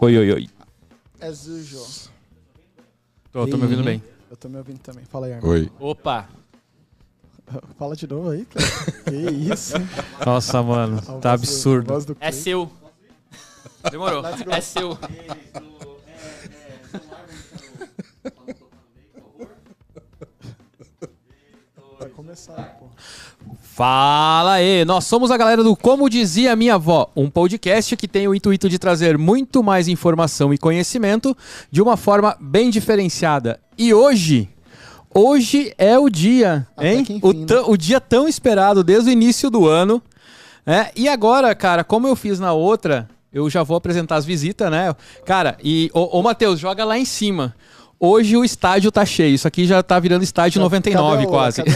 Oi, oi, oi. As usual. Tô, tô me ouvindo bem. Eu tô me ouvindo também. Fala aí, Armin. Oi. Opa! Fala de novo aí, cara. que isso? Nossa, mano, A voz tá do- absurdo. voz do É Clay. seu. Demorou. É seu. Fala aí, nós somos a galera do Como Dizia Minha Avó, um podcast que tem o intuito de trazer muito mais informação e conhecimento de uma forma bem diferenciada. E hoje, hoje é o dia, Até hein? enfim, o, né? o dia tão esperado desde o início do ano. né? E agora, cara, como eu fiz na outra, eu já vou apresentar as visitas, né? Cara, e ô, ô Matheus, joga lá em cima. Hoje o estádio tá cheio. Isso aqui já tá virando estádio 99 Cadê o- quase. cadê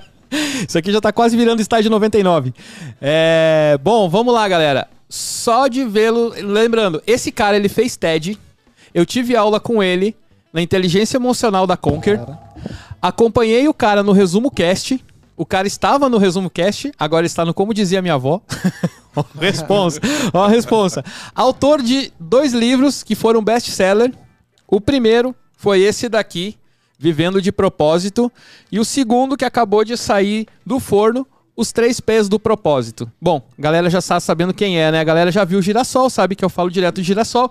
o- Isso aqui já tá quase virando estádio 99. É, bom, vamos lá, galera. Só de vê-lo. Lembrando, esse cara ele fez TED. Eu tive aula com ele na inteligência emocional da Conquer. Cara. Acompanhei o cara no Resumo Cast. O cara estava no Resumo Cast, agora está no Como Dizia Minha Avó. Responsa. Ó, a responsa. Autor de dois livros que foram best-seller. O primeiro foi esse daqui, Vivendo de Propósito. E o segundo que acabou de sair do forno, Os Três Pés do Propósito. Bom, a galera já está sabendo quem é, né? A galera já viu o Girassol, sabe que eu falo direto de Girassol.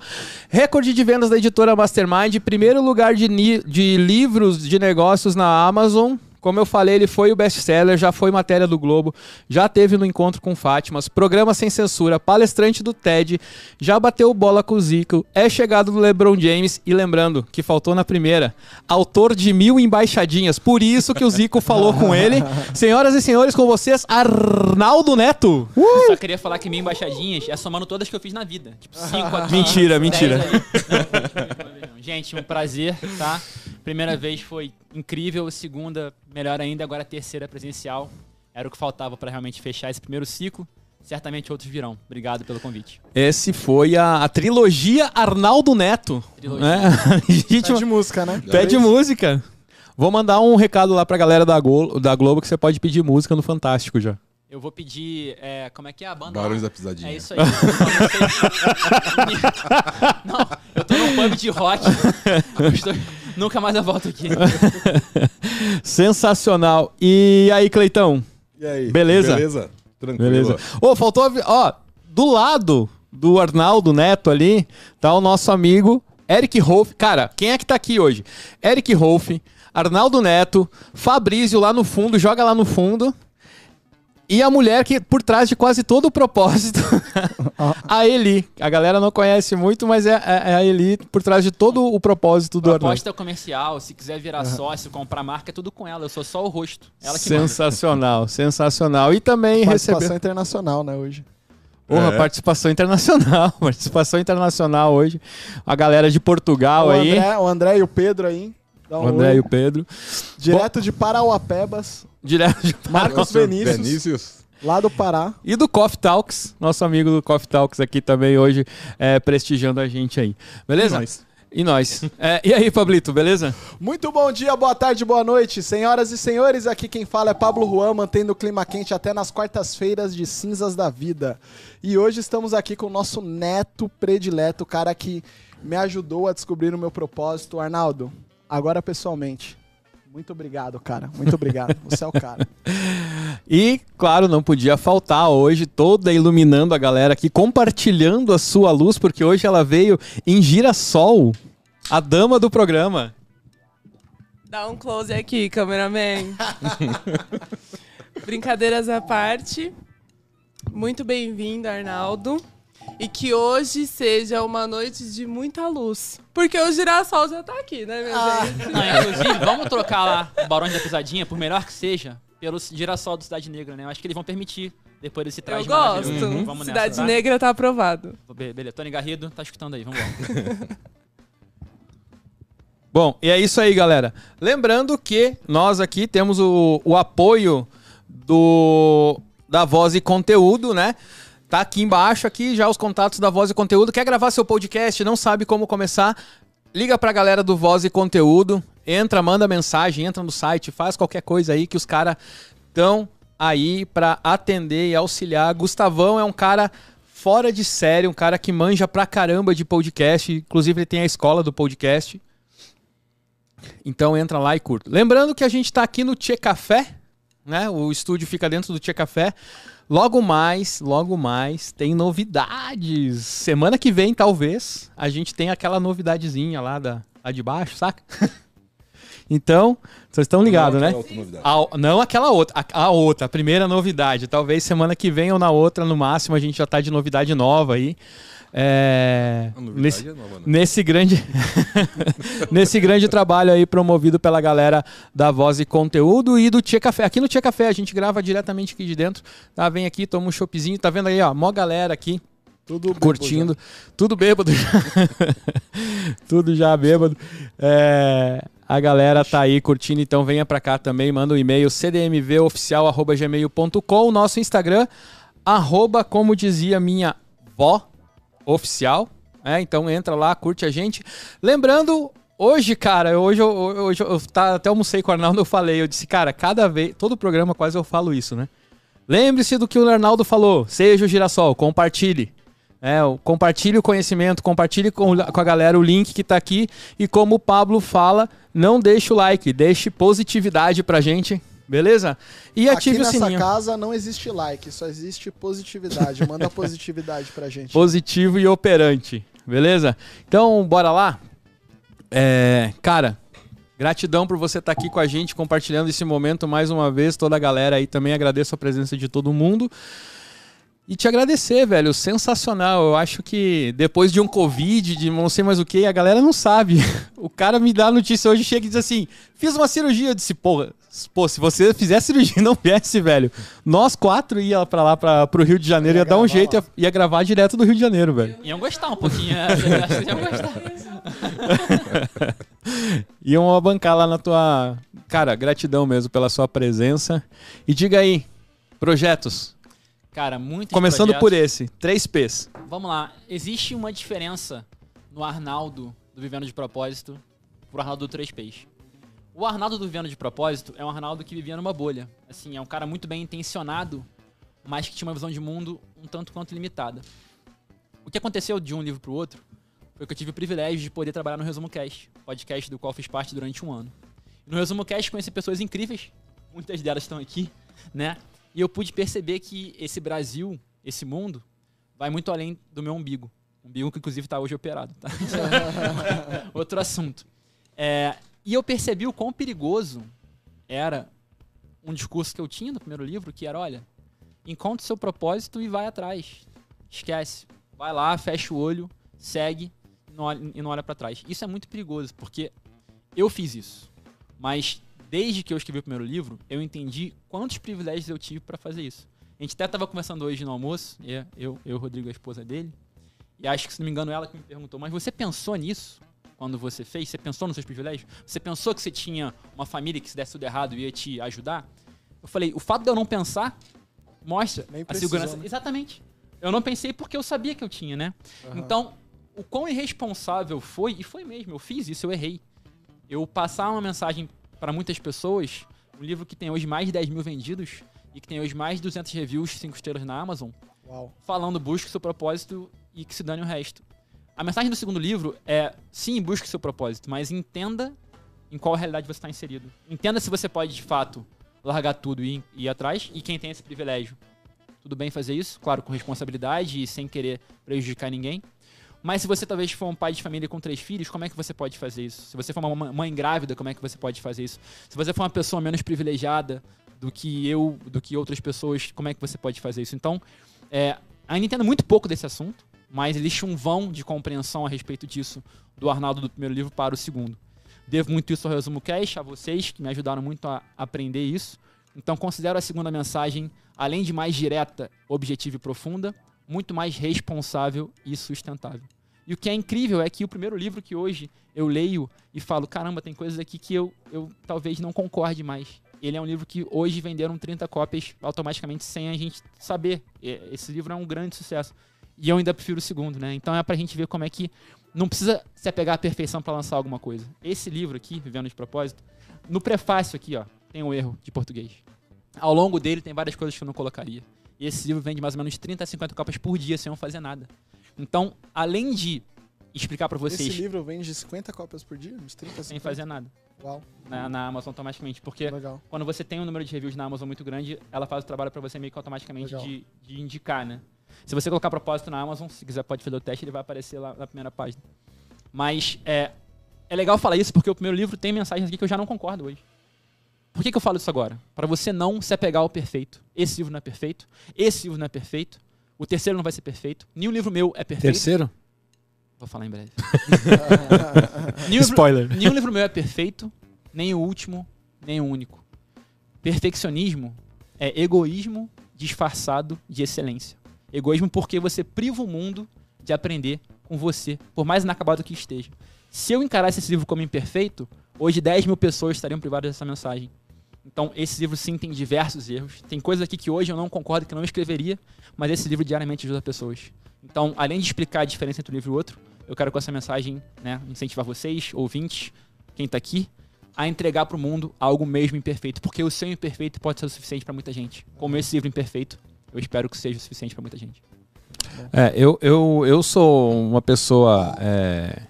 Recorde de vendas da editora Mastermind, primeiro lugar de, de livros de negócios na Amazon. Como eu falei, ele foi o best-seller, já foi matéria do Globo, já teve no Encontro com Fátimas, programa sem censura, palestrante do TED, já bateu bola com o Zico, é chegado do LeBron James e lembrando que faltou na primeira, autor de mil embaixadinhas, por isso que o Zico falou com ele. Senhoras e senhores, com vocês, Arnaldo Neto. Eu Só queria falar que minha embaixadinhas é somando todas que eu fiz na vida. Tipo, cinco aqui. Mentira, 10 mentira. Gente, um prazer, tá? Primeira vez foi incrível, segunda, melhor ainda, agora a terceira presencial. Era o que faltava para realmente fechar esse primeiro ciclo. Certamente outros virão. Obrigado pelo convite. Esse foi a, a trilogia Arnaldo Neto. Trilogia. né? Pede música, né? Pede música. Vou mandar um recado lá pra galera da, Glo- da Globo que você pode pedir música no Fantástico já. Eu vou pedir. é, como é que é a banda? Barões da Pisadinha. É isso aí. Não, eu tô num pub de rock. Eu estou- Nunca mais eu volto aqui. Sensacional. E aí, Cleitão? E aí? Beleza? Beleza? Tranquilo. Beleza. Ô, faltou. avi- Ó, do lado do Arnaldo Neto ali, tá o nosso amigo Eric Rolf. Cara, quem é que tá aqui hoje? Eric Rolf, Arnaldo Neto, Fabrício lá no fundo, joga lá no fundo. E a mulher que por trás de quase todo o propósito, a Eli. A galera não conhece muito, mas é, é- é a Eli por trás de todo o propósito do Arnaldo. Proposta comercial, se quiser virar sócio, comprar marca, é tudo com ela. Eu sou só o rosto. Ela que manda. Sensacional, sensacional. E também Participação internacional, né, hoje. Porra, É. participação internacional. Participação internacional hoje. A galera de Portugal o, aí. André, o André e o Pedro aí. Dá um O André oi. e o Pedro. Direto de Parauapebas, Direto de Marcos Vinícius, Vinícius. lá do Pará. E do Coffee Talks, nosso amigo do Coffee Talks aqui também hoje, é, prestigiando a gente aí. Beleza? E nós. E nós. É, e aí, Pablito, beleza? Muito bom dia, boa tarde, boa noite. Senhoras e senhores, aqui quem fala é Pablo Juan, mantendo o clima quente até nas quartas-feiras de cinzas da vida. E hoje estamos aqui com o nosso neto predileto, o cara que me ajudou a descobrir o meu propósito. Arnaldo, agora pessoalmente. Muito obrigado, cara. Muito obrigado. Você é o cara. E, claro, não podia faltar hoje, toda iluminando a galera aqui, compartilhando a sua luz, porque hoje ela veio em girassol, a dama do programa. Dá um close aqui, cameraman. Brincadeiras à parte. Muito bem-vindo, Arnaldo. E que hoje seja uma noite de muita luz. Porque o girassol já tá aqui, né, meu gente? Não, inclusive, vamos trocar lá o Barões da Pisadinha, por melhor que seja, pelo girassol do Cidade Negra, né? Eu acho que eles vão permitir depois desse Eu traje gosto. maravilhoso. Vamos nessa, Cidade tá? Negra tá aprovado. Be- Beleza, Tony Garrido, tá escutando aí, vamos lá. Bom, e é isso aí, galera. Lembrando que nós aqui temos o, o apoio do da Voz e Conteúdo, né? Tá aqui embaixo aqui já os contatos da Voz e Conteúdo. Quer gravar seu podcast, não sabe como começar? Liga pra galera do Voz e Conteúdo, entra, manda mensagem, entra no site, faz qualquer coisa aí que os caras estão aí pra atender e auxiliar. Gustavão é um cara fora de série, um cara que manja pra caramba de podcast. Inclusive, ele tem a escola do podcast. Então entra lá e curta. Lembrando que a gente tá aqui no Tchê Café, né? O estúdio fica dentro do Tchê Café. Logo mais, logo mais, tem novidades. Semana que vem, talvez, a gente tenha aquela novidadezinha lá, da, lá de baixo, saca? então, vocês estão ligados, né? A- não aquela outra, a, a outra, a primeira novidade. Talvez semana que vem ou na outra, no máximo, a gente já tá de novidade nova aí. É, nesse, é nova, né? nesse grande nesse grande trabalho aí promovido pela galera da Voz e Conteúdo e do Tia Café. Aqui no Tia Café a gente grava diretamente aqui de dentro. Tá, vem aqui, toma um choppzinho, tá vendo aí, ó, mó galera aqui Tudo curtindo, tudo bêbado já. tudo já bêbado. É, a galera tá aí curtindo, então venha pra cá também, manda um e-mail cdmvoficial@gmail.com, nosso Instagram arroba, como dizia minha vó oficial, é, então entra lá, curte a gente. Lembrando, hoje, cara, hoje eu, hoje eu tá, até almocei com o Arnaldo, eu falei, eu disse, cara, cada vez, todo programa quase eu falo isso, né? Lembre-se do que o Arnaldo falou, seja o girassol, compartilhe. É, compartilhe o conhecimento, compartilhe com, com a galera o link que tá aqui. E como o Pablo fala, não deixe o like, deixe positividade pra gente, beleza? E Aqui ative o nessa sininho. casa não existe like, só existe positividade. Manda positividade pra gente. positivo e operante, beleza? Então, bora lá? É, cara, gratidão por você estar aqui com a gente, compartilhando esse momento mais uma vez. Toda a galera aí também agradeço a presença de todo mundo. E te agradecer, velho. Sensacional. Eu acho que depois de um Covid, de não sei mais o que, a galera não sabe. O cara me dá a notícia hoje, chega e diz assim: fiz uma cirurgia. Eu disse, porra, pô, se você fizer cirurgia e não viesse, velho, nós quatro ia pra lá, pra, pro Rio de Janeiro, Ia ia, dar um gravar jeito, ia, ia gravar direto do Rio de Janeiro, velho. Iam gostar um pouquinho, né? Vocês iam gostar. Iam bancar lá na tua. Cara, gratidão mesmo pela sua presença. E diga aí, projetos. Cara, muito Começando por esse, 3Ps. Vamos lá. Existe uma diferença no Arnaldo do Vivendo de Propósito pro Arnaldo do 3Ps. O Arnaldo do Vivendo de Propósito é um Arnaldo que vivia numa bolha. Assim, é um cara muito bem intencionado, mas que tinha uma visão de mundo um tanto quanto limitada. O que aconteceu de um livro pro outro foi que eu tive o privilégio de poder trabalhar no Resumo Cast, podcast do qual fiz parte durante um ano. No Resumo Cast conheci pessoas incríveis, muitas delas estão aqui, né? E eu pude perceber que esse Brasil, esse mundo, vai muito além do meu umbigo. Umbigo que inclusive está hoje operado, tá? Outro assunto. É, e eu percebi o quão perigoso era um discurso que eu tinha no primeiro livro, que era, olha, encontre seu propósito e vai atrás. Esquece. Vai lá, fecha o olho, segue e não olha, para trás. Isso é muito perigoso, porque eu fiz isso. Mas desde que eu escrevi o primeiro livro, eu entendi quantos privilégios eu tive para fazer isso. A gente até estava conversando hoje no almoço, e eu, eu, Rodrigo, a esposa dele, e acho que, se não me engano, ela que me perguntou, mas você pensou nisso quando você fez? Você pensou nos seus privilégios? Você pensou que você tinha uma família que se desse tudo errado ia te ajudar? Eu falei, o fato de eu não pensar mostra Nem a precisou, segurança. né? Exatamente. Eu não pensei porque eu sabia que eu tinha, né? Então, o quão irresponsável foi, e foi mesmo, eu fiz isso, eu errei. Eu passar uma mensagem para muitas pessoas, um livro que tem hoje mais de 10 mil vendidos e que tem hoje mais de 200 reviews, 5 estrelas na Amazon, Uau. falando busque seu propósito e que se dane o resto. A mensagem do segundo livro é, sim, busque seu propósito, mas entenda em qual realidade você está inserido. Entenda se você pode, de fato, largar tudo e ir, atrás, e quem tem esse privilégio. Tudo bem fazer isso, claro, com responsabilidade e sem querer prejudicar ninguém. Mas se você talvez for um pai de família com três filhos, como é que você pode fazer isso? Se você for uma ma- mãe grávida, como é que você pode fazer isso? Se você for uma pessoa menos privilegiada do que eu, do que outras pessoas, como é que você pode fazer isso? Então, é, ainda entendo muito pouco desse assunto, mas existe um vão de compreensão a respeito disso do Arnaldo do primeiro livro para o segundo. Devo muito isso ao Resumo Cash, a vocês que me ajudaram muito a aprender isso. Então considero a segunda mensagem, além de mais direta, objetiva e profunda, muito mais responsável e sustentável. E o que é incrível é que o primeiro livro que hoje eu leio e falo, caramba, tem coisas aqui que eu, eu talvez não concorde mais. Ele é um livro que hoje venderam 30 cópias automaticamente sem a gente saber. Esse livro é um grande sucesso. E eu ainda prefiro o segundo, né? Então é pra gente ver como é que não precisa se apegar à perfeição para lançar alguma coisa. Esse livro aqui, Vivendo de Propósito, no prefácio aqui, ó, tem um erro de português. Ao longo dele tem várias coisas que eu não colocaria. E esse livro vende mais ou menos 30 a 50 cópias por dia sem eu fazer nada. Então, além de explicar pra Esse vocês livro vende 50 cópias por dia? Uns 30, sem 50? fazer nada Uau, na, na Amazon automaticamente, porque legal. quando você tem um número de reviews na Amazon muito grande, ela faz o trabalho pra você meio que automaticamente de, de indicar, né? Se você colocar propósito na Amazon, se quiser pode fazer o teste, ele vai aparecer lá na primeira página. Mas é, é legal falar isso porque o primeiro livro tem mensagens aqui que eu já não concordo hoje. Por que, que eu falo isso agora? Para você não se apegar ao perfeito. Esse livro não é perfeito, esse livro não é perfeito, o terceiro não vai ser perfeito, nenhum livro meu é perfeito. Terceiro? Vou falar em breve. nenhum, livro, Spoiler. nenhum livro meu é perfeito, nem o último, nem o único. Perfeccionismo é egoísmo disfarçado de excelência. Egoísmo porque você priva o mundo de aprender com você, por mais inacabado que esteja. Se eu encarasse esse livro como imperfeito, hoje 10 mil pessoas estariam privadas dessa mensagem. Então, esse livro sim tem diversos erros. Tem coisas aqui que hoje eu não concordo, que não escreveria, mas esse livro diariamente ajuda pessoas. Então, além de explicar a diferença entre um livro e outro, eu quero com essa mensagem né, incentivar vocês, ouvintes, quem está aqui, a entregar para o mundo algo mesmo imperfeito. Porque o seu imperfeito pode ser o suficiente para muita gente. Como esse livro imperfeito, eu espero que seja o suficiente para muita gente. É, eu, eu, eu sou uma pessoa é,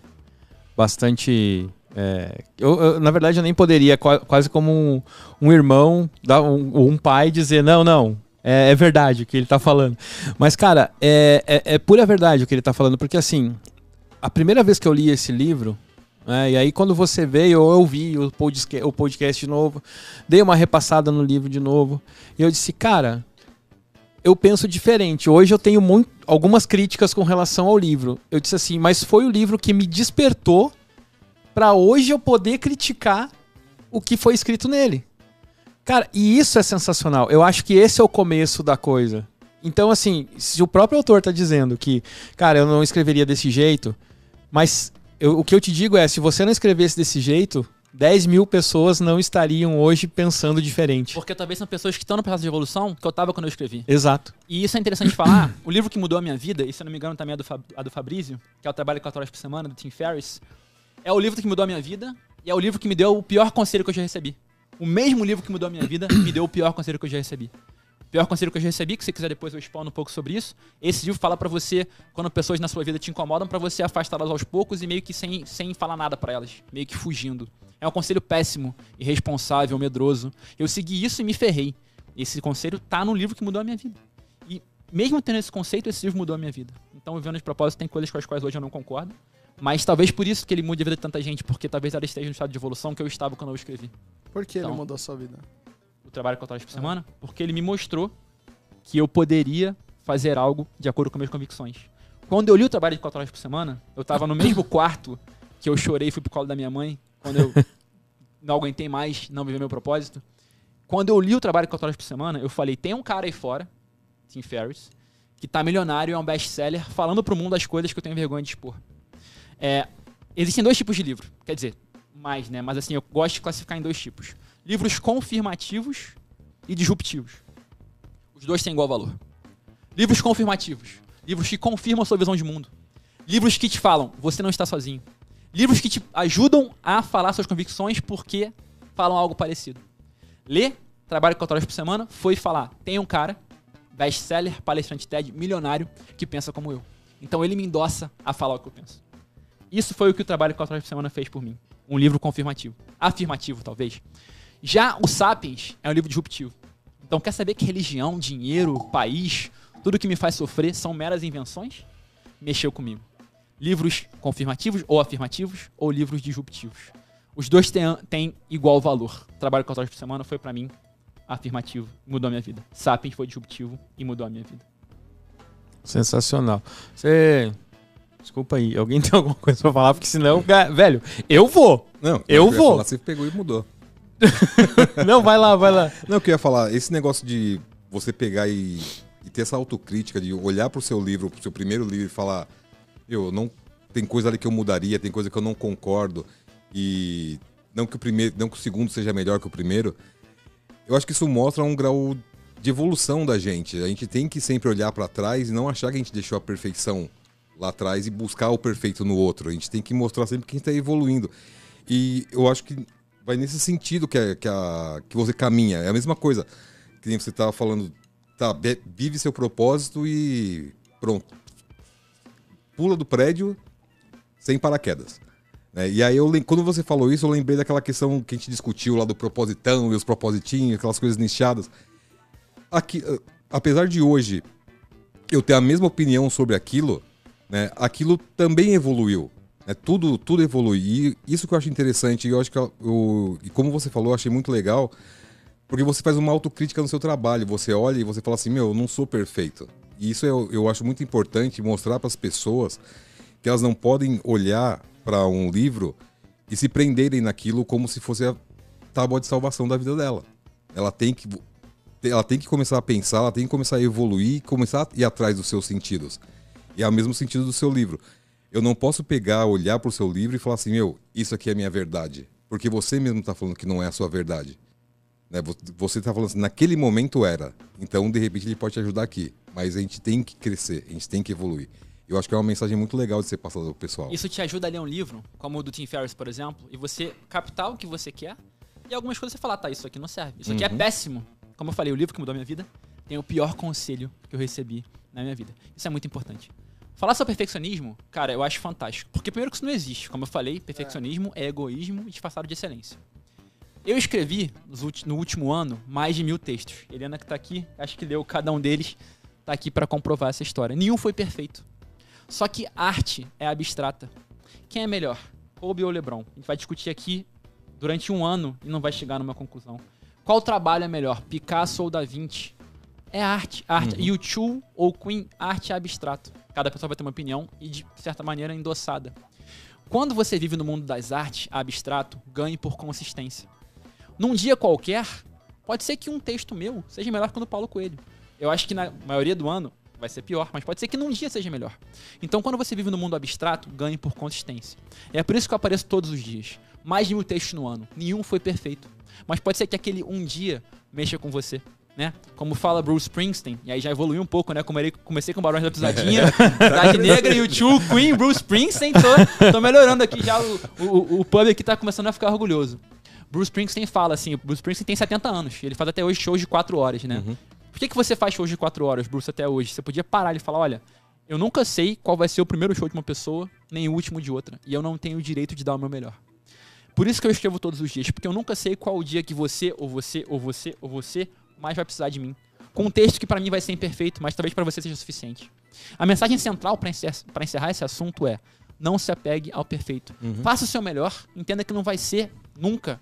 bastante. é, eu, eu, na verdade, eu nem poderia, qua- quase como um, um irmão dar um, ou um pai, dizer: não, não, é, é verdade o que ele tá falando. Mas, cara, é, é, é pura verdade o que ele tá falando, porque assim, a primeira vez que eu li esse livro. né, e aí, quando você veio, eu ouvi o podcast, o podcast de novo, dei uma repassada no livro de novo, e eu disse, cara, eu penso diferente. Hoje eu tenho muito, algumas críticas com relação ao livro. Eu disse assim, mas foi o livro que me despertou pra hoje eu poder criticar o que foi escrito nele. Cara, e isso é sensacional. Eu acho que esse é o começo da coisa. Então, assim, se o próprio autor tá dizendo que, cara, eu não escreveria desse jeito, mas eu- o que eu te digo é, se você não escrevesse desse jeito, 10 mil pessoas não estariam hoje pensando diferente. Porque talvez são pessoas que estão no processo de evolução que eu estava quando eu escrevi. Exato. E isso é interessante falar. O livro que mudou a minha vida, e se eu não me engano também é do, Fab- a do Fabrício, que é o Trabalho 4 Horas por Semana, do Tim Ferriss, é o livro que mudou a minha vida e é o livro que me deu o pior conselho que eu já recebi. O mesmo livro que mudou a minha vida me deu o pior conselho que eu já recebi. O pior conselho que eu já recebi, que se quiser depois eu expondo um pouco sobre isso, esse livro fala pra você, quando pessoas na sua vida te incomodam, pra você afastá-las aos poucos e meio que sem, sem falar nada pra elas, meio que fugindo. É um conselho péssimo, irresponsável, medroso. Eu segui isso e me ferrei. Esse conselho tá no livro que mudou a minha vida. E mesmo tendo esse conceito, esse livro mudou a minha vida. Então, vivendo de propósito, tem coisas com as quais hoje eu não concordo. Mas talvez por isso que ele mude a vida de tanta gente, porque talvez ela esteja no estado de evolução que eu estava quando eu escrevi Por que ele Então. mudou a sua vida? Trabalho 4 horas por semana, porque ele me mostrou que eu poderia fazer algo de acordo com minhas convicções. Quando eu li o trabalho de 4 horas por semana, eu tava no mesmo quarto que eu chorei e fui pro colo da minha mãe, quando eu não aguentei mais, não viver meu propósito. Quando eu li o trabalho de 4 horas por semana, eu falei, tem um cara aí fora, Tim Ferriss, que tá milionário, é um best-seller, falando pro mundo as coisas que eu tenho vergonha de expor. É, existem dois tipos de livro, quer dizer, mais, né? Mas assim, eu gosto de classificar em dois tipos. Livros confirmativos e disruptivos. Os dois têm igual valor. Livros confirmativos. Livros que confirmam a sua visão de mundo. Livros que te falam, você não está sozinho. Livros que te ajudam a falar suas convicções porque falam algo parecido. Ler, trabalho 4 horas por semana, foi falar, tem um cara, best-seller, palestrante TED, milionário, que pensa como eu. Então ele me endossa a falar o que eu penso. Isso foi o que o trabalho 4 horas por semana fez por mim. Um livro confirmativo. Afirmativo, talvez. Já o Sapiens é um livro disruptivo. Então quer saber que religião, dinheiro, país, tudo que me faz sofrer são meras invenções? Mexeu comigo. Livros confirmativos ou afirmativos ou livros disruptivos. Os dois têm, igual valor. Trabalho 4 horas por semana foi pra mim afirmativo, mudou a minha vida. Sapiens foi disruptivo e mudou a minha vida. Sensacional. Você. Desculpa aí, alguém tem alguma coisa pra falar? Porque senão, velho, eu vou. Não, Eu ia vou. falar, você pegou e mudou. Não, vai lá, vai lá. Não, eu queria falar, esse negócio de você pegar e, e ter essa autocrítica, de olhar pro seu livro, pro seu primeiro livro e falar, eu não tem coisa ali que eu mudaria, tem coisa que eu não concordo e não que o primeiro, não que o segundo seja melhor que o primeiro. Eu acho que isso mostra um grau de evolução da gente. A gente tem que sempre olhar pra trás e não achar que a gente deixou a perfeição lá atrás e buscar o perfeito no outro. A gente tem que mostrar sempre que a gente está evoluindo. E eu acho que vai nesse sentido que, a- que, a, que você caminha. É a mesma coisa que nem você estava falando tá, vive seu propósito e pronto. Pula do prédio sem paraquedas. né? E aí, eu, quando você falou isso, eu lembrei daquela questão que a gente discutiu lá do propositão e os propositinhos, aquelas coisas nichadas. Aqui, eh, apesar de hoje eu ter a mesma opinião sobre aquilo, né, aquilo também evoluiu. Né? Tudo, tudo evolui. E isso que eu acho interessante, e eu acho que eu- e como você falou, eu achei muito legal, porque você faz uma autocrítica no seu trabalho. Você olha e você fala assim, meu, eu não sou perfeito. E isso eu, eu acho muito importante mostrar para as pessoas que elas não podem olhar para um livro e se prenderem naquilo como se fosse a tábua de salvação da vida dela. Ela tem que ela tem que começar a pensar, ela tem que começar a evoluir, começar a ir atrás dos seus sentidos. E é o mesmo sentido do seu livro. Eu não posso pegar, olhar para o seu livro e falar assim, meu, isso aqui é a minha verdade. Porque você mesmo está falando que não é a sua verdade. Né? Vo- Você está falando assim, naquele momento era. Então, de repente, ele pode te ajudar aqui. Mas a gente tem que crescer, a gente tem que evoluir. Eu acho que é uma mensagem muito legal de ser passada pro pessoal. Isso te ajuda a ler um livro, como o do Tim Ferriss, por exemplo, e você captar o que você quer e algumas coisas você falar, tá, isso aqui não serve. Isso aqui é péssimo. Como eu falei, o livro que mudou a minha vida tem o pior conselho que eu recebi na minha vida. Isso é muito importante. Falar sobre perfeccionismo, cara, eu acho fantástico. Porque primeiro que isso não existe. Como eu falei, perfeccionismo é, egoísmo disfarçado de excelência. Eu escrevi no último ano mais de mil textos. Helena que tá aqui, acho que leu cada um deles, tá aqui para comprovar essa história. Nenhum foi perfeito. Só que arte é abstrata. Quem é melhor? Kobe ou LeBron? A gente vai discutir aqui durante um ano e não vai chegar numa conclusão. Qual trabalho é melhor? Picasso ou Da Vinci? É arte. arte. YouTube ou Queen? Arte é abstrato. Cada pessoa vai ter uma opinião e, de certa maneira, endossada. Quando você vive no mundo das artes, abstrato, ganhe por consistência. Num dia qualquer, pode ser que um texto meu seja melhor que o do Paulo Coelho. Eu acho que na maioria do ano vai ser pior, mas pode ser que num dia seja melhor. Então, quando você vive no mundo abstrato, ganhe por consistência. É por isso que eu apareço todos os dias. Mais de mil textos no ano. Nenhum foi perfeito. Mas pode ser que aquele um dia mexa com você. Né? Como fala Bruce Springsteen, e aí já evoluiu um pouco, né? Comecei, comecei com Barões da Pisadinha, Cidade Negra, YouTube, Queen, Bruce Springsteen, tô, tô melhorando aqui já. O, o, o pub aqui tá começando a ficar orgulhoso. Bruce Springsteen fala assim: o Bruce Springsteen tem 70 anos, ele faz até hoje shows de 4 horas, né? Por que, que você faz shows de 4 horas, Bruce, até hoje? Você podia parar e falar: olha, eu nunca sei qual vai ser o primeiro show de uma pessoa, nem o último de outra, e eu não tenho o direito de dar o meu melhor. Por isso que eu escrevo todos os dias, porque eu nunca sei qual o dia que você, ou você, ou você, ou você mais vai precisar de mim. Com um texto que pra mim vai ser imperfeito, mas talvez pra você seja suficiente. A mensagem central pra encer- pra encerrar esse assunto é: não se apegue ao perfeito. Faça o seu melhor, entenda que não vai ser nunca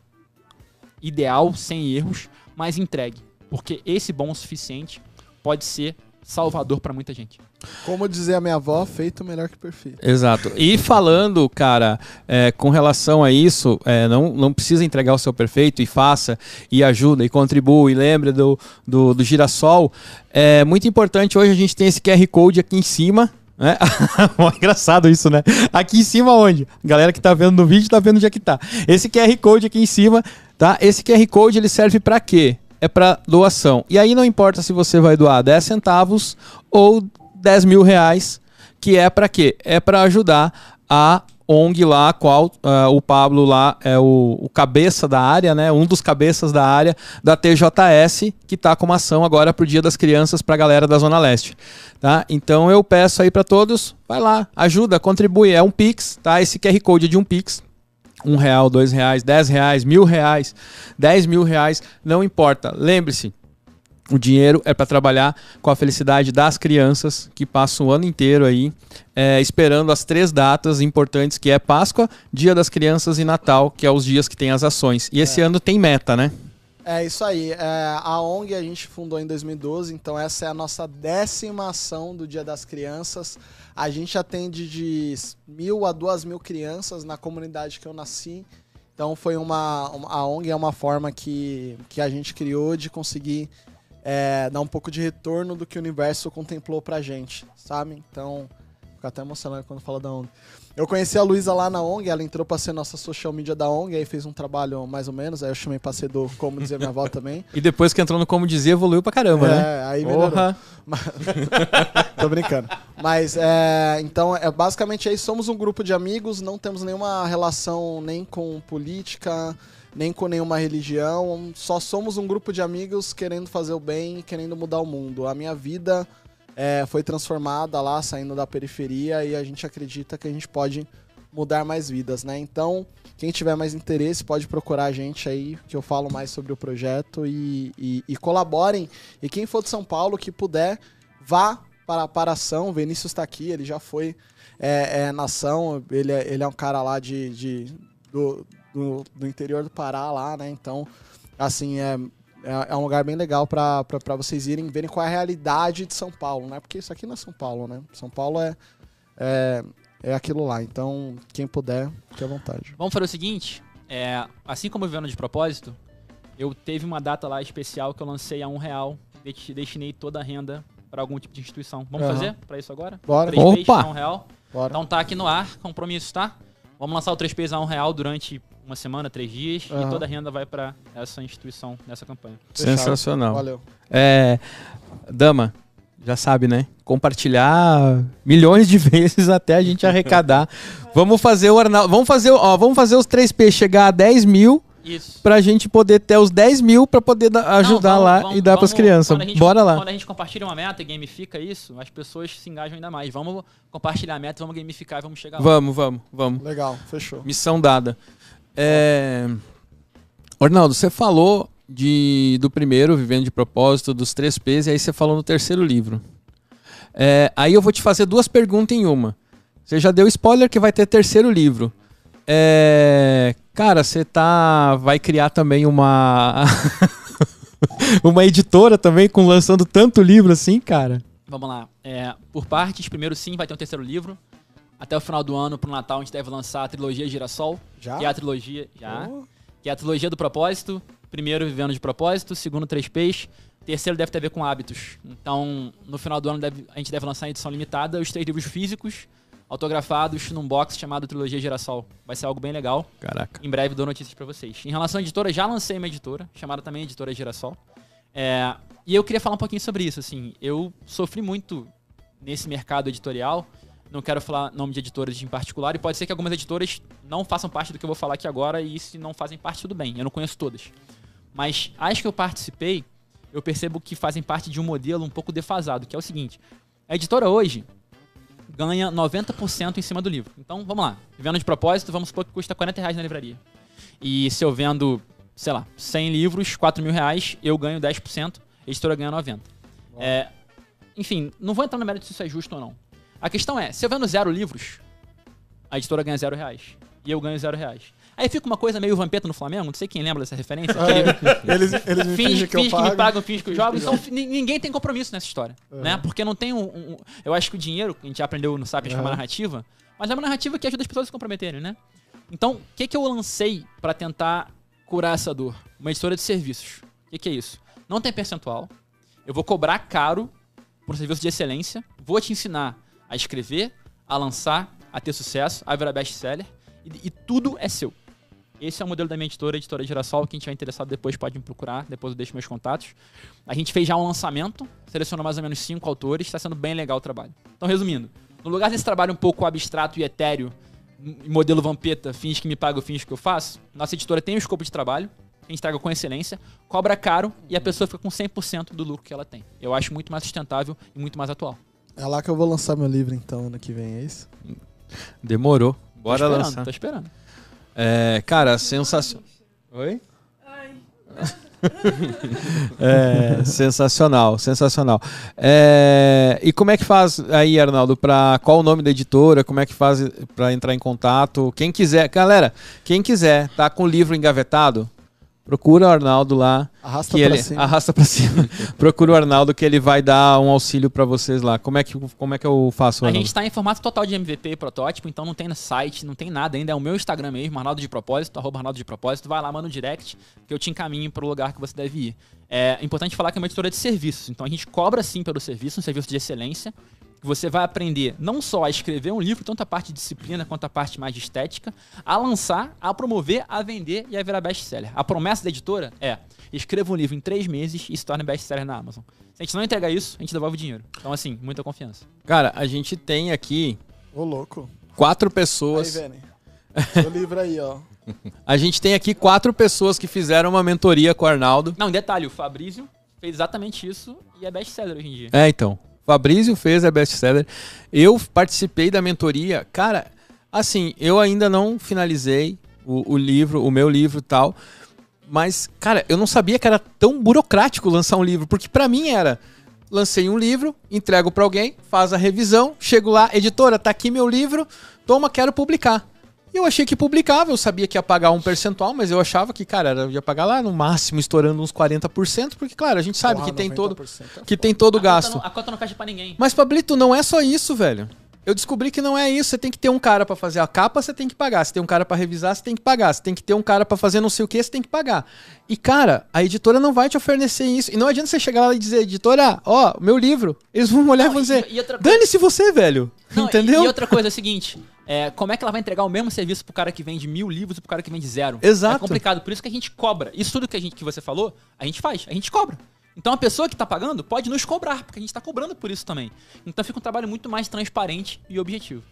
ideal, sem erros, mas entregue. Porque esse bom o suficiente pode ser salvador pra muita gente. Como dizia a minha avó, feito melhor que perfeito. Exato. E falando, cara, é, com relação a isso, é, não, não precisa entregar o seu perfeito e faça, e ajuda, e contribua, e lembre do, do, do girassol. É muito importante, hoje a gente tem esse QR Code aqui em cima. Né? Engraçado isso, né? Aqui em cima onde? A galera que tá vendo no vídeo tá vendo onde é que tá. Esse QR Code aqui em cima, tá? Esse QR Code ele serve para quê? É para doação. E aí não importa se você vai doar 10 centavos ou 10 mil reais, que é para quê? É para ajudar a ONG lá, a qual ah, o Pablo lá é o, o cabeça da área, né? Um dos cabeças da área da TJS, que tá com uma ação agora pro Dia das Crianças pra galera da Zona Leste, tá? Então eu peço aí para todos, vai lá, ajuda, contribui, é um Pix, tá? Esse QR Code é de um Pix, um real, dois reais, dez reais, mil reais, dez mil reais, não importa. Lembre-se, o dinheiro é para trabalhar com a felicidade das crianças que passam o ano inteiro aí é, esperando as três datas importantes que é Páscoa, Dia das Crianças e Natal, que é os dias que tem as ações. E esse ano tem meta, né? É isso aí. É, a ONG a gente fundou em 2012, então essa é a nossa décima ação do Dia das Crianças. A gente atende de mil a duas mil crianças na comunidade que eu nasci. Então foi uma, a ONG é uma forma que, que a gente criou de conseguir é, dar um pouco de retorno do que o universo contemplou pra gente, sabe? Então fico até emocionado quando fala da ONG. Eu conheci a Luísa lá na ONG, ela entrou pra ser nossa social media da ONG, aí fez um trabalho mais ou menos, aí eu chamei pra ser do Como Dizia Minha Avó também. E depois que entrou no Como Dizia, evoluiu pra caramba, né? É, aí melhorou. Tô brincando. Mas, é, então, é, basicamente aí somos um grupo de amigos, não temos nenhuma relação nem com política, nem com nenhuma religião. Só somos um grupo de amigos querendo fazer o bem querendo mudar o mundo. A minha vida é, foi transformada lá, saindo da periferia, e a gente acredita que a gente pode mudar mais vidas, né? Então, quem tiver mais interesse pode procurar a gente aí, que eu falo mais sobre o projeto e, e, e colaborem. E quem for de São Paulo que puder, vá para, a ação. O Vinícius está aqui, ele já foi é, é, na ação, ele é, ele é um cara lá de, de do, do, do interior do Pará lá, né? Então, assim, é, é, é um lugar bem legal para vocês irem verem qual é a realidade de São Paulo, né? Porque isso aqui não é São Paulo, né? São Paulo é, é, é aquilo lá. Então, quem puder, fique à vontade. Vamos fazer o seguinte: é, assim como vivendo de propósito, eu teve uma data lá especial que eu lancei a um real, desti- destinei toda a renda para algum tipo de instituição. Vamos Aham. fazer para isso agora? Bora, Três Opa! um real. bora. Então tá aqui no ar, compromisso, tá? Vamos lançar o 3 Ps a um real durante uma semana, três dias, Aham. e toda a renda vai para essa instituição nessa campanha. Sensacional. Valeu. É, dama, já sabe, né? Compartilhar milhões de vezes até a gente arrecadar. vamos fazer o Arnaldo. Vamos fazer, ó, vamos fazer os 3P chegar a 10 mil Isso. pra gente poder ter os 10 mil pra poder da- ajudar Não, vamos- lá vamos- e dar pras vamos- crianças. a gente- Bora lá. Quando a gente compartilha uma meta e gamifica isso, as pessoas se engajam ainda mais. Vamos compartilhar a meta, vamos gamificar e vamos chegar lá. Vamos, vamos, vamos. Legal, fechou. Missão dada. É... Ornaldo, você falou de, do primeiro, Vivendo de Propósito, dos três P's, e aí você falou no terceiro livro. É, aí eu vou te fazer duas perguntas em uma. Você já deu spoiler que vai ter terceiro livro. É, cara, você tá. Vai criar também uma. uma editora também, com lançando tanto livro assim, cara. Vamos lá. É, por partes, primeiro sim, vai ter um terceiro livro. Até o final do ano, pro Natal, a gente deve lançar a trilogia Girassol, Já? que é a trilogia. Já. Oh, Que é a trilogia do propósito. Primeiro, vivendo de propósito. Segundo, três P's. Terceiro deve ter a ver com hábitos. Então, no final do ano, deve- a gente deve lançar em edição limitada os três livros físicos, autografados, num box chamado Trilogia Girassol. Vai ser algo bem legal. Caraca. Em breve dou notícias pra vocês. Em relação à editora, já lancei uma editora, chamada também Editora Girassol. É, e eu queria falar um pouquinho sobre isso. Assim, eu sofri muito nesse mercado editorial. Não quero falar nome de editoras em particular, e pode ser que algumas editoras não façam parte do que eu vou falar aqui agora, e se não fazem parte, tudo bem. Eu não conheço todas. Mas as que eu participei, eu percebo que fazem parte de um modelo um pouco defasado, que é o seguinte: a editora hoje ganha 90% em cima do livro. Então, vamos lá. Vendo de propósito, vamos supor que custa 40 reais na livraria. E se eu vendo, sei lá, 100 livros, 4 mil reais, eu ganho 10%, a editora ganha 90%. É, enfim, não vou entrar no mérito se isso é justo ou não. A questão é, se eu vendo zero livros, a editora ganha zero reais. E eu ganho zero reais. Aí fica uma coisa meio vampeta no Flamengo, não sei quem lembra dessa referência. aquele- Eles, eles me finge, fingem que eu finge que me pagam, finge que eu jogo. Então ni- ninguém tem compromisso nessa história, né? Porque não tem um, um- Eu acho que o dinheiro, que a gente já aprendeu no Sapiens, que é uma Aham. narrativa, mas é uma narrativa que ajuda as pessoas a se comprometerem, né? Então, o que, que eu lancei pra tentar curar essa dor? Uma editora de serviços. O que, que é isso? Não tem percentual. Eu vou cobrar caro por um serviço de excelência. Vou te ensinar a escrever, a lançar, a ter sucesso, a virar best-seller. E, e tudo é seu. Esse é o modelo da minha editora, editora Girassol. Quem tiver interessado depois pode me procurar, depois eu deixo meus contatos. A gente fez já um lançamento, selecionou mais ou menos cinco autores, está sendo bem legal o trabalho. Então, resumindo, no lugar desse trabalho um pouco abstrato e etéreo, modelo Vampeta, fins que me pagam, fins que eu faço, nossa editora tem um escopo de trabalho, a gente traga com excelência, cobra caro e a pessoa fica com 100% do lucro que ela tem. Eu acho muito mais sustentável e muito mais atual. É lá que eu vou lançar meu livro então ano que vem, é isso? Demorou. Tô Bora esperando, lançar. Tô esperando. É, cara, sensacional. Oi? É, sensacional, sensacional. É, e como é que faz aí, Arnaldo, para qual o nome da editora? Como é que faz para entrar em contato? Quem quiser, galera, quem quiser tá com o livro engavetado, procura o Arnaldo lá, Arrasta que pra ele cima. arrasta para cima. procura o Arnaldo que ele vai dar um auxílio para vocês lá. Como é que como é que eu faço, A Arnaldo? gente está em formato total de MVP e protótipo, então não tem no site, não tem nada ainda. É o meu Instagram mesmo, Arnaldo de Propósito, arroba Arnaldo de Propósito. Vai lá, manda um direct, que eu te encaminho para o lugar que você deve ir. É importante falar que é uma editora de serviços, então a gente cobra sim pelo serviço, um serviço de excelência. Que Você vai aprender não só a escrever um livro, tanto a parte de disciplina quanto a parte mais de estética, a lançar, a promover, a vender e a virar best-seller. A promessa da editora é: escreva um livro em três meses e se torne best-seller na Amazon. Se a gente não entregar isso, a gente devolve o dinheiro. Então, assim, muita confiança. Cara, a gente tem aqui Ô, louco. quatro Aí, pessoas. Vene. Seu livro aí, ó. A gente tem aqui quatro pessoas que fizeram uma mentoria com o Arnaldo. Não, detalhe, o Fabrício fez exatamente isso e é best-seller hoje em dia. É, então. Fabrício fez, é best-seller. Eu participei da mentoria. Cara, assim, eu ainda não finalizei o, o livro, o meu livro tal. Mas, cara, eu não sabia que era tão burocrático lançar um livro. Porque pra mim era lancei um livro, entrego para alguém, faz a revisão, chego lá, editora, tá aqui meu livro, toma, quero publicar. E eu achei que publicava, eu sabia que ia pagar um percentual, mas eu achava que, cara, eu ia pagar lá no máximo estourando uns 40%, porque, claro, a gente sabe Porra, que tem todo 90% é que tem todo o gasto. não- a conta não fecha pra ninguém. Mas, Pablito, não é só isso, velho. Eu descobri que não é isso. Você tem que ter um cara pra fazer a capa, você tem que pagar. Você tem um cara pra revisar, você tem que pagar. Você tem que ter um cara pra fazer não sei o que, você tem que pagar. E, cara, a editora não vai te oferecer isso. E não adianta você chegar lá e dizer, editora, ó, meu livro. Eles vão olhar e Não, vão e- dizer, outra coisa- dane-se você, velho. Não, Entendeu? E, e outra coisa é a seguinte: é, como é que ela vai entregar o mesmo serviço pro cara que vende mil livros e pro cara que vende zero? Exato. É complicado, por isso que a gente cobra. Isso tudo que, a gente, que você falou, a gente faz, a gente cobra. Então a pessoa que tá pagando pode nos cobrar, porque a gente tá cobrando por isso também. Então fica um trabalho muito mais transparente e objetivo.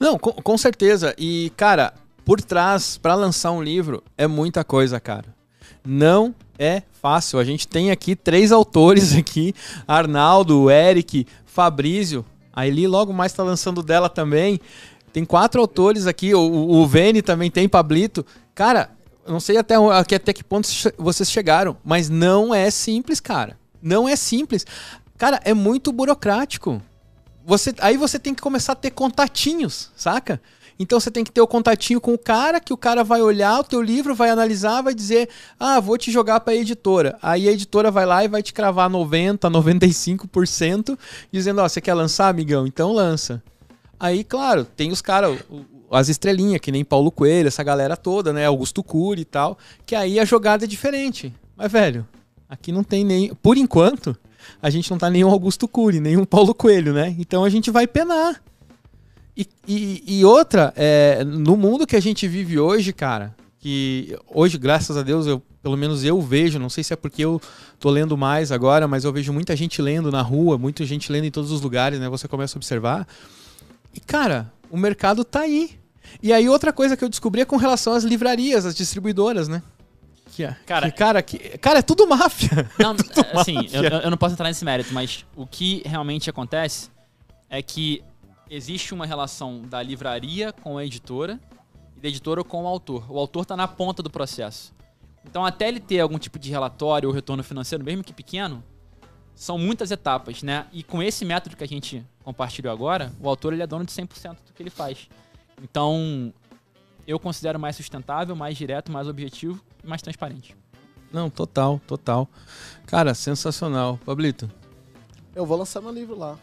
Não, com, com certeza. E, cara, por trás, pra lançar um livro, é muita coisa, cara. Não é fácil. A gente tem aqui três autores aqui: Arnaldo, Eric, Fabrício. A Eli logo mais tá lançando dela também. Tem quatro autores aqui. O, o Vene também tem, Pablito. Cara, não sei até, até, que ponto vocês chegaram, mas não é simples, cara. Não é simples. Cara, é muito burocrático você, aí você tem que começar a ter contatinhos, saca? Então você tem que ter o contatinho com o cara, que o cara vai olhar o teu livro, vai analisar, vai dizer: "Ah, vou te jogar para a editora". Aí a editora vai lá e vai te cravar 90, 95%, dizendo: "Ó, você quer lançar, amigão? Então lança". Aí, claro, tem os caras, o- o- as estrelinhas, que nem Paulo Coelho, essa galera toda, né? Augusto Cury e tal, que aí a jogada é diferente. Mas, velho, aqui não tem nem. Por enquanto, a gente não tá nem um Augusto Cury, nem um Paulo Coelho, né? Então a gente vai penar. E, e- e outra, é, no mundo que a gente vive hoje, cara, que hoje, graças a Deus, eu, pelo menos eu vejo, não sei se é porque eu tô lendo mais agora, mas eu vejo muita gente lendo na rua, muita gente lendo em todos os lugares, né? Você começa a observar. E, cara, o mercado tá aí. E aí, outra coisa que eu descobri é com relação às livrarias, às distribuidoras, né? Que, é- Cara, que, cara, que, cara, é tudo máfia. Não, assim, eu, máfia. eu não posso entrar nesse mérito, mas o que realmente acontece é que existe uma relação da livraria com a editora e da editora com o autor. O autor está na ponta do processo. Então, até ele ter algum tipo de relatório ou retorno financeiro, mesmo que pequeno, são muitas etapas, né? E com esse método que a gente compartilhou agora, o autor ele é dono de 100% do que ele faz. Então, eu considero mais sustentável, mais direto, mais objetivo e mais transparente. Não, total, total. Cara, sensacional. Pablito. Eu vou lançar meu livro lá.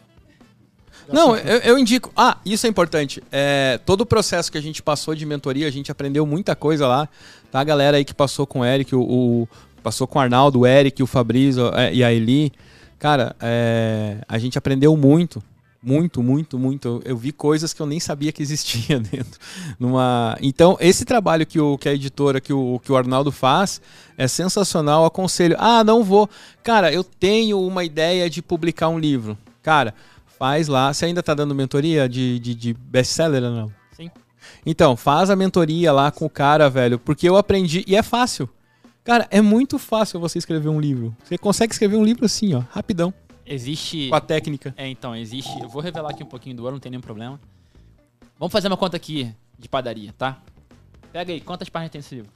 Não, eu, eu indico. Ah, isso é importante. É, todo o processo que a gente passou de mentoria, a gente aprendeu muita coisa lá. Tá? A galera aí que passou com o Eric, o, o- passou com o Arnaldo, o Eric, o Fabrício é, e a Eli. Cara, é, a gente aprendeu muito. Muito, muito, muito. Eu, eu vi coisas que eu nem sabia que existia dentro. Numa... Então, esse trabalho que, o, que a editora, que o, que o Arnaldo faz, é sensacional. Aconselho. Ah, não vou. Cara, eu tenho uma ideia de publicar um livro. Cara, faz lá. Você ainda tá dando mentoria de, de, de best-seller não? Sim. Então, faz a mentoria lá com o cara, velho. Porque eu aprendi. E é fácil. Cara, é muito fácil você escrever um livro. Você consegue escrever um livro assim, ó, rapidão. Existe. Com a técnica. É, então, existe. Eu vou revelar aqui um pouquinho do ouro, não tem nenhum problema. Vamos fazer uma conta aqui de padaria, tá? Pega aí, quantas páginas tem esse livro?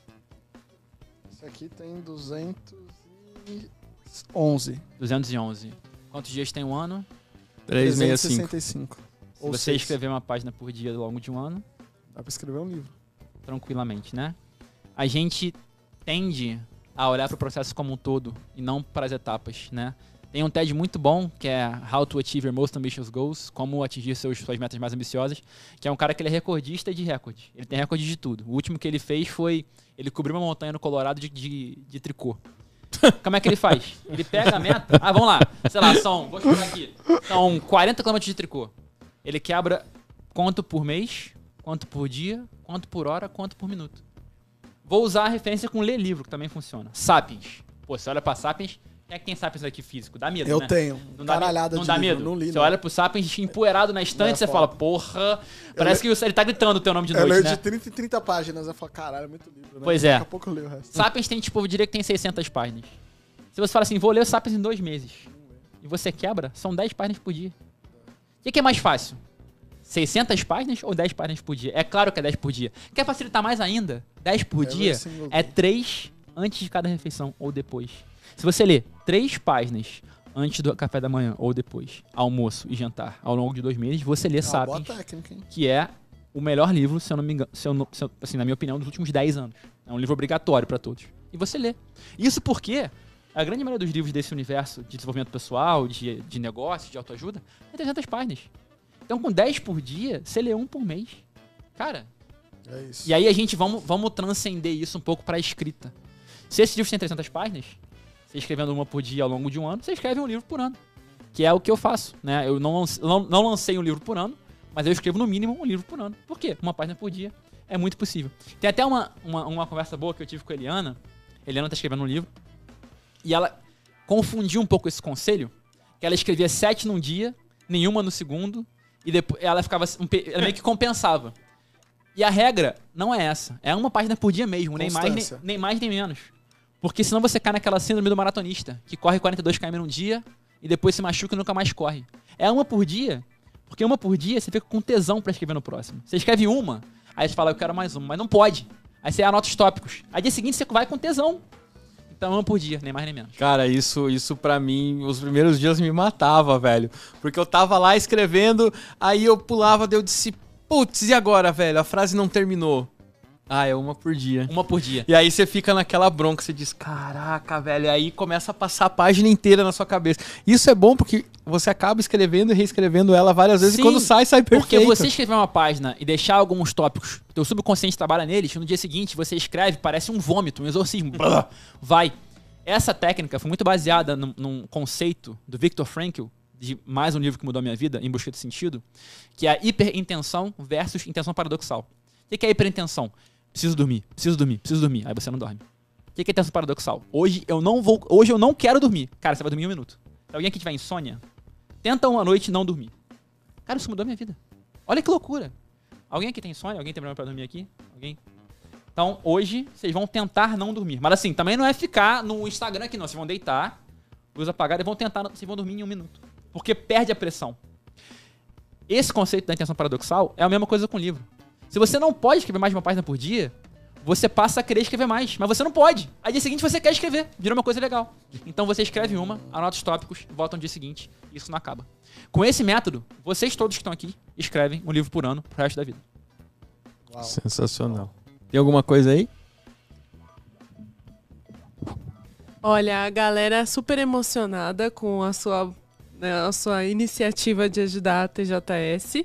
Esse aqui tem 211. 211. Quantos dias tem um ano? 365. 365. Se Ou você seis. escrever uma página por dia ao longo de um ano, Dá pra escrever um livro. tranquilamente, né? A gente tende a olhar para o processo como um todo e não para as etapas, né? Tem um TED muito bom, que é How to Achieve Your Most Ambitious Goals, como atingir seus, suas metas mais ambiciosas, que é um cara que ele é recordista de recorde. Ele tem recorde de tudo. O último que ele fez foi, ele cobriu uma montanha no Colorado de, de, de tricô. Como é que ele faz? Ele pega a meta, ah, vamos lá, sei lá, são, vou chutar aqui, são 40 km de tricô. Ele quebra quanto por mês, quanto por dia, quanto por hora, quanto por minuto. Vou usar a referência com ler livro, que também funciona. Sapiens. Pô, você olha pra Sapiens, Quem é que tem Sapiens aqui físico? Dá medo, Eu né? tenho. Não dá, Caralhada não de dá livro, medo. não li, você não. olha pro Sapiens empoeirado na estante, É você foda. fala, porra. Parece que ele tá gritando o teu nome de Eu noite, leio né? de 30 em 30 páginas. Eu falo, caralho, é muito livro, né? Pois é. Daqui a pouco eu leio o resto. Sapiens tem, tipo, eu diria que tem 600 páginas. Se você fala assim, vou ler o Sapiens em dois meses, e você quebra, são 10 páginas por dia. O que é mais fácil? 600 páginas ou 10 páginas por dia? É claro que é 10 por dia. Quer facilitar mais ainda? 10 por Every dia é day. 3 antes de cada refeição ou depois. Se você ler 3 páginas antes do café da manhã ou depois, almoço e jantar, ao longo de dois meses, você lê Ah, Sapiens técnica, que é o melhor livro, se eu não me engano, se eu não- se eu- assim, na minha opinião, dos últimos 10 anos. É um livro obrigatório para todos. E você lê. Isso porque a grande maioria dos livros desse universo de desenvolvimento pessoal, de, de negócio, de autoajuda, é 300 páginas. Então, com 10 por dia, você lê um por mês. Cara, É isso. e aí a gente vamos, vamos transcender isso um pouco para a escrita. Se esse livro tem 300 páginas, você escrevendo uma por dia ao longo de um ano, você escreve um livro por ano. Que é o que eu faço, né? Eu não, lance- não, não lancei um livro por ano, mas eu escrevo no mínimo um livro por ano. Por quê? Uma página por dia é muito possível. Tem até uma, uma, uma conversa boa que eu tive com a Eliana. A Eliana tá escrevendo um livro. E ela confundiu um pouco esse conselho, que ela escrevia sete num dia, nenhuma no segundo, e depois ela ficava ela meio que compensava. E a regra não é essa. É uma página por dia mesmo, nem mais nem, nem mais nem menos. Porque senão você cai naquela síndrome do maratonista, que corre 42 km num dia e depois se machuca e nunca mais corre. É uma por dia, porque uma por dia você fica com tesão pra escrever no próximo. Você escreve uma, aí você fala, eu quero mais uma, mas não pode. Aí você anota os tópicos. Aí dia seguinte você vai com tesão. Então uma por dia, nem mais nem menos. Cara, isso, isso para mim, os primeiros dias me matava, velho. Porque eu tava lá escrevendo, aí eu pulava, daí eu disse, putz, e agora, velho? A frase não terminou. Ah, é uma por dia. Uma por dia. E aí você fica naquela bronca, você diz, caraca, velho, e aí começa a passar a página inteira na sua cabeça. Isso é bom porque você acaba escrevendo e reescrevendo ela várias vezes Sim, e quando sai, sai Porque perfeito. você escrever uma página e deixar alguns tópicos, teu subconsciente trabalha neles, no dia seguinte você escreve, parece um vômito, um exorcismo. Vai. Essa técnica foi muito baseada num, num conceito do Viktor Frankl, de mais um livro que mudou a minha vida, Em Busca de Sentido, que é a hiperintenção versus intenção paradoxal. O que que é hiperintenção? Preciso dormir, preciso dormir, preciso dormir. Aí você não dorme. O que que é intenção paradoxal? Hoje eu não vou, hoje eu não quero dormir. Cara, você vai dormir um minuto. Se alguém aqui tiver insônia, tenta uma noite não dormir. Cara, isso mudou a minha vida. Olha que loucura. Alguém aqui tem sonho? Alguém tem problema pra dormir aqui? Alguém? Então, hoje, vocês vão tentar não dormir. Mas assim, também não é ficar no Instagram aqui, não. Vocês vão deitar, luz apagada, e vão tentar, vocês vão dormir em um minuto. Porque perde a pressão. Esse conceito da intenção paradoxal é a mesma coisa com o livro. Se você não pode escrever mais de uma página por dia, você passa a querer escrever mais. Mas você não pode. Aí dia seguinte você quer escrever. Vira uma coisa legal. Então você escreve uma, anota os tópicos, volta no dia seguinte. E isso não acaba. Com esse método, vocês todos que estão aqui escrevem um livro por ano pro resto da vida. Uau. Sensacional. Tem alguma coisa aí? Olha, a galera é super emocionada com a sua, né, a sua iniciativa de ajudar a TJS.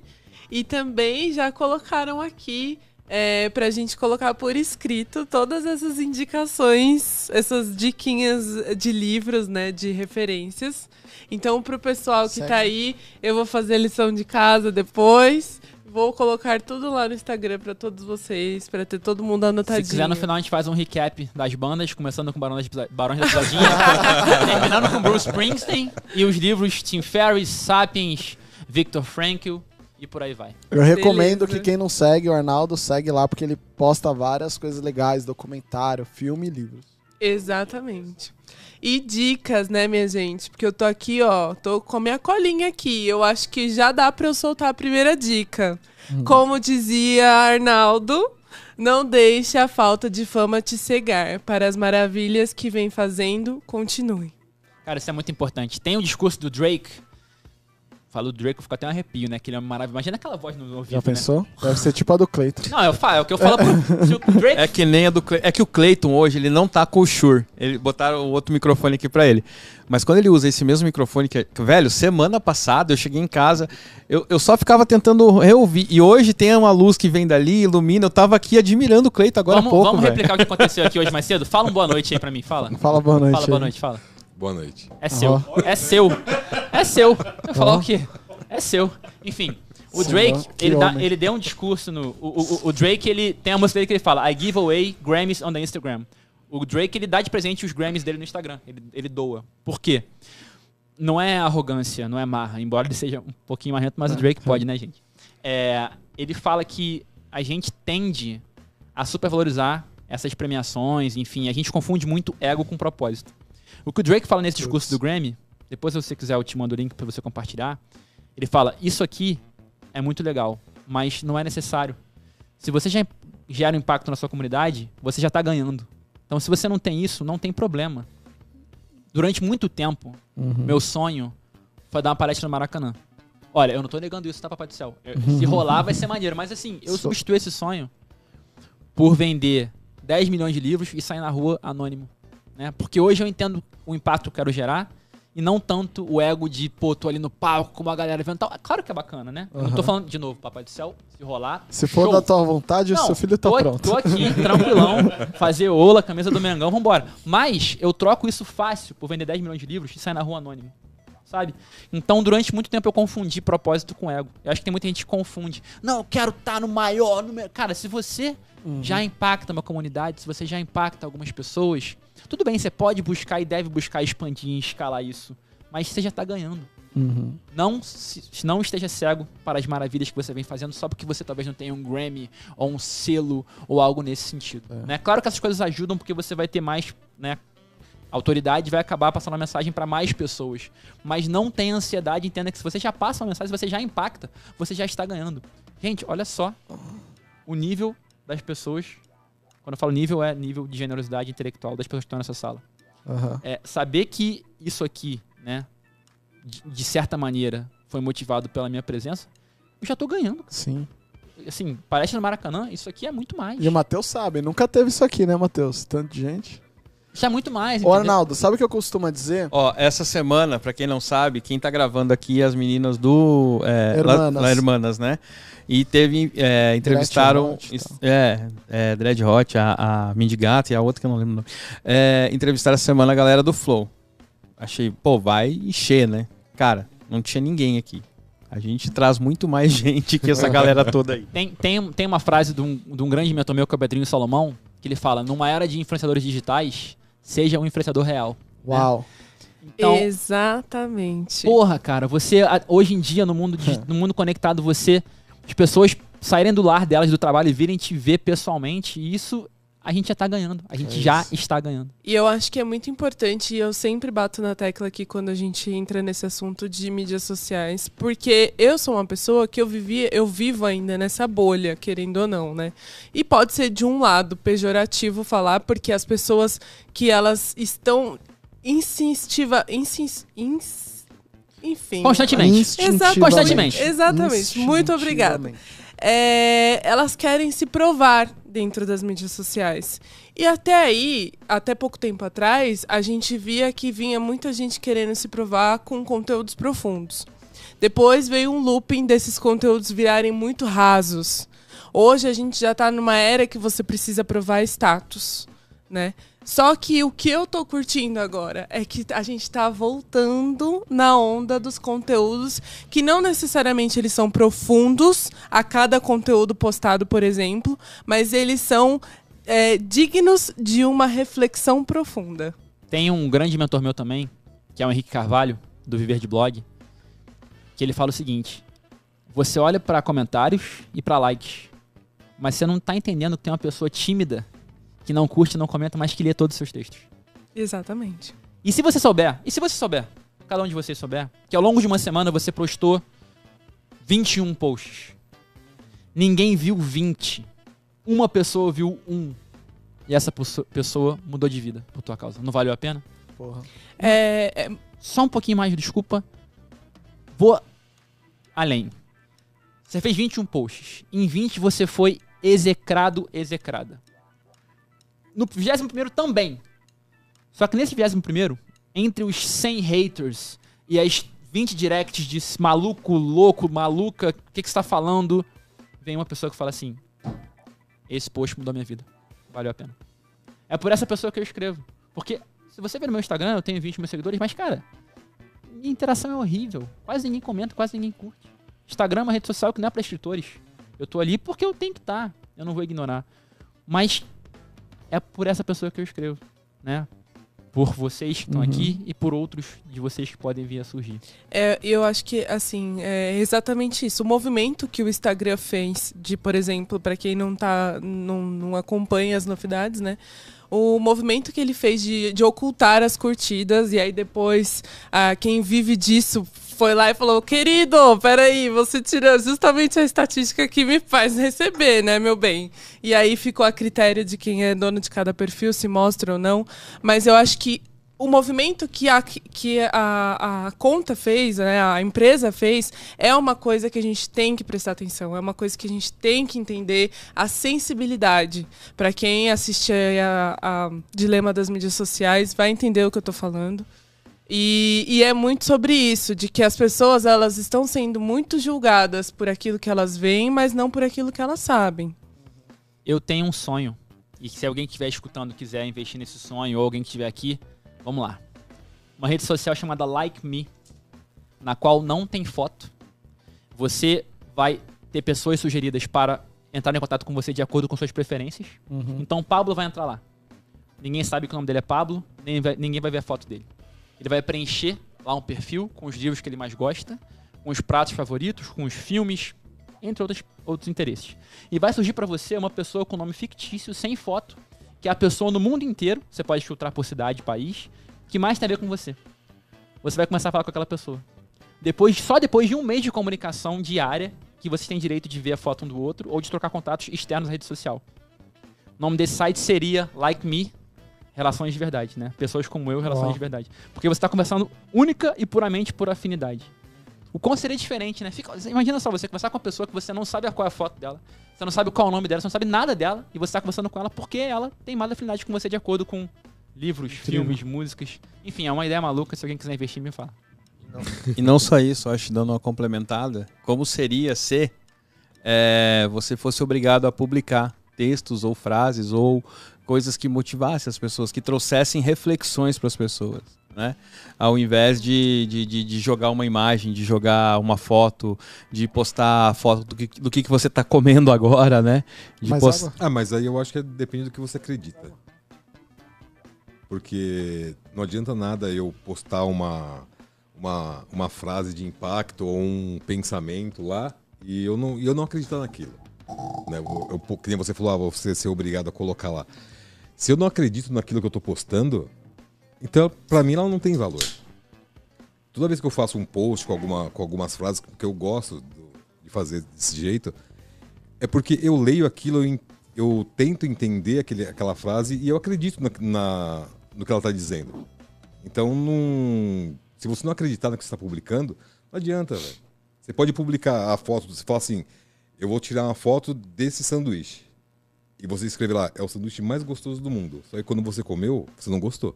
E também já colocaram aqui é, pra gente colocar por escrito todas essas indicações, essas diquinhas de livros, né, de referências. Então, pro pessoal que Segue. tá aí, eu vou fazer a lição de casa depois. Vou colocar tudo lá no Instagram pra todos vocês, pra ter todo mundo anotadinho. Se quiser, no final a gente faz um recap das bandas, começando com Barões, da Pisa- Barões da Pisadinha, terminando com Bruce Springsteen e os livros Tim Ferriss, Sapiens, Viktor Frankl e por aí vai. Eu recomendo Beleza. que quem não segue o Arnaldo, segue lá, porque ele posta várias coisas legais, documentário, filme e livros. Exatamente. E dicas, né, minha gente? Porque eu tô aqui, ó, tô com a minha colinha aqui. Eu acho que já dá pra eu soltar a primeira dica. Como dizia Arnaldo, não deixe a falta de fama te cegar. Para as maravilhas que vem fazendo, continue. Cara, isso é muito importante. Tem o discurso do Drake. Falo do Drake, eu fico até um arrepio, né? Que ele é maravilhoso. Imagina aquela voz no ouvido, Já né? pensou? Deve ser tipo a do Cleiton. Não, eu falo, é o que eu falo pro o Drake. É que nem a do Cle... É que o Clayton hoje, ele não tá com o Shure. Ele botaram o outro microfone aqui pra ele. Mas quando ele usa esse mesmo microfone que, que, velho, semana passada eu cheguei em casa, eu, eu só ficava tentando reouvir. E hoje tem uma luz que vem dali, ilumina. Eu tava aqui admirando o Clayton agora vamos há pouco, vamos velho. replicar o que aconteceu aqui hoje mais cedo? Fala um boa noite aí pra mim, fala. Fala boa noite. Fala boa aí. noite, fala. Boa noite. É seu. É seu. É seu. Eu falar Ó. o quê? É seu. Enfim, o Drake, ele, dá- ele deu um discurso no. O, o- o Drake, ele tem a música dele que ele fala: I give away Grammys on the Instagram. O Drake, ele dá de presente os Grammys dele no Instagram. Ele, ele doa. Por quê? Não é arrogância, não é marra. Embora ele seja um pouquinho marrento, mas o Drake pode, né, gente? É, ele fala que a gente tende a supervalorizar essas premiações, enfim, a gente confunde muito ego com propósito. O que o Drake fala nesse discurso do Grammy, depois se você quiser eu te mando o link para você compartilhar, ele fala, isso aqui é muito legal, mas não é necessário. Se você já gera um impacto na sua comunidade, você já está ganhando. Então se você não tem isso, não tem problema. Durante muito tempo, meu sonho foi dar uma palestra no Maracanã. Olha, eu não tô negando isso, tá, Papai do Céu? Eu- Se rolar, vai ser maneiro. Mas assim, eu substituo esse sonho por vender 10 milhões de livros e sair na rua anônimo. Né? Porque hoje eu entendo o impacto que eu quero gerar e não tanto o ego de, pô, tô ali no palco, como a galera vendo tal. Claro que é bacana, né? Eu não tô falando, de novo, Papai do Céu, se rolar. Se for show. da tua vontade, o Não, seu filho tá tô, pronto. Tô aqui, tranquilão, fazer ola, camisa do Mengão, vambora. Mas eu troco isso fácil por vender 10 milhões de livros e sair na rua anônimo. Sabe? Então, durante muito tempo eu confundi propósito com ego. Eu acho que tem muita gente que confunde. Não, eu quero estar no maior número. Cara, se você já impacta uma comunidade, se você já impacta algumas pessoas, tudo bem, você pode buscar e deve buscar expandir e escalar isso. Mas você já tá ganhando. Uhum. Não, se, não esteja cego para as maravilhas que você vem fazendo só porque você talvez não tenha um Grammy ou um selo ou algo nesse sentido. É. Né? Claro que essas coisas ajudam porque você vai ter mais né, autoridade e vai acabar passando a mensagem para mais pessoas. Mas não tenha ansiedade, entenda que se você já passa uma mensagem, se você já impacta, você já está ganhando. Gente, olha só o nível das pessoas. Quando eu falo nível, é nível de generosidade intelectual das pessoas que estão nessa sala Aham. é, saber que isso aqui, né, de, de certa maneira, foi motivado pela minha presença, eu já tô ganhando. Sim. Assim, parece no Maracanã, isso aqui é muito mais. E o Matheus sabe, nunca teve isso aqui, né, Matheus? Tanto de gente. Isso é muito mais. Ô, entendeu? Arnaldo, sabe o que eu costumo dizer? Ó, essa semana, pra quem não sabe, quem tá gravando aqui é as meninas do é, Hermanas. La, La Hermanas, né? E teve é, entrevistaram Hot e es- tal. é, é Dread Hot, a, a Mindy Gato e a outra que eu não lembro o nome. É, entrevistaram essa semana a galera do Flow. Achei, pô, vai encher, né? Cara, não tinha ninguém aqui. A gente traz muito mais gente que essa galera toda aí. Tem, tem, tem uma frase de um, de um grande mentor meu, que é o Pedrinho Salomão, que ele fala: numa era de influenciadores digitais, seja um influenciador real. Uau. Então, Exatamente. Porra, cara, você hoje em dia no mundo, no mundo conectado, você as pessoas saírem do lar delas do trabalho e virem te ver pessoalmente, e isso a gente já tá ganhando. A gente É já está ganhando. E eu acho que é muito importante, e eu sempre bato na tecla aqui quando a gente entra nesse assunto de mídias sociais, porque eu sou uma pessoa que eu vivi, eu vivo ainda nessa bolha, querendo ou não, né? E pode ser de um lado pejorativo falar, porque as pessoas que elas estão insistiva, insis, ins, enfim. Constantemente. Instintivamente. Constantemente. Exatamente. Muito obrigada. É, elas querem se provar dentro das mídias sociais. E até aí, até pouco tempo atrás, a gente via que vinha muita gente querendo se provar com conteúdos profundos. Depois veio um looping desses conteúdos virarem muito rasos. Hoje a gente já está numa era que você precisa provar status, né? Só que o que eu tô curtindo agora é que a gente tá voltando na onda dos conteúdos que não necessariamente eles são profundos a cada conteúdo postado, por exemplo, mas eles são é, dignos de uma reflexão profunda. Tem um grande mentor meu também, que é o Henrique Carvalho, do Viver de Blog, que ele fala o seguinte: você olha pra comentários e pra likes, mas você não tá entendendo que tem uma pessoa tímida que não curte, não comenta, mas que lê todos os seus textos. Exatamente. E se você souber, e se você souber, cada um de vocês souber, que ao longo de uma semana você postou 21 posts. Ninguém viu 20. Uma pessoa viu um. E essa pesso- pessoa mudou de vida por tua causa. Não valeu a pena? Porra. É, é, Só um pouquinho mais de desculpa. Vou além. Você fez 21 posts. Em 20 você foi execrado, execrada. No 21 também. Só que nesse 21 entre os 100 haters e as 20 directs de maluco, louco, maluca, o que, que você tá falando? Vem uma pessoa que fala assim: Esse post mudou a minha vida. Valeu a pena. É por essa pessoa que eu escrevo. Porque se você ver no meu Instagram, eu tenho 20 mil seguidores, mas cara, minha interação é horrível. Quase ninguém comenta, quase ninguém curte. Instagram é uma rede social que não é pra escritores. Eu tô ali porque eu tenho que estar. Eu não vou ignorar. Mas é por essa pessoa que eu escrevo, né? Por vocês que estão Uhum. aqui e por outros de vocês que podem vir a surgir. É, eu acho que, assim, é exatamente isso. O movimento que o Instagram fez, de, por exemplo, para quem não, tá, não, não acompanha as novidades, né? O movimento que ele fez de, de ocultar as curtidas, e aí depois ah, quem vive disso foi lá e falou: Querido, peraí, você tira justamente a estatística que me faz receber, né, meu bem? E aí ficou a critério de quem é dono de cada perfil, se mostra ou não. Mas eu acho que o movimento que a, que a, a conta fez, né, a empresa fez, é uma coisa que a gente tem que prestar atenção, é uma coisa que a gente tem que entender a sensibilidade. Para quem assiste a, a Dilema das Mídias Sociais, vai entender o que eu estou falando. E, e é muito sobre isso, de que as pessoas elas estão sendo muito julgadas por aquilo que elas veem, mas não por aquilo que elas sabem. Eu tenho um sonho. E se alguém que estiver escutando e quiser investir nesse sonho, ou alguém que estiver aqui, vamos lá. Uma rede social chamada Like Me, na qual não tem foto. Você vai ter pessoas sugeridas para entrar em contato com você de acordo com suas preferências. Uhum. Então o Pablo vai entrar lá. Ninguém sabe que o nome dele é Pablo, nem vai- ninguém vai ver a foto dele. Ele vai preencher lá um perfil com os livros que ele mais gosta, com os pratos favoritos, com os filmes, entre outros, outros interesses. E vai surgir pra você uma pessoa com nome fictício, sem foto, que é a pessoa no mundo inteiro, você pode filtrar por cidade, país, que mais tem a ver com você. Você vai começar a falar com aquela pessoa. Depois, só depois de um mês de comunicação diária, que vocês têm direito de ver a foto um do outro ou de trocar contatos externos na rede social. O nome desse site seria Like Me, Relações de Verdade, né? Pessoas como eu, Relações Ó. de Verdade. Porque você está conversando única e puramente por afinidade. O como seria diferente, né? Fica, imagina só, você conversar com uma pessoa que você não sabe qual é a foto dela, você não sabe qual é o nome dela, você não sabe nada dela, e você está conversando com ela porque ela tem mais afinidade com você de acordo com livros, filmes, músicas. Enfim, é uma ideia maluca, se alguém quiser investir, me fala. E não só isso, acho dando uma complementada, como seria se é, você fosse obrigado a publicar textos ou frases ou coisas que motivassem as pessoas, que trouxessem reflexões para as pessoas, né? Ao invés de, de, de, de jogar uma imagem, de jogar uma foto, de postar a foto do que, do que que você está comendo agora, né? De Mais post-? Ah, mas aí eu acho que depende do que você acredita. Porque não adianta nada eu postar uma, uma, uma frase de impacto ou um pensamento lá e eu não, e eu não acreditar naquilo. Né? Eu, que nem você falou, ah, você ser obrigado a colocar lá. Se eu não acredito naquilo que eu tô postando, então pra mim ela não tem valor. Toda vez que eu faço um post com, alguma, com algumas frases que eu gosto do- de fazer desse jeito, é porque eu leio aquilo, eu, eu tento entender aquele, aquela frase e eu acredito na, na- no que ela está dizendo. Então, se você não acreditar no que você está publicando, não adianta, velho. Você pode publicar a foto, você fala assim, eu vou tirar uma foto desse sanduíche. E você escreve lá, é o sanduíche mais gostoso do mundo. Só que quando você comeu, você não gostou.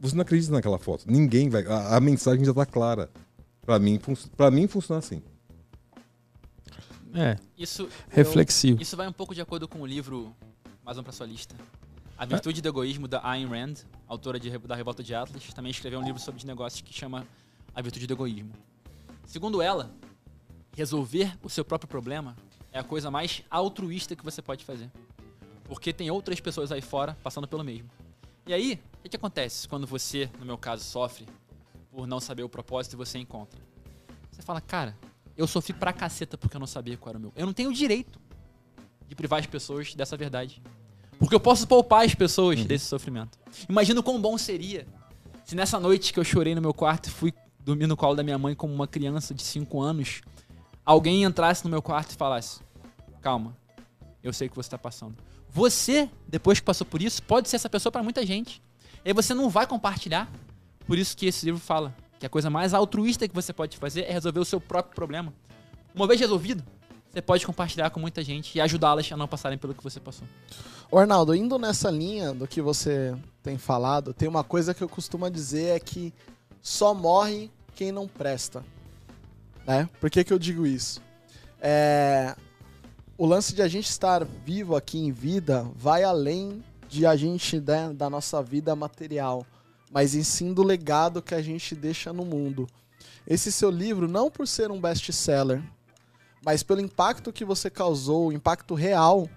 Você não acredita naquela foto. Ninguém vai. A, a mensagem já tá clara. Pra mim, fun- pra mim funciona assim. É, Isso, reflexivo. Isso vai um pouco de acordo com o livro, mais um pra sua lista. A Virtude do Egoísmo, da Ayn Rand, autora de, da Revolta de Atlas, também escreveu um livro sobre negócios que chama A Virtude do Egoísmo. Segundo ela, resolver o seu próprio problema é a coisa mais altruísta que você pode fazer. Porque tem outras pessoas aí fora passando pelo mesmo. E aí, o que, acontece quando você, no meu caso, sofre por não saber o propósito e você encontra? Você fala, cara, eu sofri pra caceta porque eu não sabia qual era o meu. Eu não tenho o direito de privar as pessoas dessa verdade. Porque eu posso poupar as pessoas desse sofrimento. Imagina o quão bom seria se nessa noite que eu chorei no meu quarto e fui dormir no colo da minha mãe como uma criança de 5 anos, alguém entrasse no meu quarto e falasse: Calma, eu sei o que você tá passando. Você, depois que passou por isso, pode ser essa pessoa para muita gente. E aí você não vai compartilhar. Por isso que esse livro fala que a coisa mais altruísta que você pode fazer é resolver o seu próprio problema. Uma vez resolvido, você pode compartilhar com muita gente e ajudá-las a não passarem pelo que você passou. Arnaldo, indo nessa linha do que você tem falado, tem uma coisa que eu costumo dizer é que só morre quem não presta. Né? Por que, que eu digo isso? É, O lance de a gente estar vivo aqui em vida vai além de a gente, né, da nossa vida material, mas em sim do legado que a gente deixa no mundo. Esse seu livro, não por ser um best-seller, mas pelo impacto que você causou, o impacto real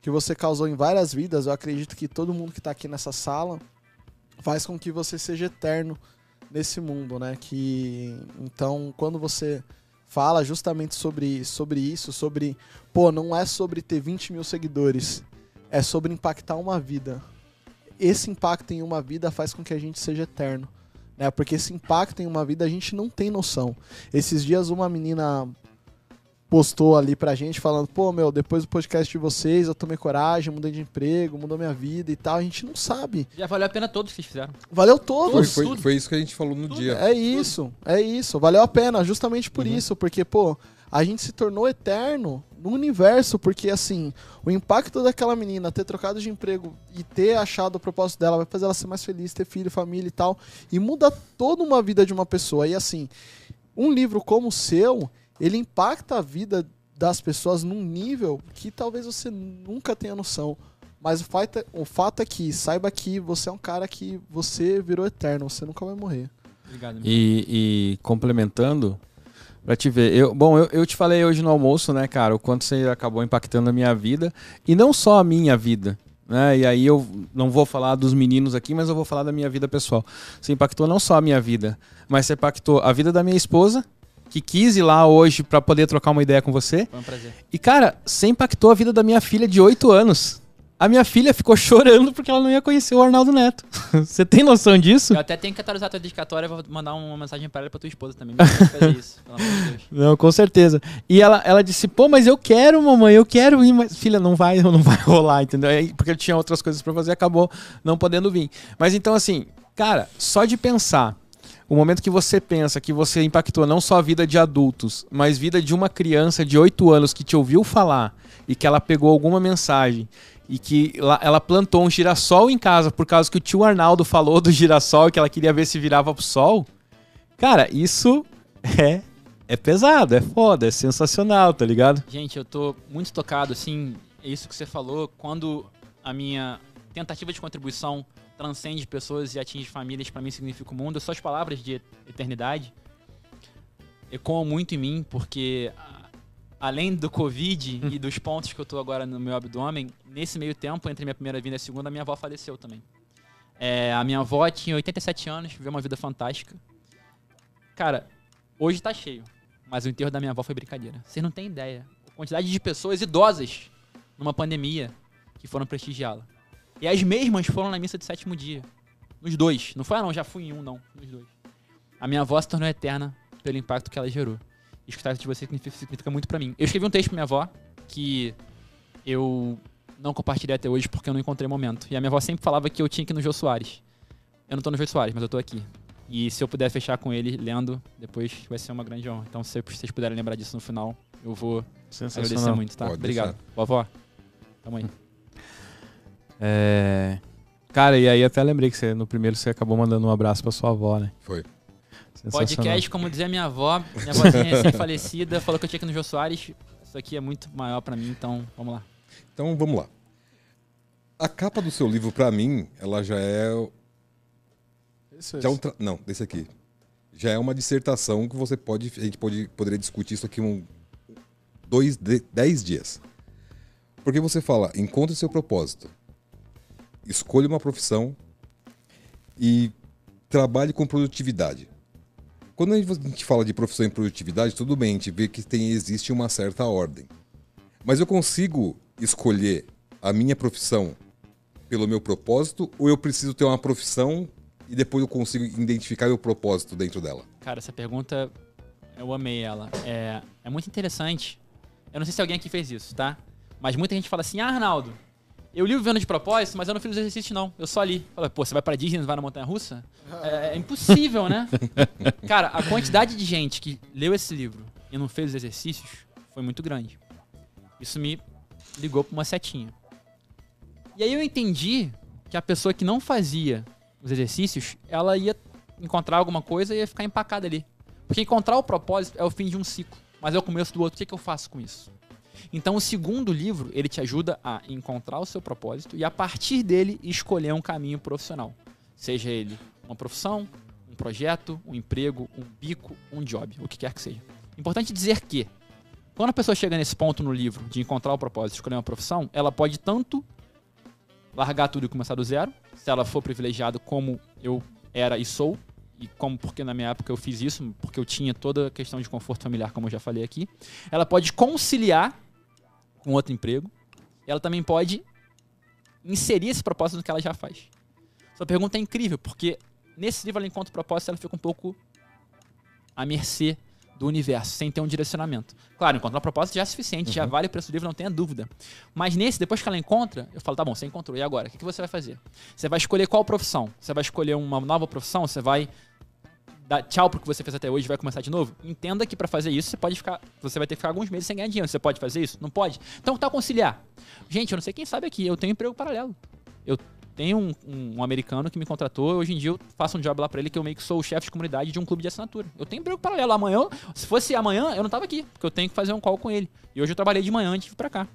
que você causou em várias vidas, eu acredito que todo mundo que tá aqui nessa sala faz com que você seja eterno nesse mundo, né? Que então, quando você fala justamente sobre, sobre isso, sobre, pô, não é sobre ter 20 mil seguidores, é sobre impactar uma vida. Esse impacto em uma vida faz com que a gente seja eterno. Né? Porque esse impacto em uma vida a gente não tem noção. Esses dias uma menina postou ali pra gente falando, pô, meu, depois do podcast de vocês, eu tomei coragem, mudei de emprego, mudou minha vida e tal. A gente não sabe. Já valeu a pena todos que fizeram. Valeu Foi, todos. foi, foi isso que a gente falou no dia. É isso, é isso. Valeu a pena, justamente por Uhum. isso, porque, pô, a gente se tornou eterno no universo, porque, assim, o impacto daquela menina ter trocado de emprego e ter achado o propósito dela vai fazer ela ser mais feliz, ter filho, família e tal, e muda toda uma vida de uma pessoa. E, assim, um livro como o seu, ele impacta a vida das pessoas num nível que talvez você nunca tenha noção. Mas o fato, é, o fato é que, saiba que você é um cara que você virou eterno, você nunca vai morrer. Obrigado. E, e complementando, pra te ver, eu, bom, eu, eu te falei hoje no almoço, né, cara, o quanto você acabou impactando a minha vida, e não só a minha vida, né, e aí eu não vou falar dos meninos aqui, mas eu vou falar da minha vida pessoal. Você impactou não só a minha vida, mas você impactou a vida da minha esposa, que quis ir lá hoje pra poder trocar uma ideia com você, Foi um prazer. e cara, você impactou a vida da minha filha de 8 anos. A minha filha ficou chorando porque ela não ia conhecer o Arnaldo Neto. Você tem noção disso? Eu até tenho que atualizar a tua dedicatória, vou mandar uma mensagem pra ela e pra tua esposa também. Fazer isso, pelo amor de Deus. Não, com certeza. E ela, ela disse, pô, mas eu quero, mamãe, eu quero ir, mas filha, não vai, não vai rolar, entendeu? Aí, Porque eu tinha outras coisas pra fazer, acabou não podendo vir. Mas então, assim, cara, só de pensar, o momento que você pensa que você impactou não só a vida de adultos, mas vida de uma criança de 8 anos que te ouviu falar e que ela pegou alguma mensagem e que ela plantou um girassol em casa por causa que o tio Arnaldo falou do girassol que ela queria ver se virava pro sol. Cara, isso é é pesado, é foda, é sensacional, tá ligado? Gente, eu tô muito tocado, assim, é isso que você falou, quando a minha tentativa de contribuição transcende pessoas e atinge famílias, pra mim significa o mundo. As suas palavras de eternidade ecoam muito em mim, porque a- além do Covid e dos pontos que eu tô agora no meu abdômen, nesse meio tempo, entre minha primeira vida e a segunda, minha avó faleceu também. É, a minha avó tinha 87 anos, viveu uma vida fantástica. Cara, hoje tá cheio, mas o enterro da minha avó foi brincadeira. Vocês não têm ideia. A quantidade de pessoas idosas numa pandemia que foram prestigiá-la. E as mesmas foram na missa de sétimo dia. Nos dois. Não foi, ah, não, já fui em um, não. Nos dois. A minha avó se tornou eterna pelo impacto que ela gerou. Escutar isso de você significa, muito pra mim. Eu escrevi um texto pra minha avó que eu não compartilhei até hoje porque eu não encontrei momento. E a minha avó sempre falava que eu tinha que ir no Jô Soares. Eu não tô no Jô Soares, mas eu tô aqui. E se eu puder fechar com ele lendo, depois vai ser uma grande honra. Então, se vocês puderem lembrar disso no final, eu vou agradecer muito, tá? Pode Obrigado. deixar. Vovó, tamo aí. É... Cara, e aí até lembrei que você, no primeiro você acabou mandando um abraço pra sua avó, né? Foi. Podcast, como dizia minha avó, minha avózinha recém-falecida, falou que eu tinha que ir no Jô Soares. Isso aqui é muito maior pra mim, então vamos lá. Então vamos lá. A capa do seu livro, pra mim, ela já é. Isso, Já é um isso. tra- Não, desse aqui. Já é uma dissertação que você pode. A gente pode, poderia discutir isso aqui um. Dois, de- dez dias. Porque você fala, encontre seu propósito. Escolha uma profissão e trabalhe com produtividade. Quando a gente, fala de profissão e produtividade, tudo bem, a gente vê que tem, existe uma certa ordem. Mas eu consigo escolher a minha profissão pelo meu propósito ou eu preciso ter uma profissão e depois eu consigo identificar meu propósito dentro dela? Cara, essa pergunta, eu amei ela. É, é muito interessante. Eu não sei se alguém aqui fez isso, tá? Mas muita gente fala assim, ah, Arnaldo, eu li o Vivendo de Propósito, mas eu não fiz os exercícios, não. Eu só li. Fala, Pô, você vai pra Disney, não vai na Montanha Russa? É, é impossível, né? Cara, a quantidade de gente que leu esse livro e não fez os exercícios foi muito grande. Isso me ligou pra uma setinha. E aí eu entendi que a pessoa que não fazia os exercícios, ela ia encontrar alguma coisa e ia ficar empacada ali. Porque encontrar o propósito é o fim de um ciclo, mas é o começo do outro. O que, que eu faço com isso? Então, o segundo livro, ele te ajuda a encontrar o seu propósito e, a partir dele, escolher um caminho profissional. Seja ele uma profissão, um projeto, um emprego, um bico, um job, o que quer que seja. Importante dizer que Quando a pessoa chega nesse ponto no livro de encontrar o propósito, escolher uma profissão, ela pode tanto largar tudo e começar do zero, se ela for privilegiada como eu era e sou, e como porque na minha época eu fiz isso, porque eu tinha toda a questão de conforto familiar, como eu já falei aqui. Ela pode conciliar com outro emprego. E ela também pode inserir esse propósito no que ela já faz. Sua pergunta é incrível, porque nesse livro ela encontra o propósito, ela fica um pouco à mercê do universo, sem ter um direcionamento. Claro, encontrar um propósito já é suficiente, já vale o preço do livro, não tenha dúvida. Mas nesse, depois que ela encontra, eu falo, tá bom, você encontrou, e agora? O que você vai fazer? Você vai escolher qual profissão? Você vai escolher uma nova profissão? Você vai dar tchau pro que você fez até hoje e vai começar de novo? Entenda que para fazer isso, você pode ficar. Você vai ter que ficar alguns meses sem ganhar dinheiro. Você pode fazer isso? Não pode? Então tá conciliar. Gente, eu não sei quem sabe aqui, eu tenho emprego paralelo. Eu tenho um, um- um americano que me contratou, hoje em dia eu faço um job lá pra ele que eu meio que sou o chefe de comunidade de um clube de assinatura. Eu tenho emprego paralelo. Amanhã, se fosse amanhã, eu não tava aqui, porque eu tenho que fazer um call com ele. E hoje eu trabalhei de manhã antes de vir pra cá.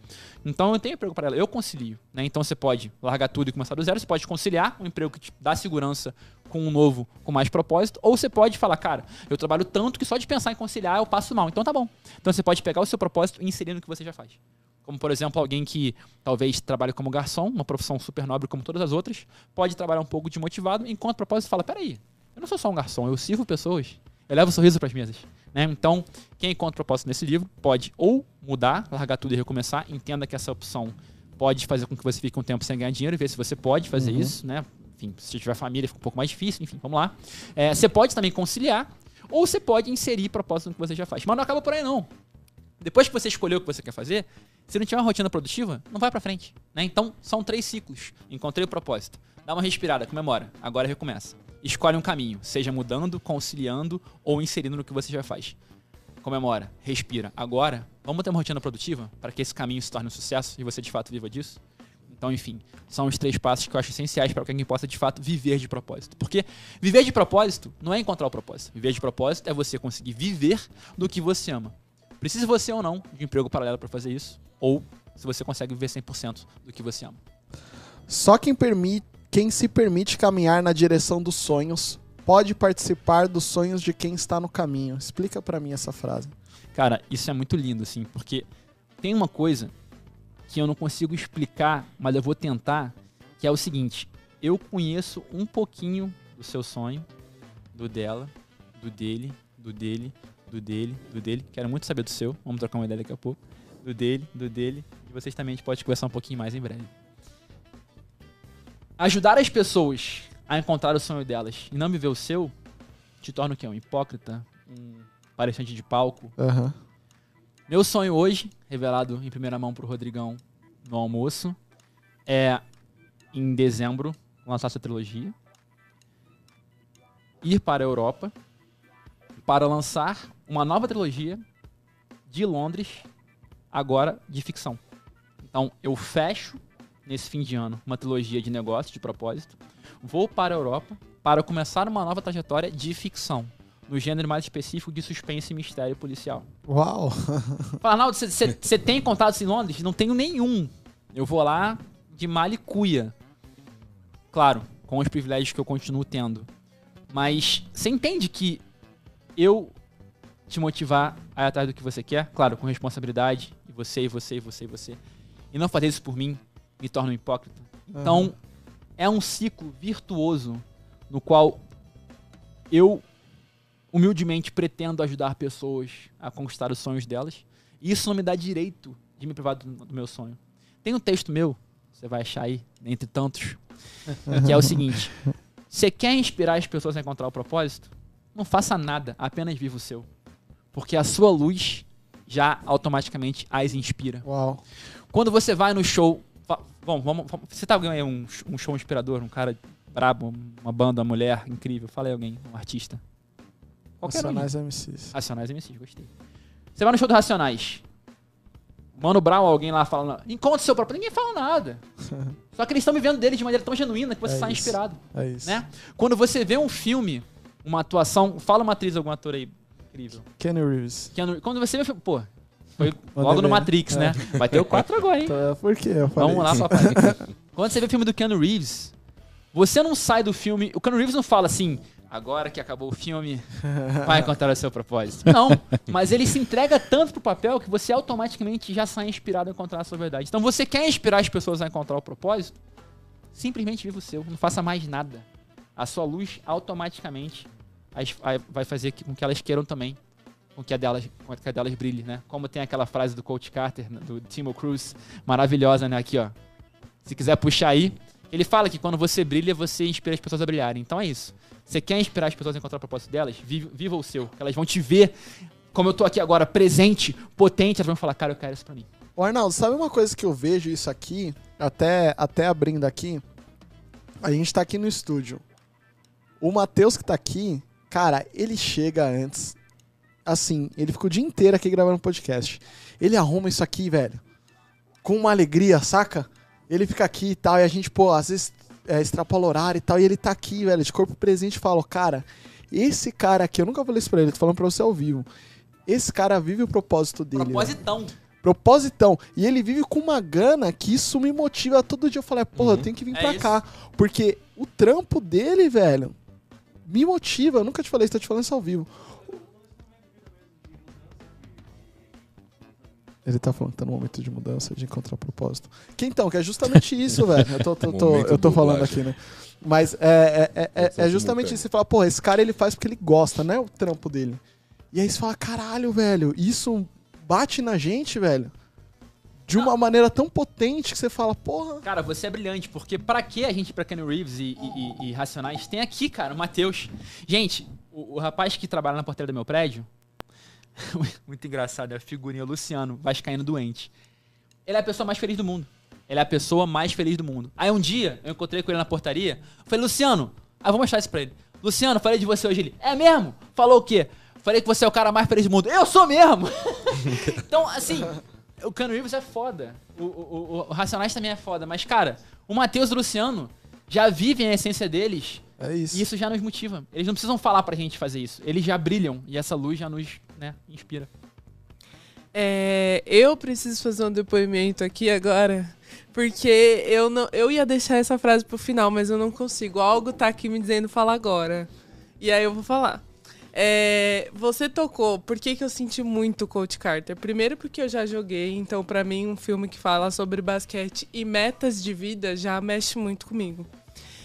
Então eu tenho emprego paralelo, eu concilio. Né? Então você pode largar tudo e começar do zero, você pode conciliar um emprego que te dá segurança com um novo, com mais propósito, ou você pode falar, cara, eu trabalho tanto que só de pensar em conciliar eu passo mal. Então tá bom. Então você pode pegar o seu propósito e inserir no que você já faz. Como, por exemplo, alguém que talvez trabalhe como garçom, uma profissão super nobre como todas as outras, pode trabalhar um pouco desmotivado, enquanto o propósito fala: peraí, eu não sou só um garçom, eu sirvo pessoas, eu levo sorriso para as mesas. Né? Então, quem encontra propósito nesse livro pode ou mudar, largar tudo e recomeçar, entenda que essa opção pode fazer com que você fique um tempo sem ganhar dinheiro e ver se você pode fazer isso, né? Enfim, se tiver família fica um pouco mais difícil, enfim, vamos lá. É, você pode também conciliar, ou você pode inserir propósito no que você já faz. Mas não acaba por aí, não. Depois que você escolheu o que você quer fazer, se não tiver uma rotina produtiva, não vai pra frente. Né? Então, são três ciclos. Encontrei o propósito. Dá uma respirada, comemora. Agora recomeça. Escolhe um caminho, seja mudando, conciliando ou inserindo no que você já faz. Comemora, respira. Agora, vamos ter uma rotina produtiva para que esse caminho se torne um sucesso e você de fato viva disso? Então, enfim, são os três passos que eu acho essenciais para que alguém possa de fato viver de propósito. Porque viver de propósito não é encontrar o propósito. Viver de propósito é você conseguir viver do que você ama. Precisa você ou não de um emprego paralelo para fazer isso, ou se você consegue viver 100% do que você ama. Só quem, permite, quem se permite caminhar na direção dos sonhos pode participar dos sonhos de quem está no caminho. Explica pra mim essa frase. Cara, isso é muito lindo, assim, porque tem uma coisa que eu não consigo explicar, mas eu vou tentar, que é o seguinte: eu conheço um pouquinho do seu sonho, do dela, do dele, do dele, do dele, do dele. Quero muito saber do seu. Vamos trocar uma ideia daqui a pouco. Do dele, do dele. E vocês também a gente pode conversar um pouquinho mais em breve. Ajudar as pessoas a encontrar o sonho delas e não viver o seu te torna o quê? Um hipócrita? Um palestrante de palco? Aham. Meu sonho hoje, revelado em primeira mão pro Rodrigão no almoço, é em dezembro lançar essa trilogia, ir para a Europa para lançar uma nova trilogia de Londres, agora de ficção. Então eu fecho nesse fim de ano uma trilogia de negócio, de propósito, vou para a Europa para começar uma nova trajetória de ficção, no gênero mais específico de suspense e mistério policial. Uau. Fala, Arnaldo, você tem contatos em Londres? Não tenho nenhum. Eu vou lá de malicuia. Claro, com os privilégios que eu continuo tendo. Mas você entende que eu te motivar a ir atrás do que você quer, claro, com responsabilidade, e você, e você, e você, e você, e não fazer isso por mim, me torna um hipócrita. Então, é um ciclo virtuoso no qual eu humildemente pretendo ajudar pessoas a conquistar os sonhos delas. E isso não me dá direito de me privar do, do meu sonho. Tem um texto meu, você vai achar aí, entre tantos, que é o seguinte: você quer inspirar as pessoas a encontrar o propósito? Não faça nada, apenas viva o seu. Porque a sua luz já automaticamente as inspira. Uau. Quando você vai no show. Bom, vamos, vamos- você tá alguém aí, um, um show inspirador, um cara brabo, uma banda, uma mulher incrível. Fala aí alguém, um artista. Qualquer um. Racionais MCs. Racionais MCs, gostei. Você vai no show do Racionais. Mano Brown, alguém lá falando, encontre seu próprio. Ninguém fala nada. Só que eles estão vivendo dele de maneira tão genuína que você É sai isso. inspirado. É isso. Né? Quando você vê um filme, uma atuação. Fala uma atriz, algum ator aí incrível. Kenny Reeves. Keanu- Quando você vê o filme. Pô, foi logo no. Matrix, É. né? Vai ter o 4 agora, hein? Tá, por quê? Eu falei Vamos lá, papai. Quando você vê o filme do Keanu Reeves, você não sai do filme. O Keanu Reeves não fala assim, agora que acabou o filme, vai encontrar o seu propósito. Não, mas ele se entrega tanto pro papel que você automaticamente já sai inspirado a encontrar a sua verdade. Então você quer inspirar as pessoas a encontrar o propósito? Simplesmente viva o seu, não faça mais nada. A sua luz automaticamente vai fazer com que elas queiram também, com que a delas, com que a delas brilhe, né? Como tem aquela frase do Coach Carter, né, do Timo Cruz, maravilhosa, né? Aqui, ó. Se quiser puxar aí, ele fala que quando você brilha, você inspira as pessoas a brilharem. Então é isso. Você quer inspirar as pessoas a encontrar o propósito delas? Viva, viva o seu. Elas vão te ver, como eu tô aqui agora, presente, potente. Elas vão falar, cara, eu quero isso pra mim. Ô, Arnaldo, sabe uma coisa que eu vejo isso aqui, até, até abrindo aqui? A gente tá aqui no estúdio. O Matheus que tá aqui, cara, ele chega antes. Assim, ele fica o dia inteiro aqui gravando podcast. Ele arruma isso aqui, velho. Com uma alegria, saca? Ele fica aqui e tal, e a gente, pô, às vezes é, horário e tal, e ele tá aqui, velho, de corpo presente e fala, cara, esse cara aqui, eu nunca falei isso pra ele, tô falando pra você ao vivo. Esse cara vive o propósito dele. velho. Propositão. Propositão. E ele vive com uma gana que isso me motiva todo dia. Eu falei, porra, eu tenho que vir É pra isso. cá. Porque o trampo dele, velho, me motiva. Eu nunca te falei isso, tô te falando isso ao vivo. Ele tá falando que tá no momento de mudança, de encontrar propósito. Que então, que é justamente isso, velho. Eu tô, tô- tô- eu tô falando aqui, né? Mas é, é, é- é- Só é justamente isso. Você fala, porra, esse cara ele faz porque ele gosta, né? O trampo dele. E aí você fala, caralho, velho, isso bate na gente, velho. De uma maneira tão potente que você fala, porra. Cara, você é brilhante, porque pra que a gente ir pra Kenny Reeves e, e- e- e Racionais? Tem aqui, cara, o Matheus. Gente, o, o rapaz que trabalha na porteira do meu prédio, muito engraçado, é a figurinha Luciano, vascaíno doente. Ele é a pessoa mais feliz do mundo. Ele é a pessoa mais feliz do mundo. Aí um dia, eu encontrei com ele na portaria, falei, Luciano, ah, vou mostrar isso pra ele. Luciano, falei de você hoje. Ele, é mesmo? Falou o quê? Falei que você é o cara mais feliz do mundo. Eu sou mesmo! então, assim, o Cano Reeves é foda. O, o, o- o Racionais também é foda. Mas, cara, o Matheus e o Luciano já vivem a essência deles É isso. e isso já nos motiva. Eles não precisam falar pra gente fazer isso. Eles já brilham e essa luz já nos né, inspira. É, eu preciso fazer um depoimento aqui agora, porque eu não, eu ia deixar essa frase pro final, mas eu não consigo. Algo tá aqui me dizendo fala agora. E aí eu vou falar. É, você tocou, por que, que eu senti muito Coach Carter? Primeiro porque eu já joguei, então pra mim um filme que fala sobre basquete e metas de vida já mexe muito comigo.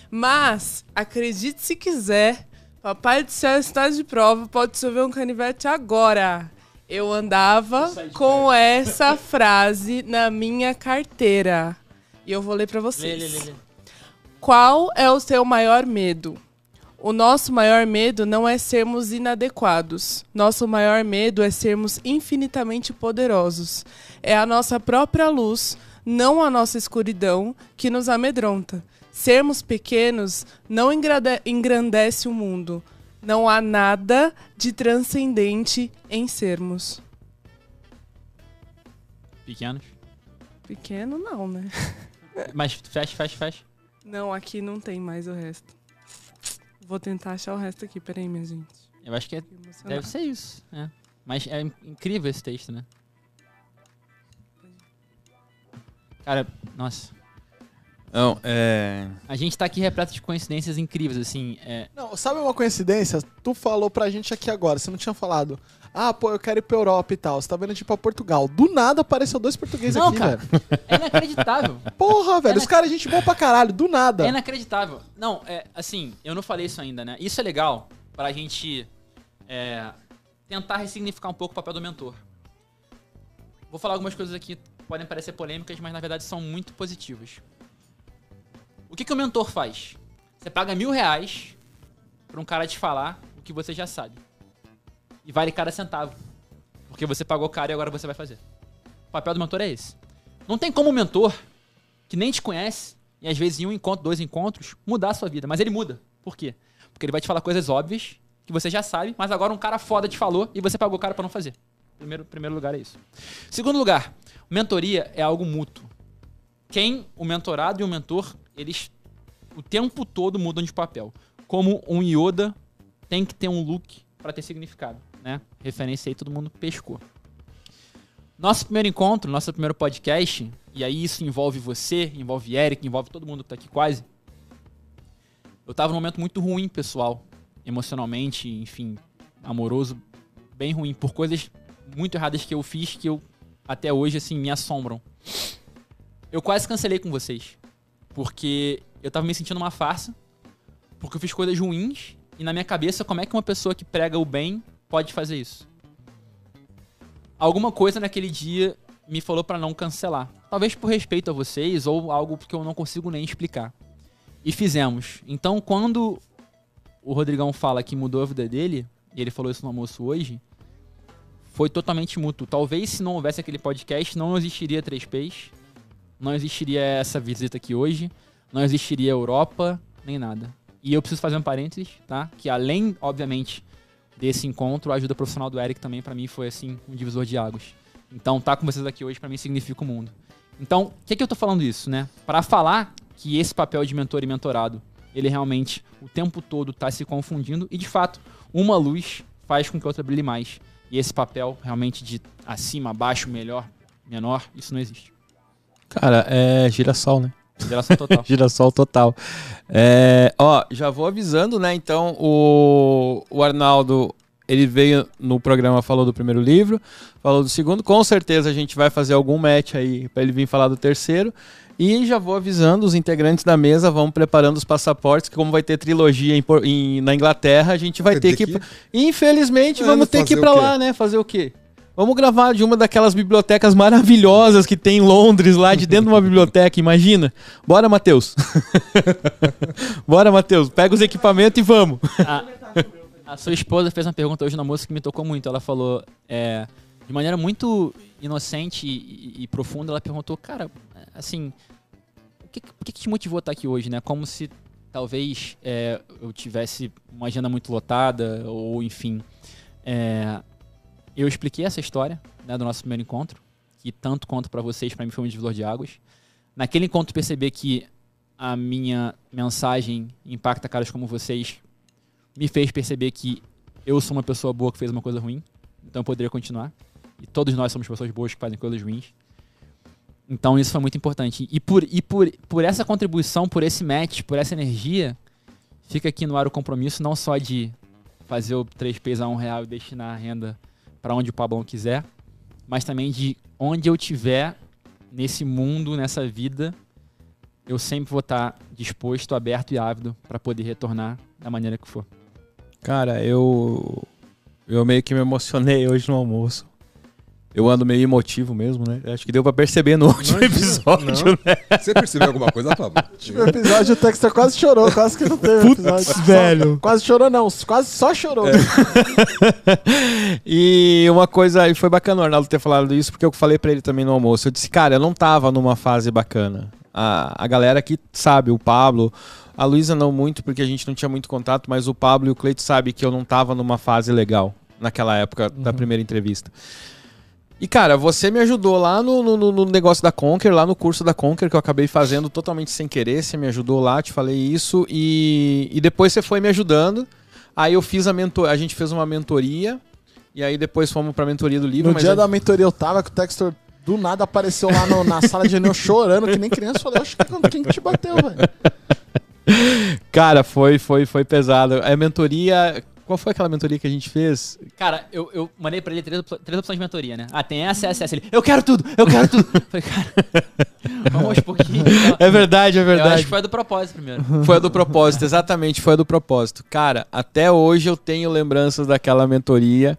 Mas, acredite se quiser, Papai do Céu está de prova, pode chover um canivete agora. Eu andava com essa frase na minha carteira. E eu vou ler pra vocês. Qual é o seu maior medo? O nosso maior medo não é sermos inadequados. Nosso maior medo é sermos infinitamente poderosos. É a nossa própria luz, não a nossa escuridão, que nos amedronta. Sermos pequenos não engrandece o mundo. Não há nada de transcendente em sermos. Pequenos. Pequeno, não, né? Mas fecha, fecha, fecha. Não, aqui não tem mais o resto. Vou tentar achar o resto aqui. Peraí, minha gente. Eu acho que é- deve ser isso. é. Mas é in- incrível esse texto, né? Cara, nossa. Não, é. A gente tá aqui repleto de coincidências incríveis, assim. É, Não, sabe uma coincidência? Tu falou pra gente aqui agora, você não tinha falado. Ah, pô, eu quero ir pra Europa e tal. Você tá vendo de ir pra Portugal. Do nada apareceu dois portugueses Não, aqui, cara. velho. é inacreditável. Porra, velho. É, Os caras, gente boa pra caralho. Do nada. É inacreditável. Não, é assim, eu não falei isso ainda, né? Isso é legal pra gente é, tentar ressignificar um pouco o papel do mentor. Vou falar algumas coisas aqui que podem parecer polêmicas, mas na verdade são muito positivas. O que, que o mentor faz? Você paga mil reais pra um cara te falar o que você já sabe. E vale cada centavo. Porque você pagou caro e agora você vai fazer. O papel do mentor é esse. Não tem como o mentor, que nem te conhece, e às vezes em um encontro, dois encontros, mudar a sua vida. Mas ele muda. Por quê? Porque ele vai te falar coisas óbvias, que você já sabe, mas agora um cara foda te falou e você pagou caro pra não fazer. Primeiro, primeiro lugar é isso. Segundo lugar, mentoria é algo mútuo. Quem, o mentorado e o mentor, eles o tempo todo mudam de papel. Como um Yoda tem que ter um look pra ter significado, né? Referência aí todo mundo pescou. Nosso primeiro encontro, nosso primeiro podcast, e aí isso envolve você, envolve Eric, envolve todo mundo que tá aqui quase. Eu tava num momento muito ruim, pessoal. emocionalmente, enfim, amoroso, bem ruim, por coisas muito erradas que eu fiz que eu até hoje, assim, me assombram. Eu quase cancelei com vocês. Porque eu tava me sentindo uma farsa. Porque eu fiz coisas ruins. E na minha cabeça, como é que uma pessoa que prega o bem pode fazer isso? Alguma coisa naquele dia me falou pra não cancelar. Talvez por respeito a vocês ou algo que eu não consigo nem explicar. E fizemos. Então, quando o Rodrigão fala que mudou a vida dele, e ele falou isso no almoço hoje, foi totalmente mútuo. Talvez se não houvesse aquele podcast, não existiria 3Ps, não existiria essa visita aqui hoje, não existiria Europa, nem nada. E eu preciso fazer um parênteses, tá? Que além, obviamente, desse encontro, a ajuda profissional do Eric também, pra mim, foi assim, um divisor de águas. Então, tá com vocês aqui hoje, pra mim, significa o mundo. Então, o que, que eu tô falando isso, né? Para falar que esse papel de mentor e mentorado, ele realmente, o tempo todo, tá se confundindo. E, de fato, uma luz faz com que a outra brilhe mais. E esse papel, realmente, de acima, abaixo, melhor, menor, isso não existe. Cara, é girassol, né? Geração total. Girassol total. É, ó, já vou avisando, né? Então, o, o Arnaldo, ele veio no programa, falou do primeiro livro, falou do segundo. Com certeza a gente vai fazer algum match aí para ele vir falar do terceiro. E já vou avisando os integrantes da mesa, vamos preparando os passaportes, que como vai ter trilogia em em- na Inglaterra, a gente vai Vai ter ter que... que- Infelizmente, Mano, vamos ter que ir pra lá, né? Fazer o quê? Vamos gravar de uma daquelas bibliotecas maravilhosas que tem em Londres, lá de dentro de uma biblioteca, imagina. Bora, Matheus. Bora, Matheus. Pega os equipamentos e vamos. a, a sua esposa fez uma pergunta hoje na moça que me tocou muito. Ela falou, é, de maneira muito inocente e, e- profunda, ela perguntou, cara, assim, o que, o que te motivou a estar aqui hoje, né? Como se talvez é, eu tivesse uma agenda muito lotada, ou enfim. É, eu expliquei essa história né, do nosso primeiro encontro, que tanto conto pra vocês, pra mim foi um divisor de águas. Naquele encontro perceber que a minha mensagem impacta caras como vocês me fez perceber que eu sou uma pessoa boa que fez uma coisa ruim, então eu poderia continuar. E todos nós somos pessoas boas que fazem coisas ruins. Então isso foi muito importante. E por, e por, por essa contribuição, por esse match, por essa energia, fica aqui no ar o compromisso não só de fazer o 3Ps a um real e destinar a renda para onde o Pablão quiser, mas também de onde eu tiver nesse mundo, nessa vida, eu sempre vou estar disposto, aberto e ávido para poder retornar da maneira que for. Cara, eu. Eu meio que me emocionei hoje no almoço. Eu ando meio emotivo mesmo, né? Acho que deu pra perceber no último episódio, não. né? Você percebeu alguma coisa, Pablo? No episódio o Texter quase chorou, quase que não teve episódio. Só- velho. Quase chorou não, quase só chorou. e uma coisa, e foi bacana o Arnaldo ter falado isso, porque eu falei pra ele também no almoço. Eu disse, cara, eu não tava numa fase bacana. A, a galera aqui sabe, o Pablo, a Luísa não muito, porque a gente não tinha muito contato, mas o Pablo e o Cleito sabem que eu não tava numa fase legal naquela época da primeira entrevista. E, cara, você me ajudou lá no, no, no negócio da Conquer, lá no curso da Conquer, que eu acabei fazendo totalmente sem querer. Você me ajudou lá, te falei isso. E, e depois você foi me ajudando. Aí eu fiz a mentor, a gente fez uma mentoria. E aí depois fomos pra mentoria do livro. No dia da mentoria eu tava que o Textor do nada apareceu lá no- na sala de reunião chorando, que nem criança. Eu falei, acho que quem que te bateu, velho? Cara, foi, foi, foi pesado. A mentoria. Qual foi aquela mentoria que a gente fez? Cara, eu, eu mandei pra ele três, três opções de mentoria, né? Ah, tem essa, essa, essa. Ele, eu quero tudo, eu quero tudo. Falei, cara, vamos aos pouquinhos. É verdade, é Eu acho verdade. que foi a do propósito primeiro. Foi a do propósito, exatamente, foi a do propósito. Cara, até hoje eu tenho lembranças daquela mentoria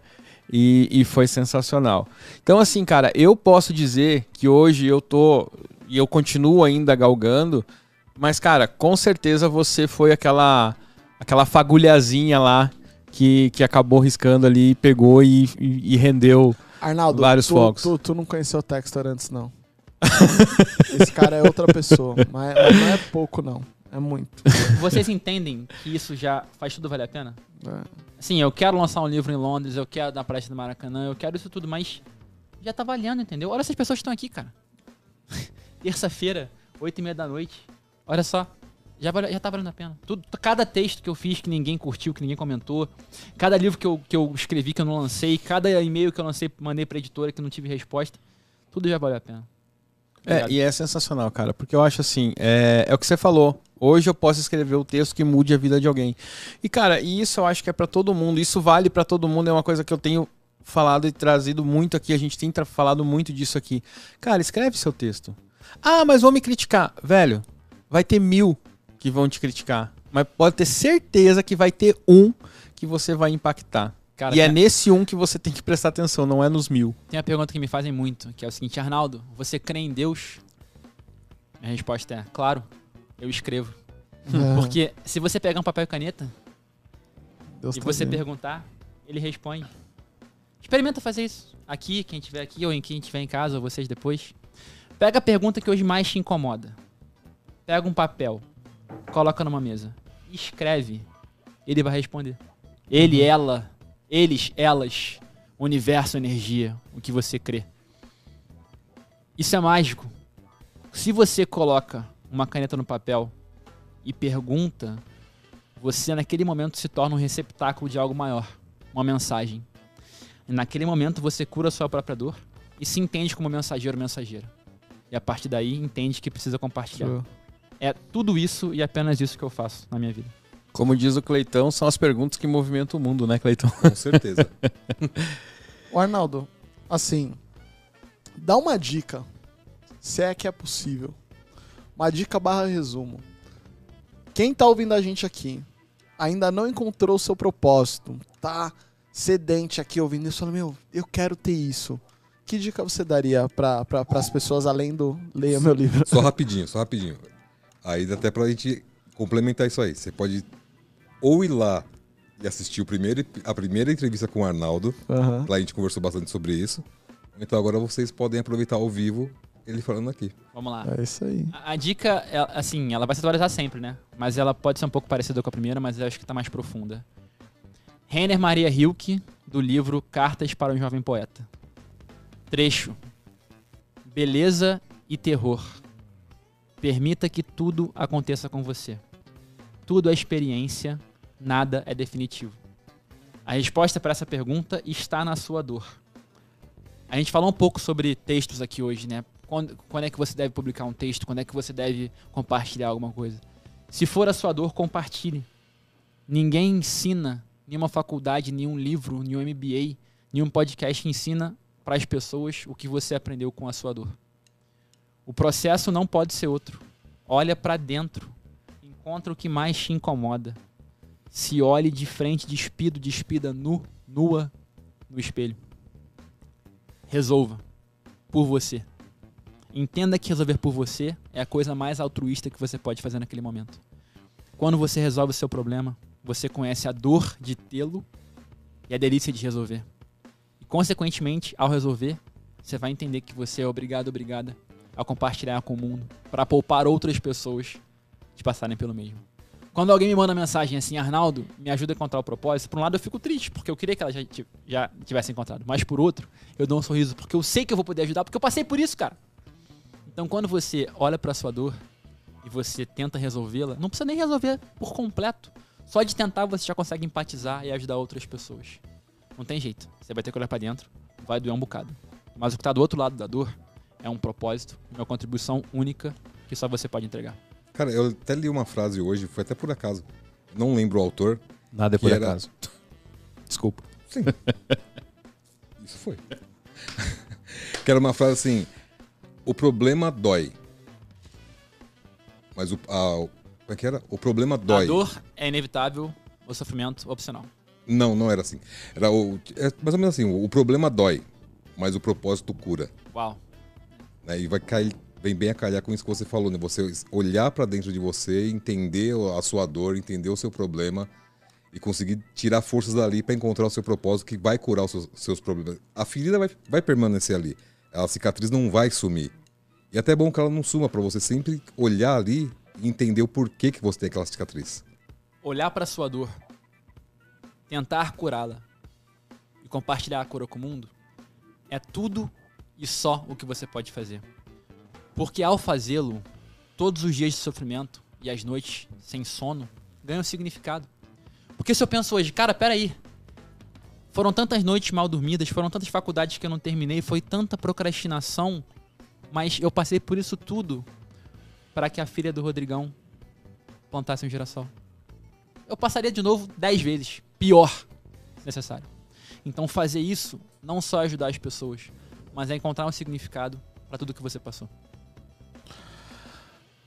e, e foi sensacional. Então, assim, cara, eu posso dizer que hoje eu tô e eu continuo ainda galgando, mas, cara, com certeza você foi aquela aquela fagulhazinha lá que, que acabou riscando ali, pegou e, e- e rendeu. Arnaldo, Vários tu, focos. Tu, tu não conheceu o Textor antes, não. Esse cara é outra pessoa, mas, mas não é pouco, não. É muito. Vocês entendem que isso já faz tudo valer a pena? É. Assim, eu quero lançar um livro em Londres, eu quero dar palestra no Maracanã, eu quero isso tudo, mas já tá valendo, entendeu? Olha essas pessoas que estão aqui, cara. Terça-feira, oito e meia da noite. Olha só. Já, vale- já tá valendo a pena. Tudo, cada texto que eu fiz que ninguém curtiu, que ninguém comentou, cada livro que eu, que eu escrevi que eu não lancei, cada e-mail que eu lancei, mandei pra editora que não tive resposta, tudo já valeu a pena. É, e é sensacional, cara, porque eu acho assim, é, é o que você falou. Hoje eu posso escrever o texto que mude a vida de alguém. E cara, e isso eu acho que é pra todo mundo. Isso vale pra todo mundo. É uma coisa que eu tenho falado e trazido muito aqui. A gente tem falado muito disso aqui. Cara, escreve seu texto. Ah, mas vão me criticar. Velho, vai ter mil que vão te criticar. Mas pode ter certeza que vai ter um que você vai impactar. Cara, e é nesse um que você tem que prestar atenção, não é nos mil. tem uma pergunta que me fazem muito, que é o seguinte, Arnaldo, você crê em Deus? Minha resposta é, claro, eu escrevo. Porque se você pegar um papel e caneta Deus e tá você vendo. perguntar, ele responde. Experimenta fazer isso. Aqui, quem estiver aqui, ou em quem estiver em casa, ou vocês depois. Pega a pergunta que hoje mais te incomoda. Pega um papel, coloca numa mesa, escreve. Ele vai responder. Ele, ela, eles, elas, universo, energia, o que você crê. Isso é mágico. Se você coloca uma caneta no papel e pergunta, você naquele momento se torna um receptáculo de algo maior, uma mensagem. E naquele momento você cura a sua própria dor e se entende como mensageiro ou mensageira. E a partir daí entende que precisa compartilhar. Show. É tudo isso e apenas isso que eu faço na minha vida. Como diz o Cleitão, são as perguntas que movimentam o mundo, né, Cleitão? Com certeza. Ô, Arnaldo, assim, dá uma dica, se é que é possível. Uma dica barra resumo. Quem tá ouvindo a gente aqui ainda não encontrou o seu propósito, tá sedente aqui ouvindo isso, falando, meu, eu quero ter isso. Que dica você daria para pra, as pessoas além do leia meu livro? só rapidinho, só rapidinho. Aí dá até pra gente complementar isso aí. Você pode ou ir lá e assistir o primeiro, a primeira entrevista com o Arnaldo. Aham. Lá a gente conversou bastante sobre isso. Então agora vocês podem aproveitar ao vivo ele falando aqui. Vamos lá. É isso aí. A, a dica, é, assim, ela vai se atualizar sempre, né? Mas ela pode ser um pouco parecida com a primeira, mas eu acho que tá mais profunda. Rainer Maria Hilke, do livro Cartas para um Jovem Poeta. Trecho. Beleza e terror. Permita que tudo aconteça com você. Tudo é experiência, nada é definitivo. A resposta para essa pergunta está na sua dor. A gente falou um pouco sobre textos aqui hoje, né? Quando, quando é que você deve publicar um texto? Quando é que você deve compartilhar alguma coisa? Se for a sua dor, compartilhe. Ninguém ensina, nenhuma faculdade, nenhum livro, nenhum MBA, nenhum podcast ensina para as pessoas o que você aprendeu com a sua dor. O processo não pode ser outro. Olha para dentro. Encontra o que mais te incomoda. Se olhe de frente, despido, despida, nu, nua, no espelho. Resolva. Por você. Entenda que resolver por você é a coisa mais altruísta que você pode fazer naquele momento. Quando você resolve o seu problema, você conhece a dor de tê-lo e a delícia de resolver. E, consequentemente, ao resolver, você vai entender que você é obrigado, obrigada a compartilhar com o mundo para poupar outras pessoas de passarem pelo mesmo. Quando alguém me manda mensagem assim, Arnaldo, me ajuda a encontrar o propósito, por um lado eu fico triste, porque eu queria que ela já, já tivesse encontrado. Mas por outro, eu dou um sorriso, porque eu sei que eu vou poder ajudar, porque eu passei por isso, cara. Então quando você olha pra sua dor e você tenta resolvê-la, não precisa nem resolver por completo. Só de tentar você já consegue empatizar e ajudar outras pessoas. Não tem jeito. Você vai ter que olhar pra dentro, vai doer um bocado. Mas o que tá do outro lado da dor é um propósito, uma contribuição única que só você pode entregar. Cara, eu até li uma frase hoje, foi até por acaso. Não lembro o autor. Nada é por era- acaso. Desculpa. Sim. Isso foi. que era uma frase assim: O problema dói. Mas o. A, o- como é que era? O problema dói. A dor é inevitável, o sofrimento opcional. Não, não era assim. Era o. É mais ou menos assim: o, o problema dói, mas o propósito cura. Uau. Né? E vai cair, vem bem a calhar com isso que você falou, né? Você olhar pra dentro de você, entender a sua dor, entender o seu problema e conseguir tirar forças dali pra encontrar o seu propósito que vai curar os seus, seus problemas. A ferida vai, vai permanecer ali. A cicatriz não vai sumir. E até é bom que ela não suma pra você sempre olhar ali e entender o porquê que você tem aquela cicatriz. olhar para sua dor, tentar curá-la e compartilhar a cura com o mundo é tudo e só o que você pode fazer. Porque ao fazê-lo, todos os dias de sofrimento e as noites sem sono ganham significado. Porque se eu penso hoje, cara, peraí, foram tantas noites mal dormidas, foram tantas faculdades que eu não terminei, foi tanta procrastinação, mas eu passei por isso tudo para que a filha do Rodrigão plantasse um girassol. Eu passaria de novo 10 vezes. Pior, se necessário. Então fazer isso não só é ajudar as pessoas, mas é encontrar um significado para tudo que você passou.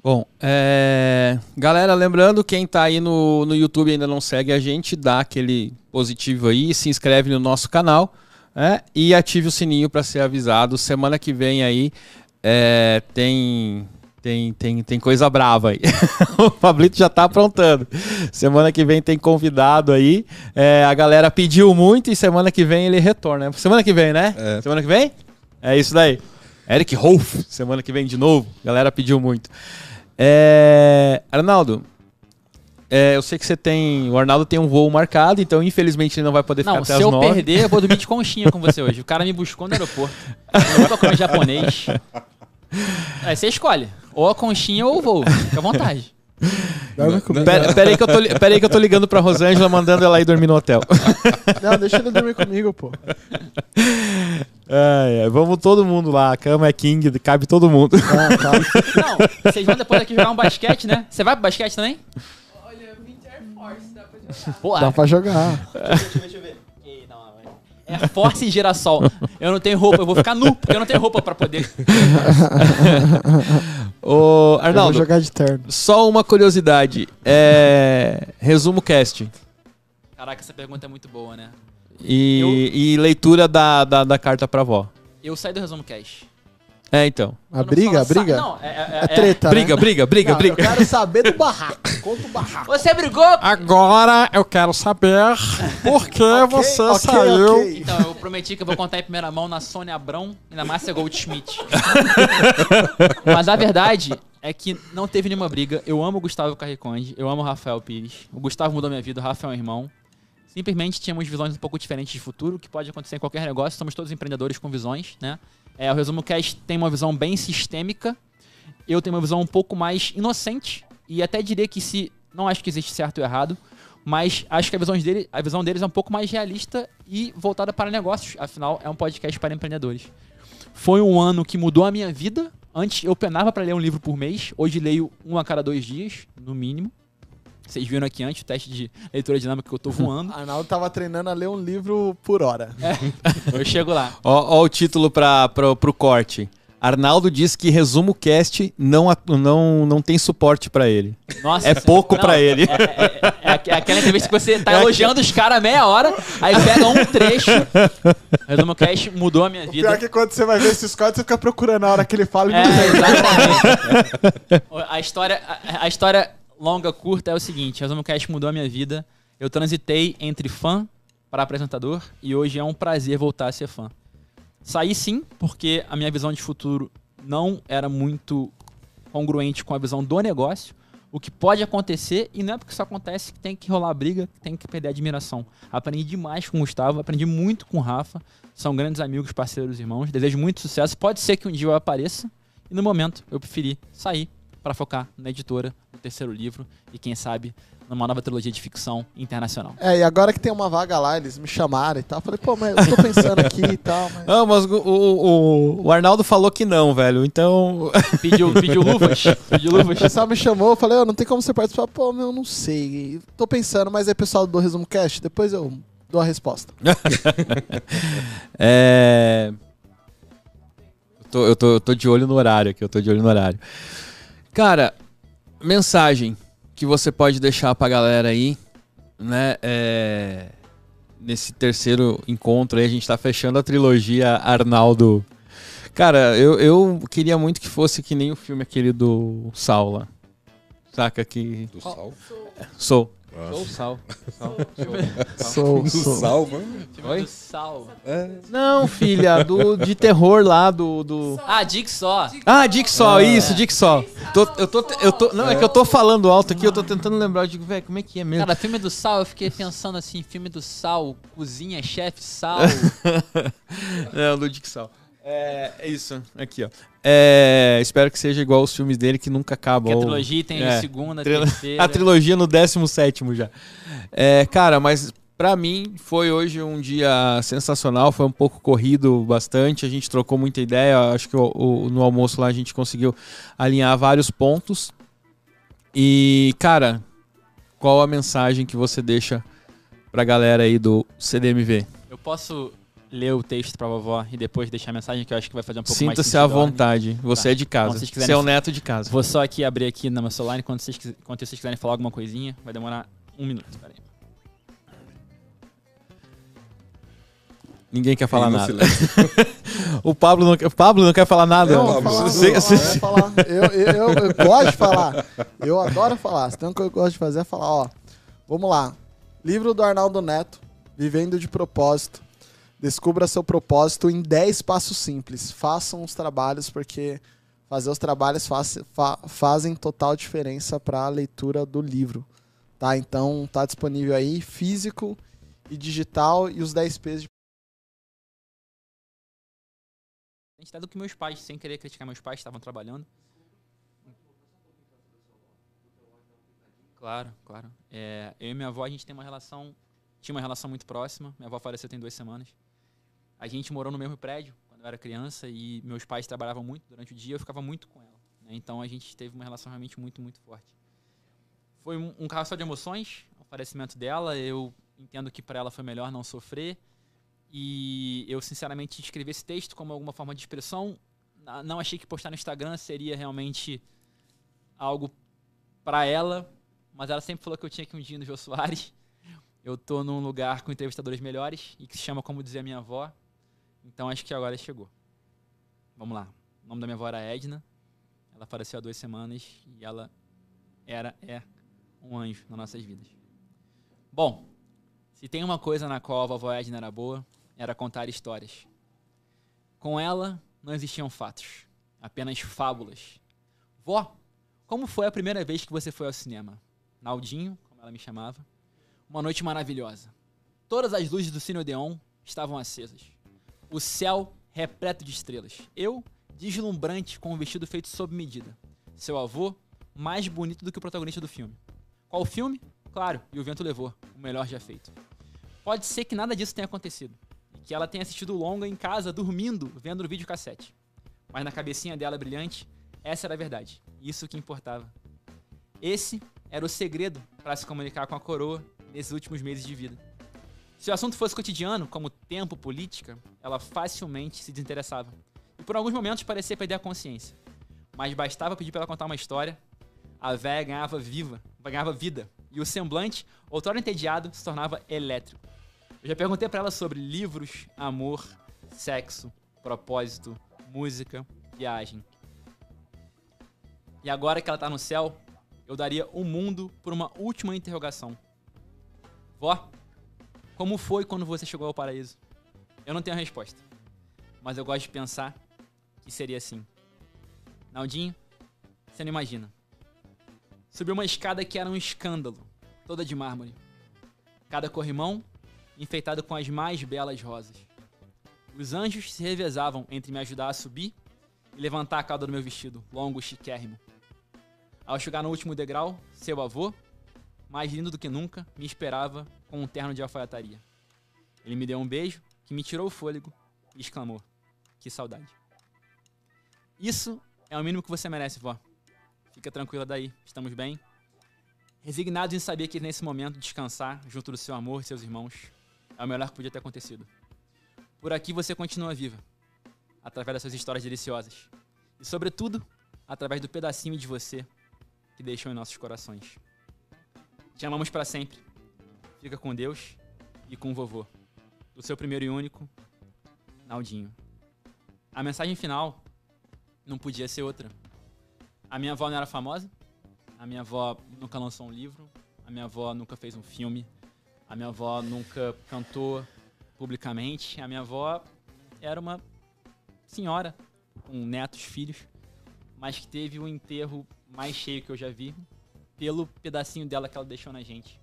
Bom, é... galera, lembrando, quem tá aí no, no YouTube e ainda não segue a gente, dá aquele positivo aí, se inscreve no nosso canal né? e ative o sininho para ser avisado. Semana que vem aí é, tem, tem, tem, tem coisa brava aí. o Pablito já tá aprontando. Semana que vem tem convidado aí. É, a galera pediu muito e semana que vem ele retorna. Semana que vem, né? É. Semana que vem? É isso daí. Eric Rolf, semana que vem de novo. A galera pediu muito. É... Arnaldo, é, eu sei que você tem. O Arnaldo tem um voo marcado, então infelizmente ele não vai poder ficar Não, até se as eu nove. perder, eu vou dormir de conchinha com você hoje. O cara me buscou no aeroporto. Eu tô com japonês. Aí você escolhe. Ou a conchinha ou o voo. Fica à vontade. Dorme comigo. Pera, pera aí que eu tô, pera aí que eu tô ligando pra Rosângela, mandando ela ir dormir no hotel. Não, deixa ele dormir comigo, pô. Ai, ai, vamos todo mundo lá. A cama é king, cabe todo mundo. Ah, tá. Não, vocês vão depois aqui jogar um basquete, né? Você vai pro basquete também? Olha, eu vim de Air Force, dá pra jogar. Porra. Dá pra jogar. Deixa eu ver. Ih, não, É force e girassol. Eu não tenho roupa, eu vou ficar nu, porque eu não tenho roupa pra poder. Ô, Eu vou Arnaldo, jogar de terno. só uma curiosidade. É. Resumo cast. Caraca, essa pergunta é muito boa, né? E, e leitura da, da, da carta pra avó. Eu saí do resumo cash. É, então. A briga, a briga? sa- Não, é, é, É treta, Briga, né? briga, briga, Não, briga. Eu quero saber do barraco. Conta o barraco. Você brigou? Agora eu quero saber por que você Ok, saiu. ok. Então, eu prometi que eu vou contar em primeira mão na Sônia Abrão e na Márcia Goldschmidt. Mas a verdade é que não teve nenhuma briga. Eu amo o Gustavo Carriconde, eu amo o Rafael Pires. O Gustavo mudou minha vida, o Rafael é um irmão. Simplesmente tínhamos visões um pouco diferentes de futuro, que pode acontecer em qualquer negócio. Somos todos empreendedores com visões, né? É, o Resumo Cast tem uma visão bem sistêmica. Eu tenho uma visão um pouco mais inocente. E até diria que se. Não acho que existe certo ou errado. Mas acho que a visão, dele, a visão deles é um pouco mais realista e voltada para negócios. Afinal, é um podcast para empreendedores. Foi um ano que mudou a minha vida. Antes eu penava para ler um livro por mês. Hoje leio um a cada dois dias, no mínimo. Vocês viram aqui antes o teste de leitura dinâmica que eu tô voando. Arnaldo tava treinando a ler um livro por hora. Eu chego lá. Ó, ó o título pra, pro, pro corte. Arnaldo diz que resumo cast não, não, não tem suporte pra ele. Nossa, É pouco pra ele. É, é- é- é é aquela entrevista que você tá elogiando os caras meia hora, aí pega um trecho. Resumo Cast mudou a minha Pior vida. que quando você vai ver esses cortes, você fica procurando a hora que ele fala e É, não tem. exatamente. a história, a, a história longa, curta é o seguinte: Resumo Cast mudou a minha vida. Eu transitei entre fã para apresentador e hoje é um prazer voltar a ser fã. Saí sim, porque a minha visão de futuro não era muito congruente com a visão do negócio. O que pode acontecer, e não é porque isso acontece que tem que rolar briga, que tem que perder a admiração. Aprendi demais com o Gustavo, aprendi muito com o Rafa. São grandes amigos, parceiros, irmãos. Desejo muito sucesso. Pode ser que um dia eu apareça. E no momento, eu preferi sair para focar na editora, no terceiro livro e, quem sabe, numa nova trilogia de ficção internacional. É, e agora que tem uma vaga lá, eles me chamaram e tal. Eu falei, pô, mas eu tô pensando aqui e tal, mas. Ah, mas o, o, o- o Arnaldo falou que não, velho. Então. Pediu, pediu luvas? Pediu O luvas? pessoal me chamou, eu falei, ó, não tem como você participar. Pô, meu, não sei. Tô pensando, mas aí, pessoal do Resumo Cast, depois eu dou a resposta. É. Eu tô, eu, tô, eu tô de olho no horário aqui, eu tô de olho no horário. Cara, mensagem que você pode deixar pra galera aí, né? É, Nesse terceiro encontro aí, a gente tá fechando a trilogia Arnaldo. Cara, eu, eu queria muito que fosse que nem o filme aquele do Saula. Saca que. Do sal? Sou. Sou Sal. Sou, Do sou. sal, mano? Oi? Do sal. Não, filha, do, de terror lá, do. do... Ah, Dick só. Ah, Dick Sol, isso, Dick Sol. Tô, eu tô, eu tô, não, é que eu tô falando alto aqui, eu tô tentando lembrar, eu digo, velho, como é que é mesmo? Cara, filme do sal, eu fiquei pensando assim, filme do sal, cozinha, chefe, sal. Não, do Dick Sol. É, é isso, aqui, ó. É, espero que seja igual os filmes dele que nunca acabam. Que a trilogia tem É. a segunda, Trilo- terceira. A trilogia no 17 já. É, cara, mas pra mim foi hoje um dia sensacional. Foi um pouco corrido bastante. A gente trocou muita ideia. Acho que o- o- no almoço lá a gente conseguiu alinhar vários pontos. E, cara, qual a mensagem que você deixa pra galera aí do CDMV? Eu posso ler o texto pra vovó e depois deixar a mensagem que eu acho que vai fazer um pouco mais Sinta-se à vontade. Você Tá. é de casa. Então, quiserem- Você é o neto de casa. Vou só aqui abrir aqui no meu celular enquanto vocês, enquanto vocês quiserem falar alguma coisinha. Vai demorar um minuto. Pera aí. Ninguém quer falar nada. O Pablo não, quer- o Pablo não quer falar nada. Pablo, vou falar, Você- você-. Eu, eu, eu, eu gosto de falar. Eu adoro falar. Se tem uma coisa que eu gosto de fazer é falar, ó. Vamos lá. Livro do Arnaldo Neto, Vivendo de Propósito. Descubra seu propósito em 10 passos simples. Façam os trabalhos, porque fazer os trabalhos faz- fa- fazem total diferença para a leitura do livro. Tá? Então tá disponível aí, físico e digital, e os 10 P's de A gente até do que meus pais, sem querer criticar meus pais, estavam trabalhando. Claro, claro. É, eu e minha avó, a gente tem uma relação, tinha uma relação muito próxima. Minha avó faleceu tem duas semanas. A gente morou no mesmo prédio quando eu era criança e meus pais trabalhavam muito durante o dia, eu ficava muito com ela. né? Então a gente teve uma relação realmente muito, muito forte. Foi um, um carro só de emoções, o falecimento dela. Eu entendo que para ela foi melhor não sofrer. E eu, sinceramente, escrevi esse texto como alguma forma de expressão. Não achei que postar no Instagram seria realmente algo para ela, mas ela sempre falou que eu tinha que um dia no Jô Soares. Eu tô num lugar com entrevistadores melhores e que se chama Como Dizia Minha Avó. Então acho que agora chegou. Vamos lá. O nome da minha avó era Edna. Ela faleceu há duas semanas e ela era, é um anjo nas nossas vidas. Bom, se tem uma coisa na qual a vovó Edna era boa, era contar histórias. Com ela, não existiam fatos, apenas fábulas. Vó, como foi a primeira vez que você foi ao cinema? Naldinho, como ela me chamava. Uma noite maravilhosa. Todas as luzes do Cine Odeon estavam acesas. O céu repleto de estrelas. Eu, deslumbrante, com um vestido feito sob medida. Seu avô, mais bonito do que o protagonista do filme. Qual filme? Claro, E o Vento Levou, o melhor já feito. Pode ser que nada disso tenha acontecido. E que ela tenha assistido longa em casa, dormindo, vendo no videocassete. Mas na cabecinha dela brilhante, essa era a verdade. Isso que importava. Esse era o segredo para se comunicar com a coroa nesses últimos meses de vida. Se o assunto fosse cotidiano, como tempo, política, ela facilmente se desinteressava. E por alguns momentos parecia perder a consciência. Mas bastava pedir para ela contar uma história, a véia ganhava viva, ganhava vida. E o semblante, outrora entediado, se tornava elétrico. Eu já perguntei para ela sobre livros, amor, sexo, propósito, música, viagem. E agora que ela tá no céu, eu daria o mundo por uma última interrogação. Vó, como foi quando você chegou ao paraíso? Eu não tenho a resposta. Mas eu gosto de pensar que seria assim. Naldinho, você não imagina. Subiu uma escada que era um escândalo, toda de mármore. Cada corrimão enfeitado com as mais belas rosas. Os anjos se revezavam entre me ajudar a subir e levantar a cauda do meu vestido, longo chiquérrimo. Ao chegar no último degrau, seu avô, mais lindo do que nunca, me esperava com um terno de alfaiataria. Ele me deu um beijo que me tirou o fôlego e exclamou: Que saudade. Isso é o mínimo que você merece, vó. Fica tranquila daí, estamos bem. Resignados em saber que nesse momento descansar junto do seu amor e seus irmãos é o melhor que podia ter acontecido. Por aqui você continua viva, através das suas histórias deliciosas. E, sobretudo, através do pedacinho de você que deixou em nossos corações. Te amamos para sempre. Fica com Deus e com o vovô. Do seu primeiro e único, Naldinho. A mensagem final não podia ser outra. A minha avó não era famosa, a minha avó nunca lançou um livro, a minha avó nunca fez um filme, a minha avó nunca cantou publicamente, a minha avó era uma senhora com netos, filhos, mas que teve o enterro mais cheio que eu já vi pelo pedacinho dela que ela deixou na gente.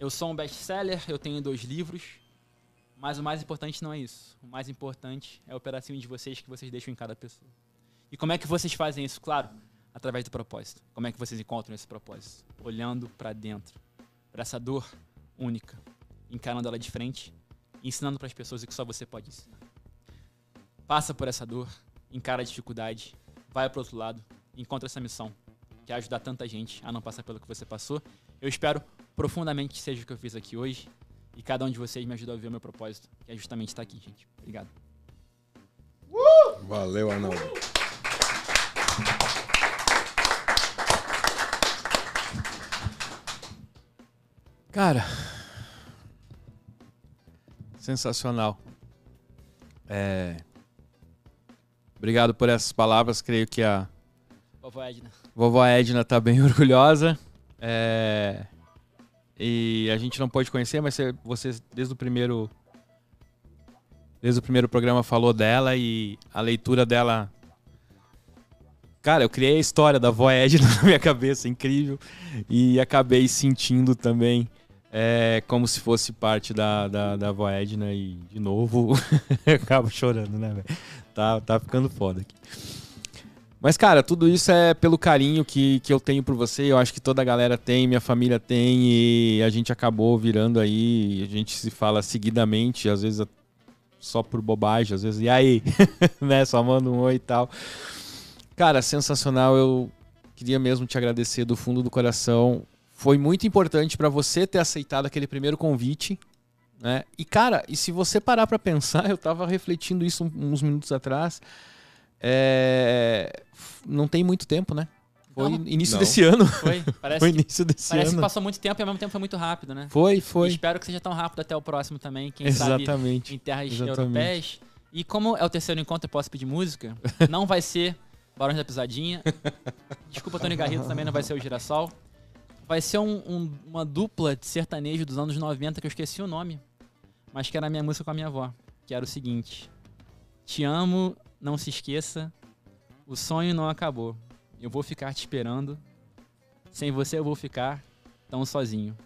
Eu sou um best-seller, eu tenho dois livros, mas o mais importante não é isso. O mais importante é o pedacinho de vocês que vocês deixam em cada pessoa. E como é que vocês fazem isso? Claro, através do propósito. Como é que vocês encontram esse propósito? Olhando para dentro, para essa dor única, encarando ela de frente, ensinando para as pessoas o que só você pode ensinar. Passa por essa dor, encara a dificuldade, vai para outro lado, encontra essa missão, quer ajudar tanta gente a não passar pelo que você passou. Eu espero profundamente que seja o que eu fiz aqui hoje. E cada um de vocês me ajudou a ver o meu propósito, que é justamente estar aqui, gente. Obrigado. Valeu, Arnaldo. Cara, sensacional. É, Obrigado por essas palavras. Creio que a Vovó Edna. vovó Edna tá bem orgulhosa. É, E a gente não pode conhecer, mas você- desde o primeiro desde o primeiro programa falou dela e a leitura dela Cara, eu criei a história da Edna na minha cabeça, incrível. E acabei sentindo também é, como se fosse parte da, da, da vó Edna. E, de novo, acabo chorando, né, velho? Tá, tá ficando foda aqui. Mas, cara, tudo isso é pelo carinho que, que eu tenho por você. Eu acho que toda a galera tem, minha família tem. E a gente acabou virando aí. A gente se fala seguidamente, às vezes só por bobagem, às vezes. E aí? né? Só manda um oi e tal. Cara, sensacional. Eu queria mesmo te agradecer do fundo do coração. Foi muito importante pra você ter aceitado aquele primeiro convite, né? E cara, e se você parar pra pensar, eu tava refletindo isso uns minutos atrás. É, Não tem muito tempo, né? Foi Não. início Não. desse ano. Foi? Parece, Foi que, início desse parece que ano. passou muito tempo e ao mesmo tempo foi muito rápido, né? Foi, E foi. espero que seja tão rápido até o próximo também, quem sabe Exatamente. em terras Exatamente. europeias. E como é o terceiro encontro, eu posso pedir música. Não vai ser Barões da Pisadinha. Desculpa, Tony Garrido também não vai ser o Girassol. Vai ser um- um- uma dupla de sertanejo dos anos 90 que eu esqueci o nome. Mas que era a minha música com a minha avó. Que era o seguinte: Te amo, não se esqueça. O sonho não acabou. Eu vou ficar te esperando. Sem você eu vou ficar tão sozinho.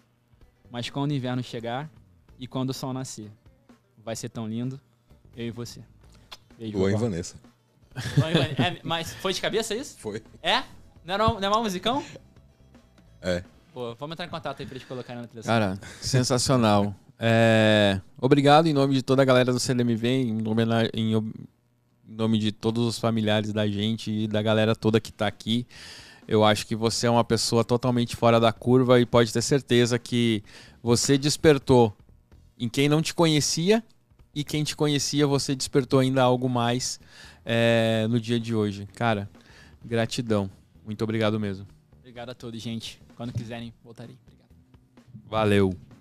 Mas quando o inverno chegar e quando o sol nascer, vai ser tão lindo, eu e você. Beijo, e vovó. Vanessa. É, mas foi de cabeça isso? Foi. É? Não era um, não é um musicão? É. Pô, vamos entrar em contato aí pra eles colocarem na trilha. Cara, sensacional. É, Obrigado em nome de toda a galera do CLMV, em, em em nome de todos os familiares da gente e da galera toda que tá aqui. Eu acho que você é uma pessoa totalmente fora da curva e pode ter certeza que você despertou em quem não te conhecia e quem te conhecia você despertou ainda algo mais é, no dia de hoje. Cara, gratidão. Muito obrigado mesmo. Obrigado a todos, gente. Quando quiserem, voltarei. Obrigado. Valeu.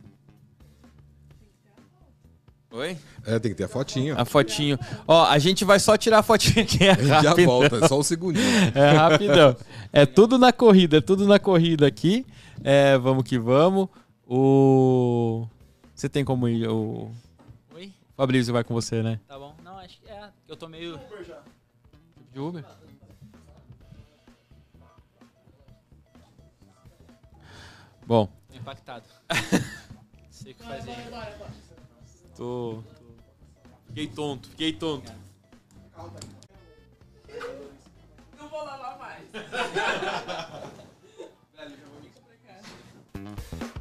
Oi? É, tem que ter a fotinha. A fotinho. Ó, a gente vai só tirar a fotinha aqui. É A gente já volta, é só um segundinho. É rapidão. É tudo na corrida, é tudo na corrida aqui. É, vamos que vamos. O. Você tem como ir? O Oi? Fabrício vai com você, né? Tá bom? Não, acho que é. Eu tô meio. De Uber? Bom, impactado. Sei o que fazer. tô. Tô- Fiquei tonto, fiquei tonto. Não vou lavar mais.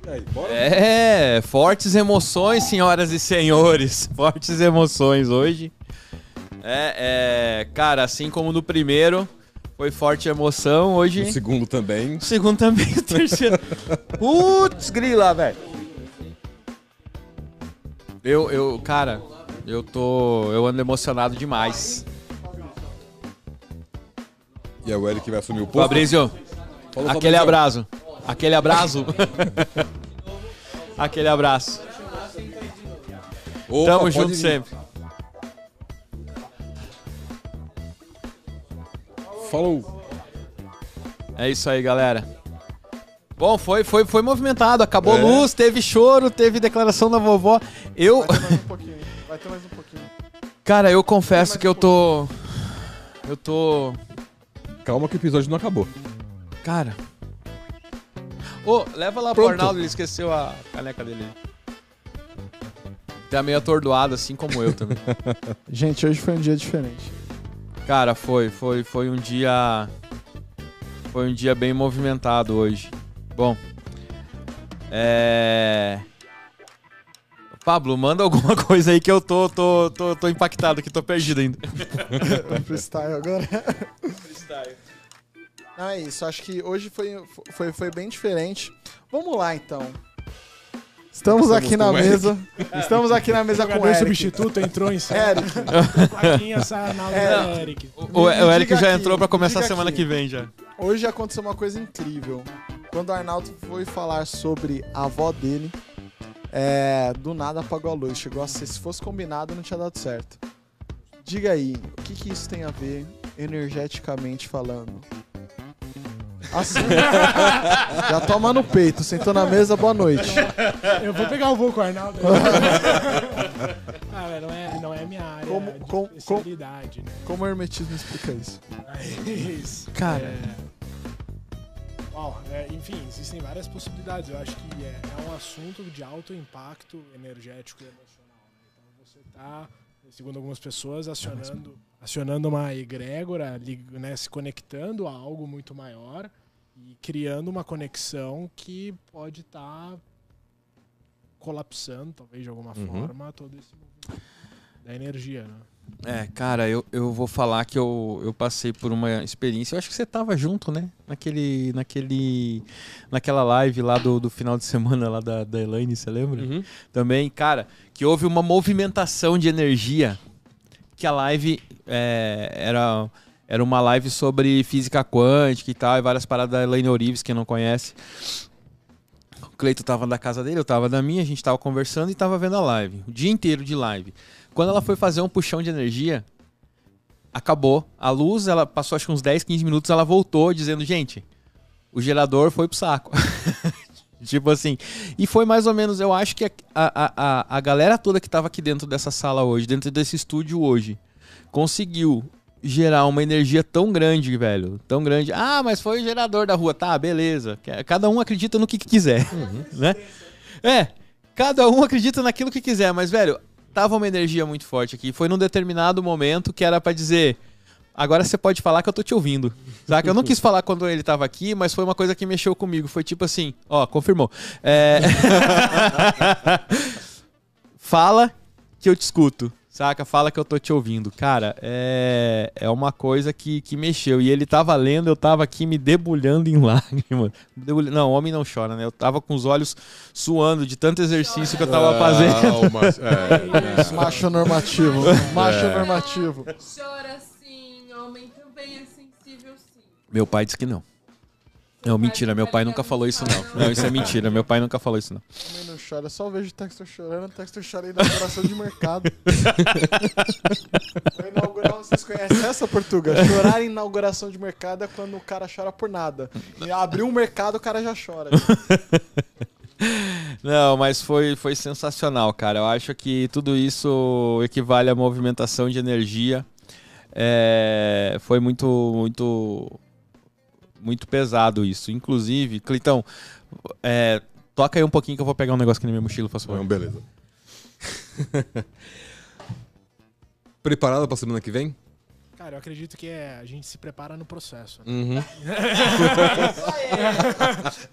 Aí? É, fortes emoções, senhoras e senhores. Fortes emoções hoje. É, é, cara, assim como no primeiro foi forte emoção, hoje. O segundo também. O segundo também, o terceiro. Putz, grila, velho. Eu, eu, cara, eu tô. Eu ando emocionado demais. E é o Eric que vai assumir o posto. Fabrício, Falou, aquele Fabrício. abraço. Aquele abraço. aquele abraço. Opa, Tamo junto vir. sempre. Falou. É isso aí, galera. Bom, foi, foi, foi movimentado. Acabou É. luz, teve choro, teve declaração da vovó. Eu, Vai ter mais um pouquinho. Vai ter mais um pouquinho. cara, eu confesso que eu tô. Eu tô. Calma que o episódio não acabou. Cara. Ô, leva lá pro Pronto. Arnaldo, ele esqueceu a caneca dele. Tá meio atordoado, assim como eu também. Gente, hoje foi um dia diferente. Cara, foi, foi, foi um dia. Foi um dia bem movimentado hoje. Bom. É. Pablo, manda alguma coisa aí que eu tô, tô, tô, tô impactado, que tô perdido ainda. Freestyle agora. Não, é isso. Acho que hoje foi, foi, foi bem diferente. Vamos lá, então. Estamos Estamos aqui na o Eric. mesa. Estamos aqui na mesa com o Eric. substituto entrou em cena. Eric, Plaquinha, É. Eric. O, o Eric diga já aqui, entrou pra começar a semana aqui. que vem já. hoje aconteceu uma coisa incrível. Quando o Arnaldo foi falar sobre a avó dele, é, do nada apagou a luz. Chegou a ser, se fosse combinado, não tinha dado certo. Diga aí, o que, que isso tem a ver, energeticamente falando? Assim, já toma no peito, sentou na mesa, boa noite. Eu vou pegar o voo com o Arnaldo. ah, não é, não é minha área Como- de com- com- né? Como o hermetismo explica isso? É isso. Cara. É... Bom, é, enfim, existem várias possibilidades. Eu acho que é, é um assunto de alto impacto energético e emocional. né? Então você está, segundo algumas pessoas, acionando, acionando uma egrégora, né, se conectando a algo muito maior e criando uma conexão que pode estar colapsando, talvez de alguma Uhum. forma, todo esse movimento da energia. Né? É, cara, eu, eu vou falar que eu, eu passei por uma experiência. Eu acho que você tava junto, né? Naquele. naquele naquela live lá do, do final de semana lá da, da Elaine, você lembra? Uhum. Também, cara, que houve uma movimentação de energia. Que a live é, era, era uma live sobre física quântica e tal, e várias paradas da Elaine Orives, quem não conhece. O Cleito tava na casa dele, eu tava na minha, a gente tava conversando e tava vendo a live. O dia inteiro de live. Quando ela foi fazer um puxão de energia, acabou. A luz, ela passou acho que uns 10, 15 minutos, ela voltou dizendo, gente, o gerador foi pro saco. tipo assim. E foi mais ou menos, eu acho que a, a, a, a galera toda que tava aqui dentro dessa sala hoje, dentro desse estúdio hoje, conseguiu gerar uma energia tão grande, velho. Tão grande. Ah, mas foi o gerador da rua. Tá, beleza. Cada um acredita no que, que quiser. Né? É, cada um acredita naquilo que quiser, mas, velho, tava uma energia muito forte aqui. Foi num determinado momento que era pra dizer. Agora você pode falar que eu tô te ouvindo. Saca? Eu não quis falar quando ele tava aqui, mas foi uma coisa que mexeu comigo. Foi tipo assim, ó, confirmou. É... Fala que eu te escuto. Saca? Fala que eu tô te ouvindo. Cara, é, é uma coisa que, que mexeu. E ele tava lendo, eu tava aqui me debulhando em lágrimas. Não, homem não chora, né? Eu tava com os olhos suando de tanto exercício que eu tava fazendo. Ah, mas- é, é. Macho normativo. Macho normativo. Chora sim, homem também é sensível sim. Meu pai disse que não. Não, mentira, meu pai nunca falou isso não. Não, isso é mentira, meu pai nunca falou isso não. Também não chora, só vejo o Textor chorando, o Textor chora em inauguração de mercado. Foi inaugurar, vocês conhecem essa, Portuga? Chorar em inauguração de mercado é quando o cara chora por nada. E abriu um mercado, o cara já chora. Não, mas foi, foi sensacional, cara. Eu acho que tudo isso equivale à movimentação de energia. É, foi muito, muito, muito pesado isso. Inclusive, Clitão, é, toca aí um pouquinho que eu vou pegar um negócio aqui na minha mochila, faz favor. Então, beleza. Preparado pra semana que vem? Cara, eu acredito que é, a gente se prepara no processo. né? Uhum.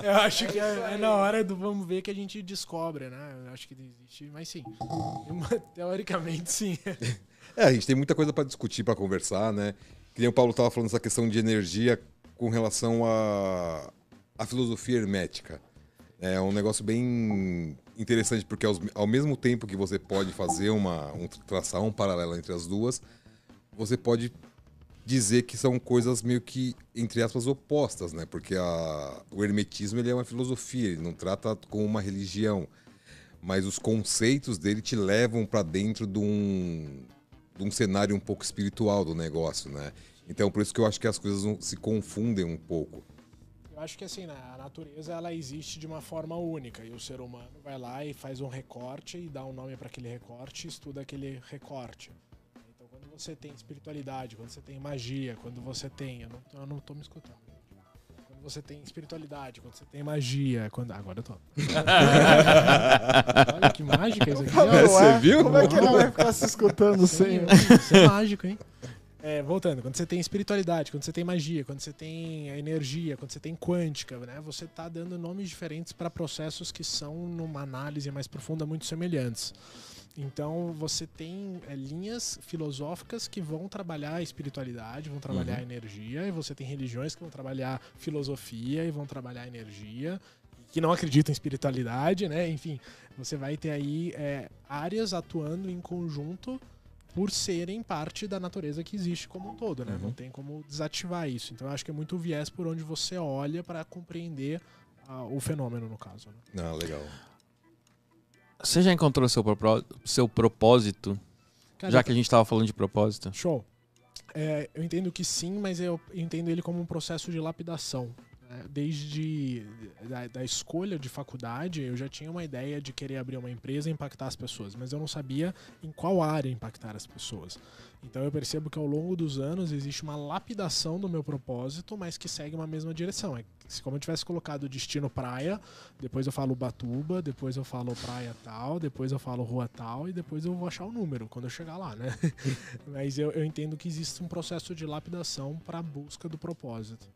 Eu acho que é, é na hora do vamos ver que a gente descobre, né? Eu acho que existe, mas sim. Teoricamente, sim. É, a gente tem muita coisa pra discutir, pra conversar, né? Que nem o Paulo tava falando essa questão de energia com relação à à filosofia hermética. É um negócio bem interessante, porque ao mesmo tempo que você pode fazer uma. Um, traçar um paralelo entre as duas, você pode dizer que são coisas meio que, entre aspas, opostas, né? Porque a, o hermetismo ele é uma filosofia, ele não trata como uma religião. Mas os conceitos dele te levam para dentro de um, de um cenário um pouco espiritual do negócio, né? Então, por isso que eu acho que as coisas não- se confundem um pouco. Eu acho que assim, né, a natureza ela existe de uma forma única e o ser humano vai lá e faz um recorte e dá um nome para aquele recorte e estuda aquele recorte. Então, quando você tem espiritualidade, quando você tem magia, quando você tem, eu não, eu não tô me escutando. Quando você tem espiritualidade, quando você tem magia, quando agora eu tô. Olha que mágica isso aqui. ó. Você viu? Como é que ele vai ficar se escutando sem... Isso é mágico, hein? É, voltando, quando você tem espiritualidade, quando você tem magia, quando você tem energia, quando você tem quântica, né? Você tá dando nomes diferentes para processos que são, numa análise mais profunda, muito semelhantes. Então você tem é, linhas filosóficas que vão trabalhar a espiritualidade, vão trabalhar Uhum. a energia, e você tem religiões que vão trabalhar filosofia e vão trabalhar a energia, que não acreditam em espiritualidade, né? Enfim, você vai ter aí é, áreas atuando em conjunto por serem parte da natureza que existe como um todo, né? Uhum. Não tem como desativar isso. Então eu acho que é muito o viés por onde você olha para compreender ah, o fenômeno, no caso. Né? Ah, legal. Você já encontrou seu, propó- seu propósito? Cara, Já que a gente tava falando de propósito. Show. É, eu entendo que sim, mas eu entendo ele como um processo de lapidação. Desde da, da escolha de faculdade, eu já tinha uma ideia de querer abrir uma empresa e impactar as pessoas, mas eu não sabia em qual área impactar as pessoas. Então eu percebo que ao longo dos anos existe uma lapidação do meu propósito, mas que segue uma mesma direção. É se como eu tivesse colocado destino praia, depois eu falo Batuba, depois eu falo praia tal, depois eu falo rua tal e depois eu vou achar o número quando eu chegar lá, né? Mas eu, eu entendo que existe um processo de lapidação para a busca do propósito.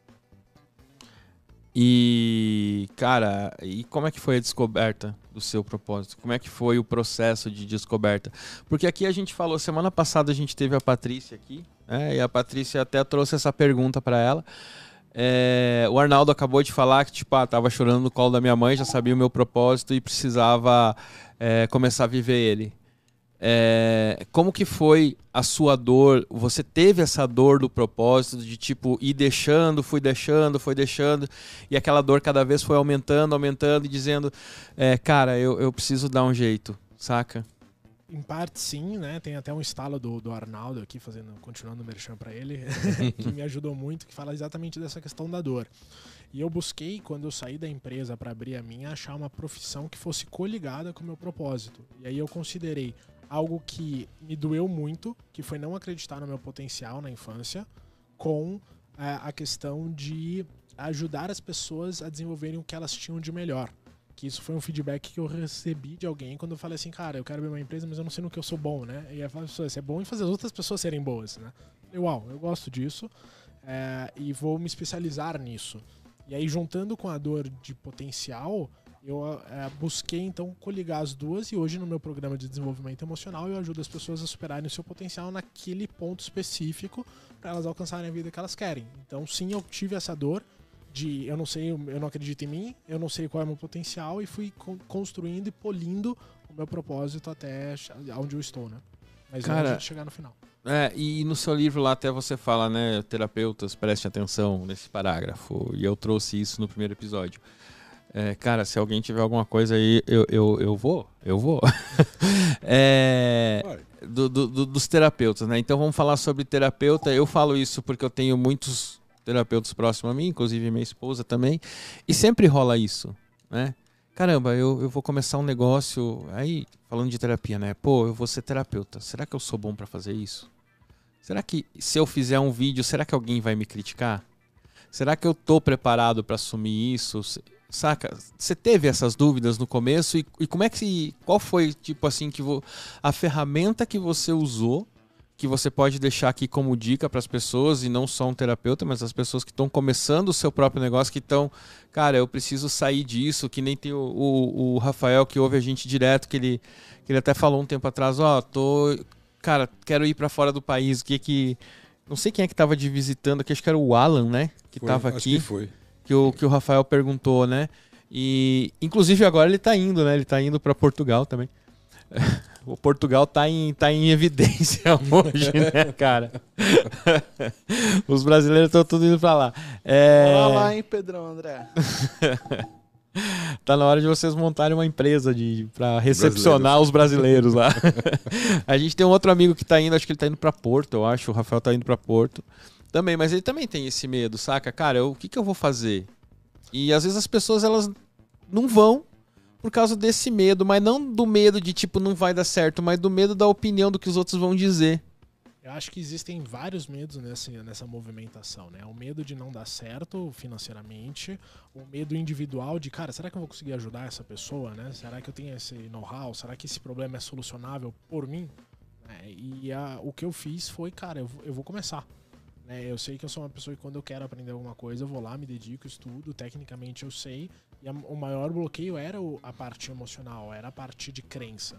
E, cara, e como é que foi a descoberta do seu propósito? Como é que foi o processo de descoberta? Porque aqui a gente falou, semana passada a gente teve a Patrícia aqui, né? E a Patrícia até trouxe essa pergunta pra ela. É, o Arnaldo acabou de falar que, tipo, ah, tava chorando no colo da minha mãe, já sabia o meu propósito e precisava é, começar a viver ele. É, como que foi a sua dor? Você teve essa dor do propósito de tipo ir deixando, fui deixando, foi deixando e aquela dor cada vez foi aumentando, aumentando e dizendo, é, cara, eu, eu preciso dar um jeito, saca? Em parte sim, né? Tem até um estalo do, do Arnaldo aqui, fazendo, continuando o merchan para ele, que me ajudou muito, que fala exatamente dessa questão da dor. E eu busquei, quando eu saí da empresa para abrir a minha, achar uma profissão que fosse coligada com o meu propósito. E aí eu considerei algo que me doeu muito, que foi não acreditar no meu potencial na infância, com é, a questão de ajudar as pessoas a desenvolverem o que elas tinham de melhor. Que isso foi um feedback que eu recebi de alguém quando eu falei assim, cara, eu quero abrir uma empresa, mas eu não sei no que eu sou bom, né? E aí fala, é bom em fazer as outras pessoas serem boas, né? Eu, uau, eu gosto disso é, e vou me especializar nisso. E aí, juntando com a dor de potencial, eu é, busquei então coligar as duas e hoje no meu programa de desenvolvimento emocional eu ajudo as pessoas a superarem o seu potencial naquele ponto específico para elas alcançarem a vida que elas querem. Então, sim, eu tive essa dor de eu não sei, eu não acredito em mim, eu não sei qual é o meu potencial e fui con- construindo e polindo o meu propósito até onde eu estou, né? Mas Cara, antes de chegar no final. É, e no seu livro lá até você fala, né, terapeutas, preste atenção nesse parágrafo, e eu trouxe isso no primeiro episódio. É, cara, se alguém tiver alguma coisa aí, eu, eu, eu vou, eu vou. É, do- do- do- dos terapeutas, né? Então vamos falar sobre terapeuta. Eu falo isso porque eu tenho muitos terapeutas próximos a mim, inclusive minha esposa também, e sempre rola isso, né? Caramba, eu, eu vou começar um negócio. Aí, falando de terapia, né? Pô, eu vou ser terapeuta. Será que eu sou bom pra fazer isso? Será que se eu fizer um vídeo, será que alguém vai me criticar? Será que eu tô preparado pra assumir isso? Se- Saca? Você teve essas dúvidas no começo e, e como é que qual foi tipo assim que vo, a ferramenta que você usou que você pode deixar aqui como dica para as pessoas e não só um terapeuta, mas as pessoas que estão começando o seu próprio negócio que estão, cara, eu preciso sair disso, que nem tem o, o, o Rafael que ouve a gente direto, que ele, que ele até falou um tempo atrás, ó, tô, cara, quero ir para fora do país, o que que não sei quem é que tava de visitando aqui, acho que era o Alan, né, que Foi, tava acho aqui que foi. Que o, que o Rafael perguntou, né? E inclusive agora ele tá indo, né? Ele tá indo para Portugal também. O Portugal tá em, tá em evidência hoje, né, cara? Os brasileiros estão tudo indo pra lá. É, Olha lá, hein, Pedrão André. tá na hora de vocês montarem uma empresa de para recepcionar os brasileiros lá. a gente tem um outro amigo que tá indo, acho que ele tá indo pra Porto, eu acho. O Rafael tá indo pra Porto. Também, mas ele também tem esse medo, saca? Cara, eu- o que, que eu vou fazer? E às vezes as pessoas elas não vão por causa desse medo, mas não do medo de tipo não vai dar certo, mas do medo da opinião do que os outros vão dizer. Eu acho que existem vários medos nessa, nessa movimentação, né? O medo de não dar certo financeiramente, o medo individual de, cara, será que eu vou conseguir ajudar essa pessoa, né? Será que eu tenho esse know-how? Será que esse problema é solucionável por mim? É, e a- o que eu fiz foi, cara, eu, eu vou começar. Né? Eu sei que eu sou uma pessoa que quando eu quero aprender alguma coisa, eu vou lá, me dedico, estudo, tecnicamente eu sei. E a- o maior bloqueio era o- a parte emocional, era a parte de crença.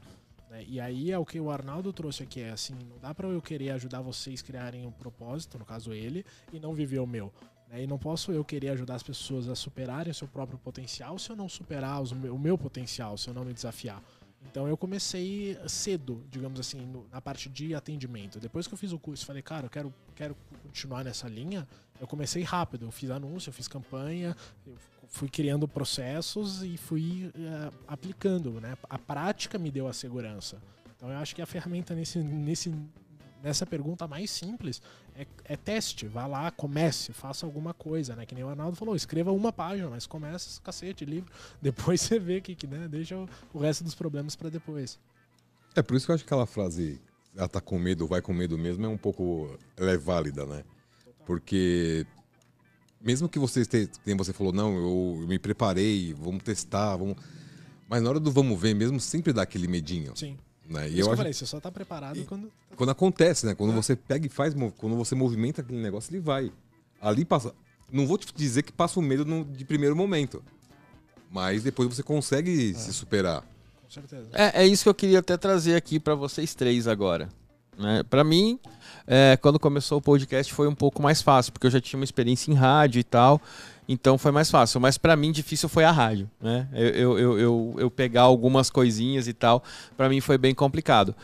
né? E aí é o que o Arnaldo trouxe aqui, é assim, não dá pra eu querer ajudar vocês a criarem um propósito, no caso ele, e não viver o meu. né? E não posso eu querer ajudar as pessoas a superarem o seu próprio potencial se eu não superar os o meu potencial, se eu não me desafiar. Então eu comecei cedo, digamos assim, no- na parte de atendimento. Depois que eu fiz o curso, falei, cara, eu quero, quero continuar nessa linha. Eu comecei rápido, eu fiz anúncio, eu fiz campanha, eu fui criando processos e fui eh, aplicando, né? A prática me deu a segurança. Então eu acho que a ferramenta nesse, nesse, nessa pergunta mais simples é, é teste. Vá lá, comece, faça alguma coisa, né? Que nem o Arnaldo falou, escreva uma página, mas comece cacete, livro. Depois você vê que, que né? Deixa o, o resto dos problemas para depois. É por isso que eu acho que aquela frase, ela tá com medo, vai com medo mesmo, é um pouco. Ela é válida, né? Porque. Mesmo que você esteja. Você falou, não, eu, eu me preparei, vamos testar, vamos. Mas na hora do vamos ver mesmo, sempre dá aquele medinho. Sim. Né? E que eu eu acho falei, você só tá preparado quando. quando acontece, né? Quando você pega e faz, quando você movimenta aquele negócio, ele vai. Ali passa. Não vou te dizer que passa o medo no- de primeiro momento. Mas depois você consegue se superar. Certeza. É, é isso que eu queria até trazer aqui pra vocês três agora. Né? Para mim, é, quando começou o podcast foi um pouco mais fácil, porque eu já tinha uma experiência em rádio e tal, então foi mais fácil. Mas pra mim, difícil foi a rádio. Né? Eu, eu, eu, eu, pegar algumas coisinhas e tal, pra mim foi bem complicado.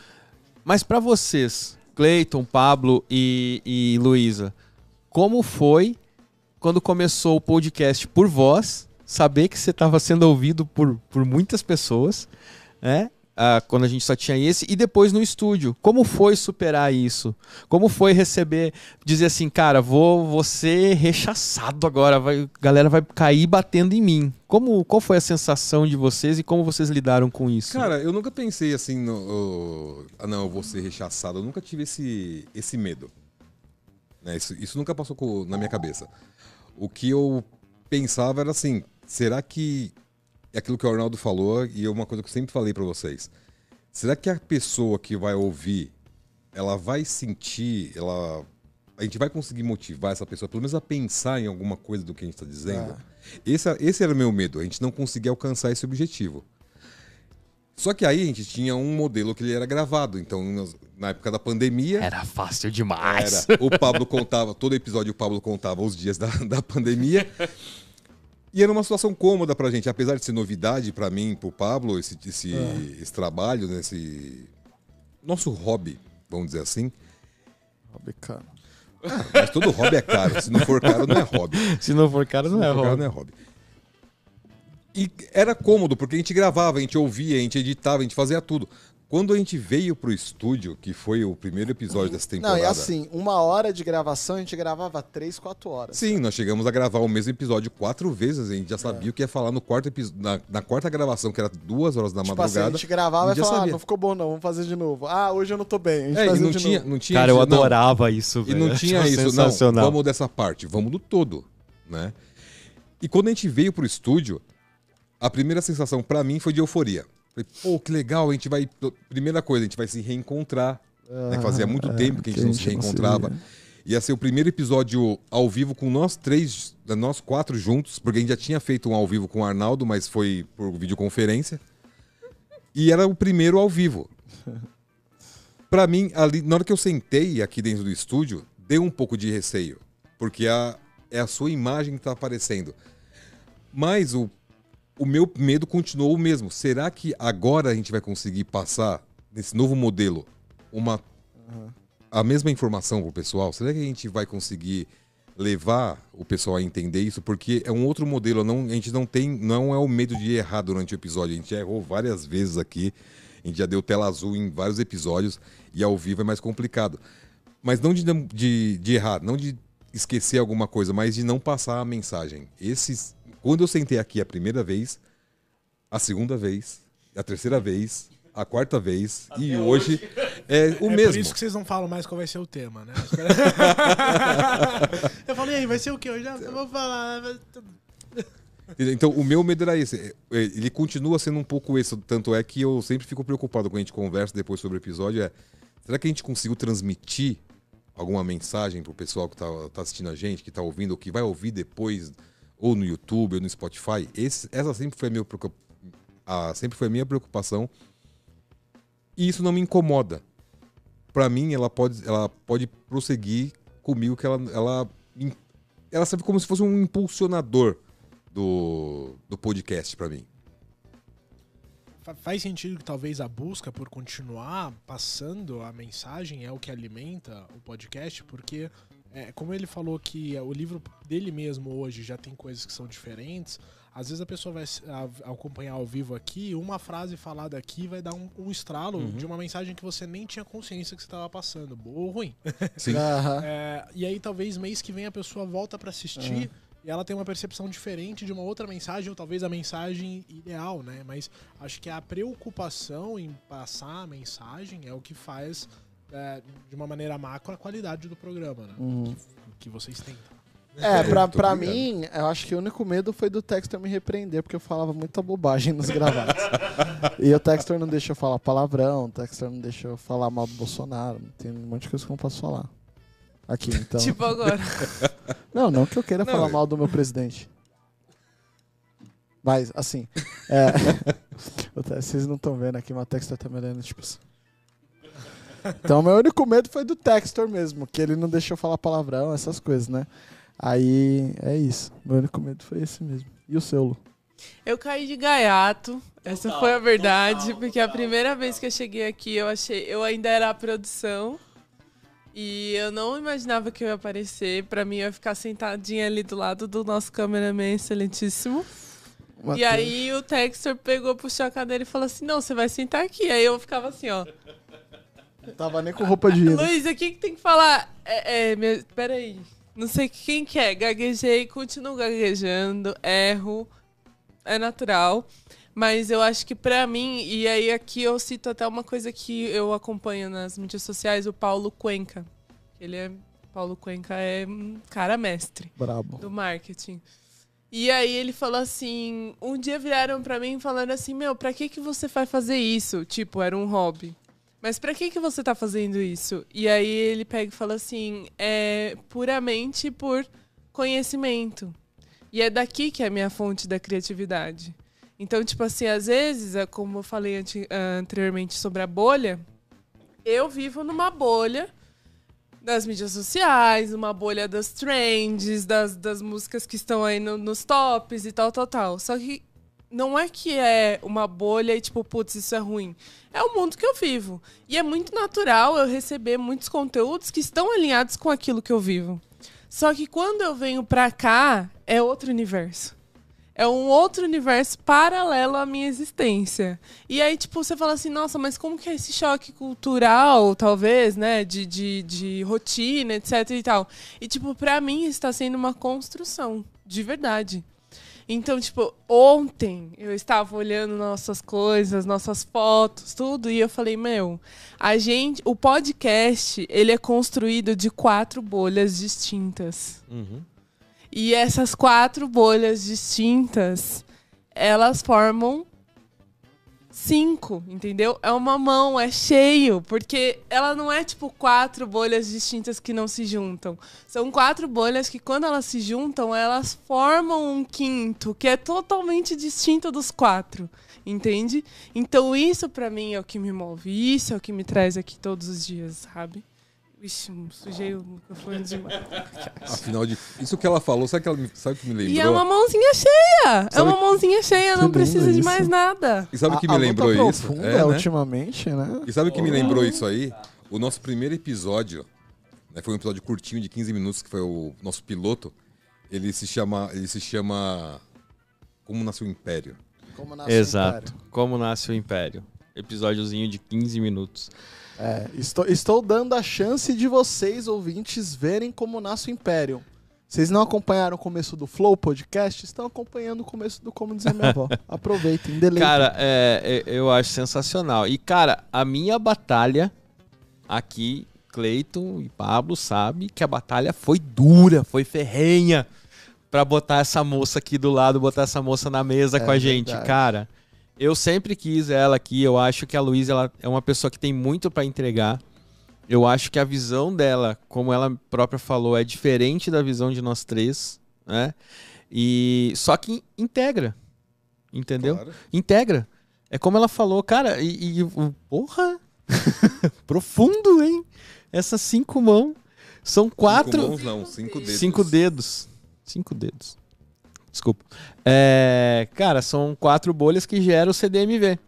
Mas pra vocês, Cleiton, Pablo e, e Luísa, como foi quando começou o podcast por voz, saber que você estava sendo ouvido por, por muitas pessoas, né? Ah, quando a gente só tinha esse, e depois no estúdio. Como foi superar isso? Como foi receber, dizer assim, cara, vou, vou ser rechaçado agora, a galera vai cair batendo em mim. Como, qual foi a sensação de vocês e como vocês lidaram com isso? Cara, eu nunca pensei assim, no, ah não, eu vou ser rechaçado. Eu nunca tive esse, esse medo. Né, Isso, isso nunca passou na minha cabeça. O que eu pensava era assim, será que é aquilo que o Arnaldo falou e é uma coisa que eu sempre falei pra vocês. Será que a pessoa que vai ouvir, ela vai sentir, ela a gente vai conseguir motivar essa pessoa, pelo menos a pensar em alguma coisa do que a gente está dizendo? Esse, esse era o meu medo, a gente não conseguir alcançar esse objetivo. Só que aí a gente tinha um modelo que ele era gravado. Então, na época da pandemia, Era fácil demais. era, o Pablo contava, todo episódio o Pablo contava os dias da, da pandemia. E era uma situação cômoda pra gente, apesar de ser novidade pra mim, pro Pablo, esse, esse, esse trabalho, né, esse nosso hobby, vamos dizer assim. Mas todo hobby é caro. Se não for caro, não é hobby. Se não for cara, não Se é for caro, hobby. não é hobby. E era cômodo, porque a gente gravava, a gente ouvia, a gente editava, a gente fazia tudo. Quando a gente veio pro estúdio, que foi o primeiro episódio dessa Não, temporada. e assim, uma hora de gravação a gente gravava três, quatro horas. Sim, nós chegamos a gravar o mesmo episódio quatro vezes. A gente já sabia o que ia falar no quarto na, na quarta gravação, que era duas horas da Tipo assim, a madrugada. gente gravava a e já falava, ah, não ficou bom não, vamos fazer de novo. Ah, hoje eu não tô bem, a gente É, e fazia não de tinha, novo. não tinha Cara, eu isso, não. adorava isso, E velho. não Eu tinha isso, não. sensacional. Vamos dessa parte, vamos do todo, né? E quando a gente veio pro estúdio, a primeira sensação pra mim foi de euforia. Falei, pô, que legal, a gente vai. Primeira coisa, a gente vai se reencontrar. né? Fazia muito tempo que a gente não se reencontrava. Ia ser o primeiro episódio ao vivo com nós três, nós quatro juntos, porque a gente já tinha feito um ao vivo com o Arnaldo, mas foi por videoconferência. E era o primeiro ao vivo. Pra mim, ali, na hora que eu sentei aqui dentro do estúdio, deu um pouco de receio. Porque a, é a sua imagem que tá aparecendo. Mas o, o meu medo continuou o mesmo. Será que agora a gente vai conseguir passar, nesse novo modelo, uma a mesma informação pro pessoal? Será que a gente vai conseguir levar o pessoal a entender isso? Porque é um outro modelo. Não, a gente não tem. Não é o medo de errar durante o episódio. A gente errou várias vezes aqui. A gente já deu tela azul em vários episódios. E ao vivo é mais complicado. Mas não de, de, de errar, não de esquecer alguma coisa, mas de não passar a mensagem. Esses, quando eu sentei aqui a primeira vez, a segunda vez, a terceira vez, a quarta vez e hoje, é o é mesmo. por isso que vocês não falam mais qual vai ser o tema, né? eu falei, aí, vai ser o quê? Eu já vou falar. Então, o meu medo era esse. É, Ele continua sendo um pouco esse. Tanto é que eu sempre fico preocupado quando a gente conversa depois sobre o episódio. É, será que a gente conseguiu transmitir alguma mensagem pro pessoal que tá, tá assistindo a gente, que tá ouvindo, ou que vai ouvir depois, ou no YouTube, ou no Spotify? Esse- essa sempre foi minha, a, sempre foi a minha preocupação. E isso não me incomoda. Pra mim, ela pode, ela pode prosseguir comigo, que ela, ela, ela serve como se fosse um impulsionador do, do podcast pra mim. Fa- Faz sentido que talvez a busca por continuar passando a mensagem é o que alimenta o podcast, porque, é, como ele falou que o livro dele mesmo hoje já tem coisas que são diferentes, às vezes a pessoa vai acompanhar ao vivo aqui, uma frase falada aqui vai dar um, um estralo de uma mensagem que você nem tinha consciência que você estava passando, boa ou ruim. Sim. Aham. É, e aí talvez mês que vem a pessoa volta pra assistir e ela tem uma percepção diferente de uma outra mensagem, ou talvez a mensagem ideal, né? Mas acho que a preocupação em passar a mensagem é o que faz, é, de uma maneira macro, a qualidade do programa, né? Uhum. Que vocês tentam. É, pra, Muito pra obrigado. mim, eu acho que o único medo foi do Textor me repreender, porque eu falava muita bobagem nos gravados. e o Textor não deixa eu falar palavrão, o Textor não deixa eu falar mal do Bolsonaro, tem um monte de coisa que eu não posso falar. Aqui, então. Tipo agora. Não, não que eu queira Não, falar eu- mal do meu presidente. Mas, assim. É... Vocês não estão vendo aqui, mas o Textor tá me olhando, tipo assim. Então, meu único medo foi do Textor mesmo, que ele não deixou falar palavrão, essas coisas, né? Aí, é isso. Meu único medo foi esse mesmo. E o seu, Lu? Eu caí de gaiato. Essa foi a verdade, porque a primeira vez que eu cheguei aqui, eu achei, eu ainda era a produção. E eu não imaginava que eu ia aparecer. Pra mim, eu ia ficar sentadinha ali do lado do nosso cameraman excelentíssimo. E Matheus? aí o Textor pegou, puxou a cadeira e falou assim: Não, você vai sentar aqui. Aí eu ficava assim, ó. Não tava nem com roupa de hino. Luiz, o que, tem que falar? É, é, meu, peraí. Não sei quem que é. Gaguejei, continuo gaguejando, erro. É natural. Mas eu acho que pra mim, e aí aqui eu cito até uma coisa que eu acompanho nas mídias sociais, o Paulo Cuenca. Ele é. Paulo Cuenca é um cara mestre Brabo. do marketing. E aí ele falou assim, um dia viraram pra mim falando assim, meu, pra que que você vai fazer isso? Tipo, era um hobby. Mas pra que que você tá fazendo isso? E aí ele pega e fala assim, é puramente por conhecimento. E é daqui que é a minha fonte da criatividade. Então, tipo assim, às vezes, é como eu falei ah, anteriormente sobre a bolha, eu vivo numa bolha das mídias sociais, uma bolha das trends, das, das músicas que estão aí no- nos tops e tal, tal, tal. Só que não é que é uma bolha e tipo, putz, isso é ruim. É o mundo que eu vivo. E é muito natural eu receber muitos conteúdos que estão alinhados com aquilo que eu vivo. Só que quando eu venho pra cá, é outro universo. É um outro universo paralelo à minha existência. E aí, tipo, você fala assim, nossa, mas como que é esse choque cultural, talvez, né? De, de, de rotina, etc e tal. E, tipo, pra mim está sendo uma construção, de verdade. Então, tipo, ontem eu estava olhando nossas coisas, nossas fotos, tudo, e eu falei, meu, a gente, o podcast, ele é construído de quatro bolhas distintas. Uhum. E essas quatro bolhas distintas, elas formam cinco, entendeu? É uma mão, é cheio, porque ela não é tipo quatro bolhas distintas que não se juntam. São quatro bolhas que quando elas se juntam, elas formam um quinto, que é totalmente distinto dos quatro. Entende? Então isso pra mim é o que me move, isso é o que me traz aqui todos os dias, sabe? Ixi, sujei o microfone demais. Afinal de. Isso que ela falou, sabe, que ela, me- sabe o que me lembrou? E é uma mãozinha cheia. É Sabe- uma mãozinha cheia, não precisa de mais nada. E sabe o que me a luta lembrou isso? profunda É, né? ultimamente, né? E sabe o que me lembrou isso aí? O nosso primeiro episódio, né, foi um episódio curtinho de 15 minutos, que foi o nosso piloto. Ele se chama. Ele se chama. Como Nasceu o Império. Como nasce o Exato. império. Como nasce o Império. Episódiozinho de 15 minutos. É, estou, estou dando a chance de vocês, ouvintes, verem como nasce o Império. Vocês não acompanharam o começo do Flow Podcast? Estão acompanhando o começo do Como Dizer Minha Avó. Aproveitem, deleitem. Cara, é, é, eu acho sensacional. E, cara, a minha batalha aqui, Cleiton e Pablo sabe que a batalha foi dura, foi ferrenha pra botar essa moça aqui do lado, botar essa moça na mesa É com a gente, verdade. cara. Eu sempre quis ela aqui, eu acho que a Luísa ela é uma pessoa que tem muito pra entregar. Eu acho que a visão dela, como ela própria falou, é diferente da visão de nós três, né? E só que integra. Entendeu? Claro. integra. É como ela falou, cara, e, e porra, Profundo, hein? Essas cinco mãos são quatro. Cinco mãos, não, cinco dedos. Cinco dedos. Cinco dedos. Desculpa. É, cara, são quatro bolhas que geram o CDMV.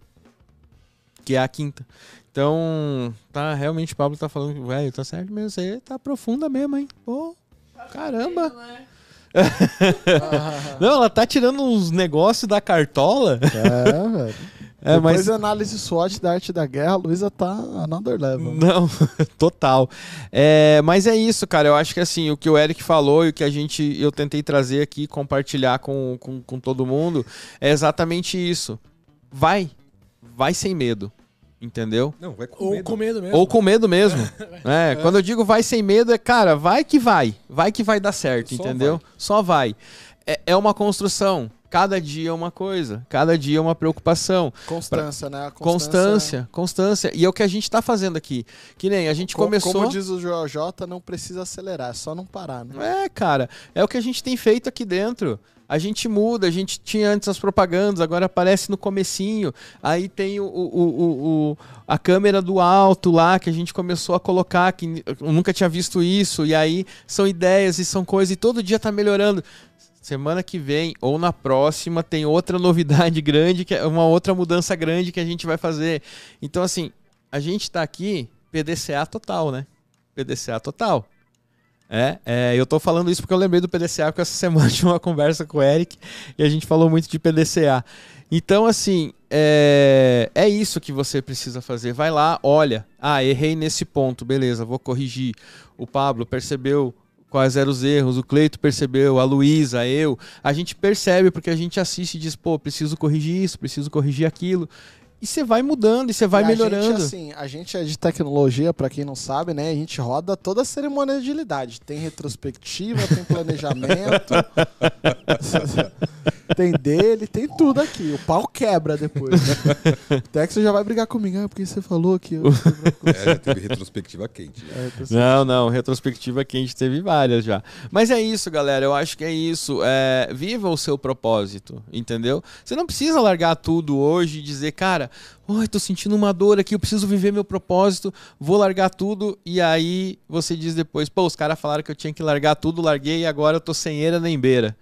Que é a quinta. Então, tá, realmente o Pablo tá falando velho, tá certo mesmo. Você tá profunda mesmo, hein? Pô, caramba. Não, ela tá tirando uns negócios da cartola. É, velho. É, Depois mas análise SWOT da arte da guerra, a Luísa tá another level. Não, total. É, mas é isso, cara. Eu acho que assim, o que o Eric falou e o que a gente eu tentei trazer aqui, compartilhar com, com, com todo mundo, é exatamente isso. Vai. Vai sem medo. Entendeu? Não, vai com Ou medo. com medo mesmo. Ou com medo mesmo. É, quando eu digo vai sem medo, é, cara, vai que vai. Vai que vai dar certo, Só entendeu? Só vai. É, é uma construção. Cada dia é uma coisa. Cada dia é uma preocupação. Constância, né? A Constância, constância. E é o que a gente tá fazendo aqui. Que nem a gente Co- começou. Como diz o JJ, não precisa acelerar, é só não parar, né? É, cara, é o que a gente tem feito aqui dentro. A gente muda, a gente tinha antes as propagandas, agora aparece no comecinho. Aí tem o, o- o- a câmera do alto lá que a gente começou a colocar, que eu nunca tinha visto isso. E aí são ideias e são coisas, e todo dia tá melhorando. Semana que vem ou na próxima tem outra novidade grande, que é uma outra mudança grande que a gente vai fazer. Então, assim, a gente tá aqui PDCA total, né? PDCA total. É, é, eu tô falando isso porque eu lembrei do PDCA, porque essa semana tinha uma conversa com o Eric e a gente falou muito de PDCA. Então, assim, é, é isso que você precisa fazer. Vai lá, olha, ah, errei nesse ponto, beleza, vou corrigir. O Pablo percebeu quais eram os erros, o Cleito percebeu, a Luísa, eu. A gente percebe porque a gente assiste e diz, pô, preciso corrigir isso, preciso corrigir aquilo. E você vai mudando e você vai E a melhorando. Gente, assim, a gente é de tecnologia, pra quem não sabe, né? A gente roda toda a cerimônia de agilidade. Tem retrospectiva, tem planejamento, tem dele, tem tudo aqui. O pau quebra depois. Né? Até que você já vai brigar comigo, ah, porque você falou que eu. É, já teve retrospectiva quente. É, tô- Não, não, retrospectiva que a gente teve várias já. Mas é isso, galera. Eu acho que é isso. É, viva o seu propósito, entendeu? Você não precisa largar tudo hoje e dizer, cara, oi, tô sentindo uma dor aqui, eu preciso viver meu propósito, vou largar tudo. E aí você diz depois, pô, os caras falaram que eu tinha que largar tudo, larguei e agora eu tô sem eira nem beira.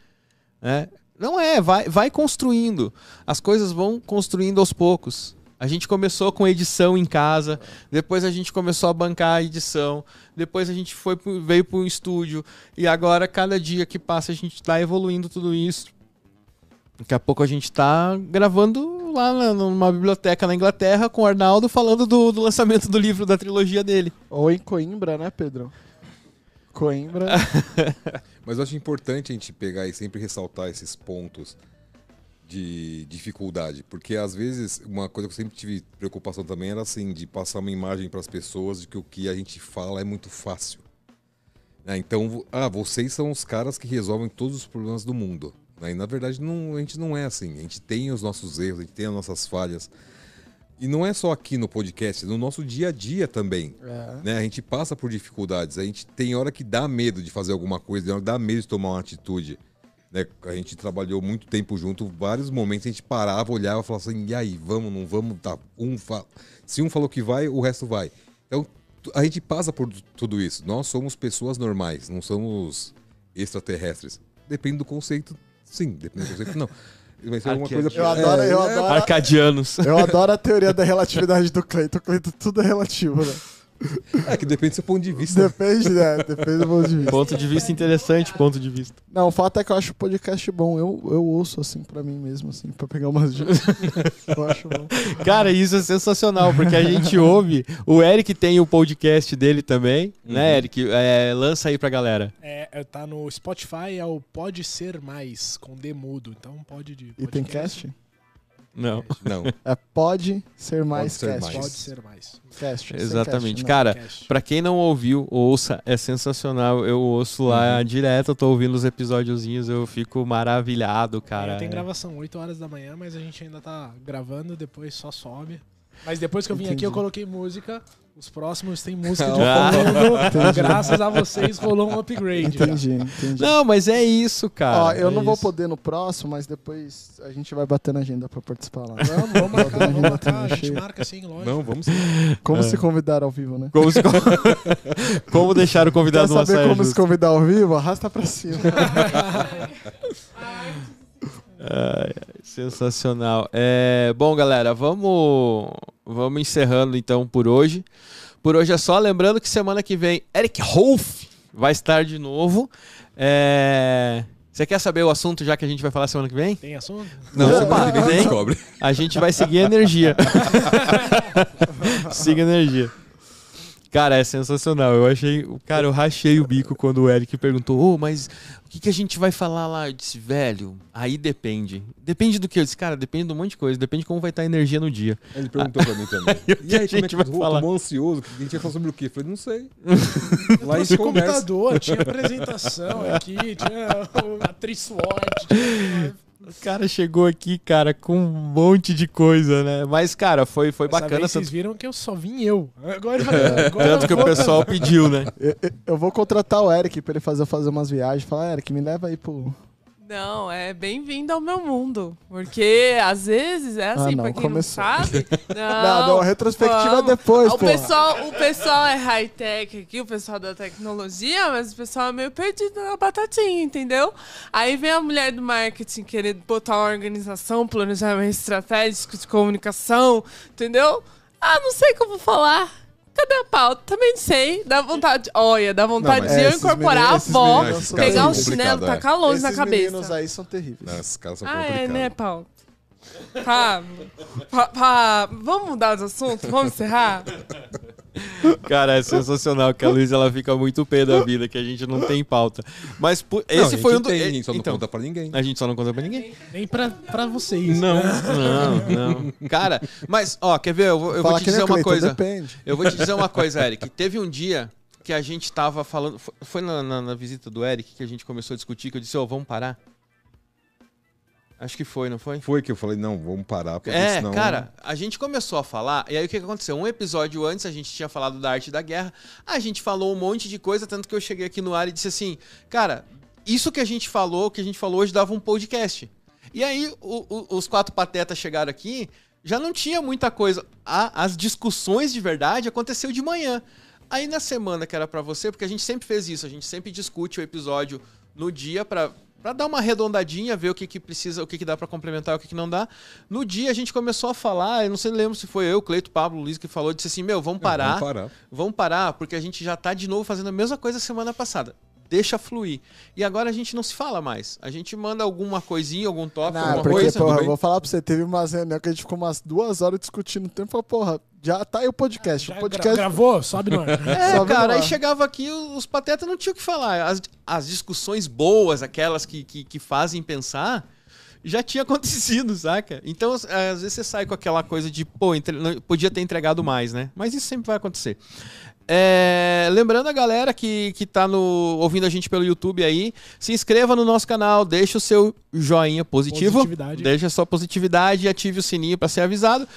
né? Não é, vai, vai construindo. As coisas vão construindo aos poucos. A gente começou com edição em casa, depois a gente começou a bancar a edição, depois a gente foi veio para um estúdio e agora cada dia que passa a gente está evoluindo tudo isso. Daqui a pouco a gente está gravando lá na- numa biblioteca na Inglaterra com o Arnaldo falando do, do lançamento do livro da trilogia dele. Ou em Coimbra, né, Pedro? Coimbra. Mas eu acho importante a gente pegar e sempre ressaltar esses pontos de dificuldade, porque às vezes uma coisa que eu sempre tive preocupação também era assim de passar uma imagem para as pessoas de que o que a gente fala é muito fácil. né? então, ah, vocês são os caras que resolvem todos os problemas do mundo. Né? E na verdade não, a gente não é assim. A gente tem os nossos erros, a gente tem as nossas falhas. E não é só aqui no podcast, no nosso dia a dia também É. né? A gente passa por dificuldades. A gente tem hora que dá medo de fazer alguma coisa, tem hora que dá medo de tomar uma atitude. Né? A gente trabalhou muito tempo junto, vários momentos a gente parava, olhava e falava assim: e aí, vamos, não vamos? Tá, um fa... Se um falou que vai, o resto vai. Então a gente passa por tudo isso. Nós somos pessoas normais, não somos extraterrestres. Depende do conceito, sim, depende do conceito, não. Mas é alguma coisa. Eu adoro, eu é, adoro. Arcadianos. Eu adoro a teoria da relatividade do Cleiton. O Cleiton tudo é relativo, né? É que depende do seu ponto de vista. Depende, né? Depende do ponto de vista. Ponto de vista interessante, ponto de vista. Não, o fato é que eu acho o podcast bom. Eu, eu ouço assim pra mim mesmo, assim, pra pegar umas dicas. eu acho bom. Cara, isso é sensacional, porque a gente ouve. O Eric tem o podcast dele também, né, Eric? É, lança aí pra galera. É, é, tá no Spotify, é o Pode Ser Mais, com D mudo. Então pode de. E tem podcast. cast? Não. Não. É pode ser mais ser cast. mais. Pode ser mais. Cast, Exatamente. cast? Cara, pra quem não ouviu, ouça, é sensacional. Eu ouço lá direto, eu tô ouvindo os episódiozinhos, eu fico maravilhado, cara. É, tem gravação 8 horas da manhã, mas a gente ainda tá gravando, depois só sobe. Mas depois que eu vim aqui, Entendi. eu coloquei música Os próximos tem música de Ah. fundo. Graças a vocês rolou um upgrade. já. Entendi, entendi. Não, mas é isso, cara. Ó, eu é não vou isso. poder no próximo, mas depois a gente vai bater na agenda pra participar lá. Vamos, vamos marcar, vamos marcar. A gente cheio. marca sim, lógico. Não, vamos sim. Como É. se convidar ao vivo, né? Como, se- como deixar o Quer convidado numa saber como se justa? convidar ao vivo? Arrasta pra cima. Ai, sensacional. É, bom, galera, vamos, vamos encerrando então por hoje. Por hoje é só. Lembrando que semana que vem, Eric Rolf vai estar de novo. É, Você quer saber o assunto já que a gente vai falar semana que vem? Tem assunto? Não, Opa, semana que vem a gente vem. descobre. A gente vai seguir a energia. Siga a energia. Cara, é sensacional. Eu achei. Cara, eu rachei o bico quando o Eric perguntou: Ô, mas o que, que a gente vai falar lá? Eu disse, velho, aí depende. Depende do que? Eu disse, cara, depende de um monte de coisa. Depende de como vai estar a energia no dia. Ele perguntou pra mim também. E E aí, a como é gente que vai falar? ansioso? A gente ia falar sobre o quê? Eu falei, não sei. Lá a Trouxe gente computador, tinha apresentação aqui, tinha a atriz SWOT. Tinha... O cara chegou aqui, cara, com um monte de coisa, né? Mas, cara, foi, foi Dessa bacana. vez vocês Tanto, viram que eu só vim eu. Agora, agora tanto que o pessoal pediu, né? Eu, eu- eu vou contratar o Eric pra ele fazer, fazer umas viagens. Falar, Eric, me leva aí pro. Não, é bem-vindo ao meu mundo. Porque às vezes é assim, Ah, não, pra quem começou. não sabe. Não, Não, não, a retrospectiva é vamos. depois, o pessoal, o pessoal é high-tech aqui, o pessoal da tecnologia, mas o pessoal é meio perdido na batatinha, entendeu? Aí vem a mulher do marketing querer botar uma organização, planejamento estratégico de comunicação, entendeu? Ah, não sei como falar. Cadê a pauta? Também não sei. Dá vontade. Olha, dá vontade mas de eu esses incorporar meninos- a esses avó, meninos são pegar o complicado, chinelo, é. tacar longe Esses na cabeça. meninos aí são terríveis. Não, esses caras são Ah, complicados. é, né, Paulo? Pá, pá, pá, vamos mudar de assunto? Vamos encerrar? Cara, é sensacional que a Luísa ela fica muito pé da vida, que a gente não tem pauta. Mas pu- Não, esse foi um do... tem, a gente só não então, conta pra ninguém. a gente só não conta pra ninguém. Nem pra, pra vocês. Não, não, não. Cara, mas, ó, quer ver? Eu vou, eu vou te dizer uma Cleiton, coisa. Depende. Eu vou te dizer uma coisa, Eric. Teve um dia que a gente tava falando. fo- Foi na, na- na visita do Eric que a gente começou a discutir, que eu disse, ô, vamos parar? Acho que foi, não foi? Foi que eu falei, não, vamos parar, porque É, senão... cara, a gente começou a falar, e aí o que aconteceu? Um episódio antes a gente tinha falado da arte da guerra, a gente falou um monte de coisa, tanto que eu cheguei aqui no ar e disse assim, cara, isso que a gente falou, que a gente falou hoje dava um podcast. E aí o- o- os quatro patetas chegaram aqui, já não tinha muita coisa. A- as discussões de verdade aconteceu de manhã. Aí na semana que era pra você, porque a gente sempre fez isso, a gente sempre discute o episódio no dia pra para dar uma arredondadinha, ver o que, que precisa, o que, que dá pra complementar, o que, que não dá. No dia a gente começou a falar, eu não sei, lembro se foi eu, Cleito, Pablo, Luiz que falou, disse assim: "Meu, vamos parar. Vamos parar. Vamos parar, porque a gente já tá de novo fazendo a mesma coisa semana passada. Deixa fluir. E agora a gente não se fala mais. A gente manda alguma coisinha, algum tópico, Não, alguma porque, coisa. porra, eu vou falar pra você, teve umas reuniões que a gente ficou umas duas horas discutindo o tempo. Falou, porra, já tá aí o podcast. Já o gra- podcast. gravou? Sobe no ar. É, Sobe cara, aí chegava aqui, os patetas não tinham o que falar. As, as discussões boas, aquelas que, que, que fazem pensar, já tinha acontecido, saca? Então, às às vezes você sai com aquela coisa de, pô, entre- não- podia ter entregado mais, né? Mas isso sempre vai acontecer. É, lembrando a galera que, que tá no, ouvindo a gente pelo YouTube aí, se inscreva no nosso canal, deixa o seu joinha positivo, deixa a sua positividade e ative o sininho para ser avisado.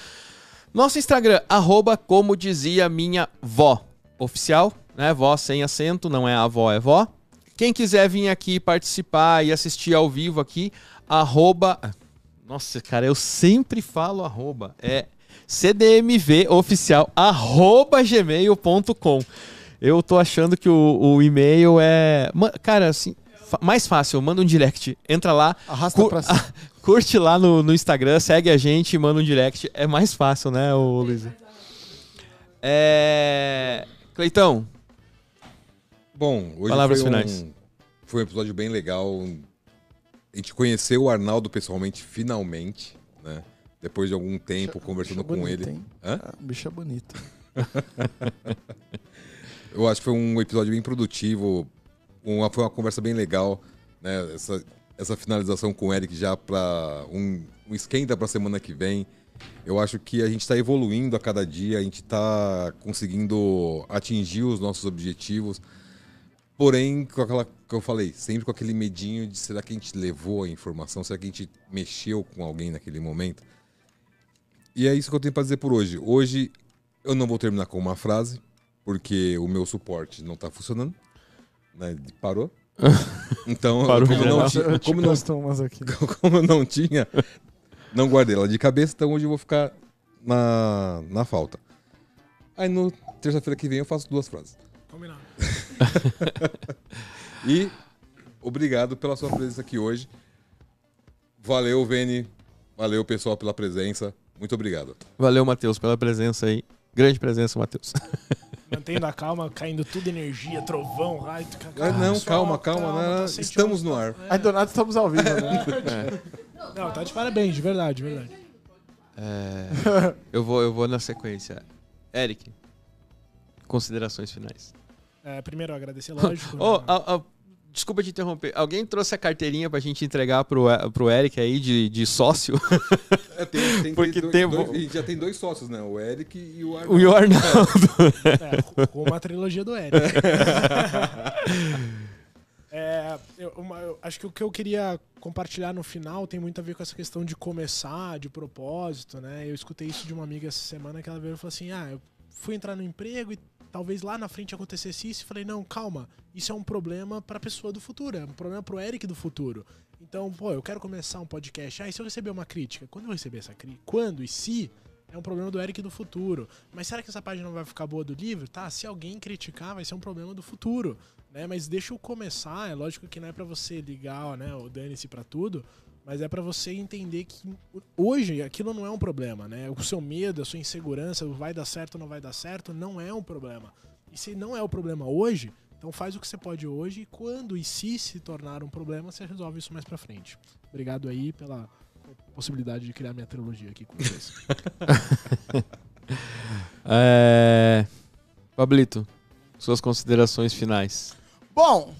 Nosso Instagram, arroba como dizia minha vó. Oficial, né? Vó sem acento, não é avó, é vó. Quem quiser vir aqui participar e assistir ao vivo aqui, arroba. Nossa, cara, eu sempre falo arroba. É cdmv oficial, arroba gmail.com. Eu tô achando que o, o e-mail é. Cara, assim, mais fácil, manda um direct. Entra lá, Arrasta Cu- pra cima. curte lá no, no Instagram, segue a gente, manda um direct. É mais fácil, né, ô Luiz? É. Cleitão, Bom, hoje Palavras foi, finais. Um, foi um episódio bem legal. A gente conheceu o Arnaldo pessoalmente, finalmente, né? Depois de algum tempo conversando bicho com bonito, ele. hein? Hã? Ah, bicho é bonito. Eu acho que foi um episódio bem produtivo. Uma, foi uma conversa bem legal. Né? Essa, essa finalização com o Eric já para um, um esquenta para a semana que vem. Eu acho que a gente está evoluindo a cada dia, a gente está conseguindo atingir os nossos objetivos. Porém, com aquela que eu falei, sempre com aquele medinho de será que a gente levou a informação, será que a gente mexeu com alguém naquele momento? E é isso que eu tenho para dizer por hoje. Hoje Eu não vou terminar com uma frase, porque o meu suporte não tá funcionando. Né? Parou. Então, Parou como, não ti- Eu te como, não, como eu não tinha, não guardei ela de cabeça, então hoje eu vou ficar na, na falta. Aí no terça-feira que vem eu faço duas frases. Combinado. E obrigado pela sua presença aqui hoje. Valeu, Vene. Valeu, pessoal, pela presença. Muito obrigado. Valeu, Matheus, pela presença aí. Grande presença, Matheus. Mantendo a calma, caindo tudo energia, trovão, raio. Ah, não, calma, calma, né? tá Estamos no ar. Aí do nada estamos ao vivo, né? Não, tá de parabéns, de verdade, de verdade. É, eu, vou, eu vou na sequência. Eric, considerações finais. É, primeiro, agradecer, lógico. Oh, né? a- a- desculpa te interromper. Alguém trouxe a carteirinha pra gente entregar pro, pro Eric aí de, de sócio? É, tem, tem, Porque dois- tem- dois- a gente já tem dois sócios, né? O Eric e o o Arnaldo. Arnaldo. É, com uma trilogia do Eric. É, eu, uma- eu acho que o que eu queria compartilhar no final tem muito a ver com essa questão de começar, de propósito, né? Eu escutei isso de uma amiga essa semana que ela veio e falou assim: Ah, eu fui entrar no emprego e talvez lá na frente acontecesse isso. E falei: Não, calma, isso é um problema pra pessoa do futuro, é um problema pro Eric do futuro. Então, pô, eu quero começar um podcast. Ah, e se eu receber uma crítica? Quando eu receber essa crítica? Quando e se? É um problema do Eric do futuro. Mas será que essa página não vai ficar boa do livro? Tá, se alguém criticar, vai ser um problema do futuro. Né? Mas deixa eu começar. É lógico que não é pra você ligar né, o dane-se pra tudo. Mas é pra você entender que hoje aquilo não é um problema, né? O seu medo, a sua insegurança, vai dar certo ou não vai dar certo, não é um problema. E se não é o problema hoje, então faz o que você pode hoje e quando e se se tornar um problema, você resolve isso mais pra frente. Obrigado aí pela possibilidade de criar minha trilogia aqui com vocês. É... Pablito, suas considerações finais. Bom,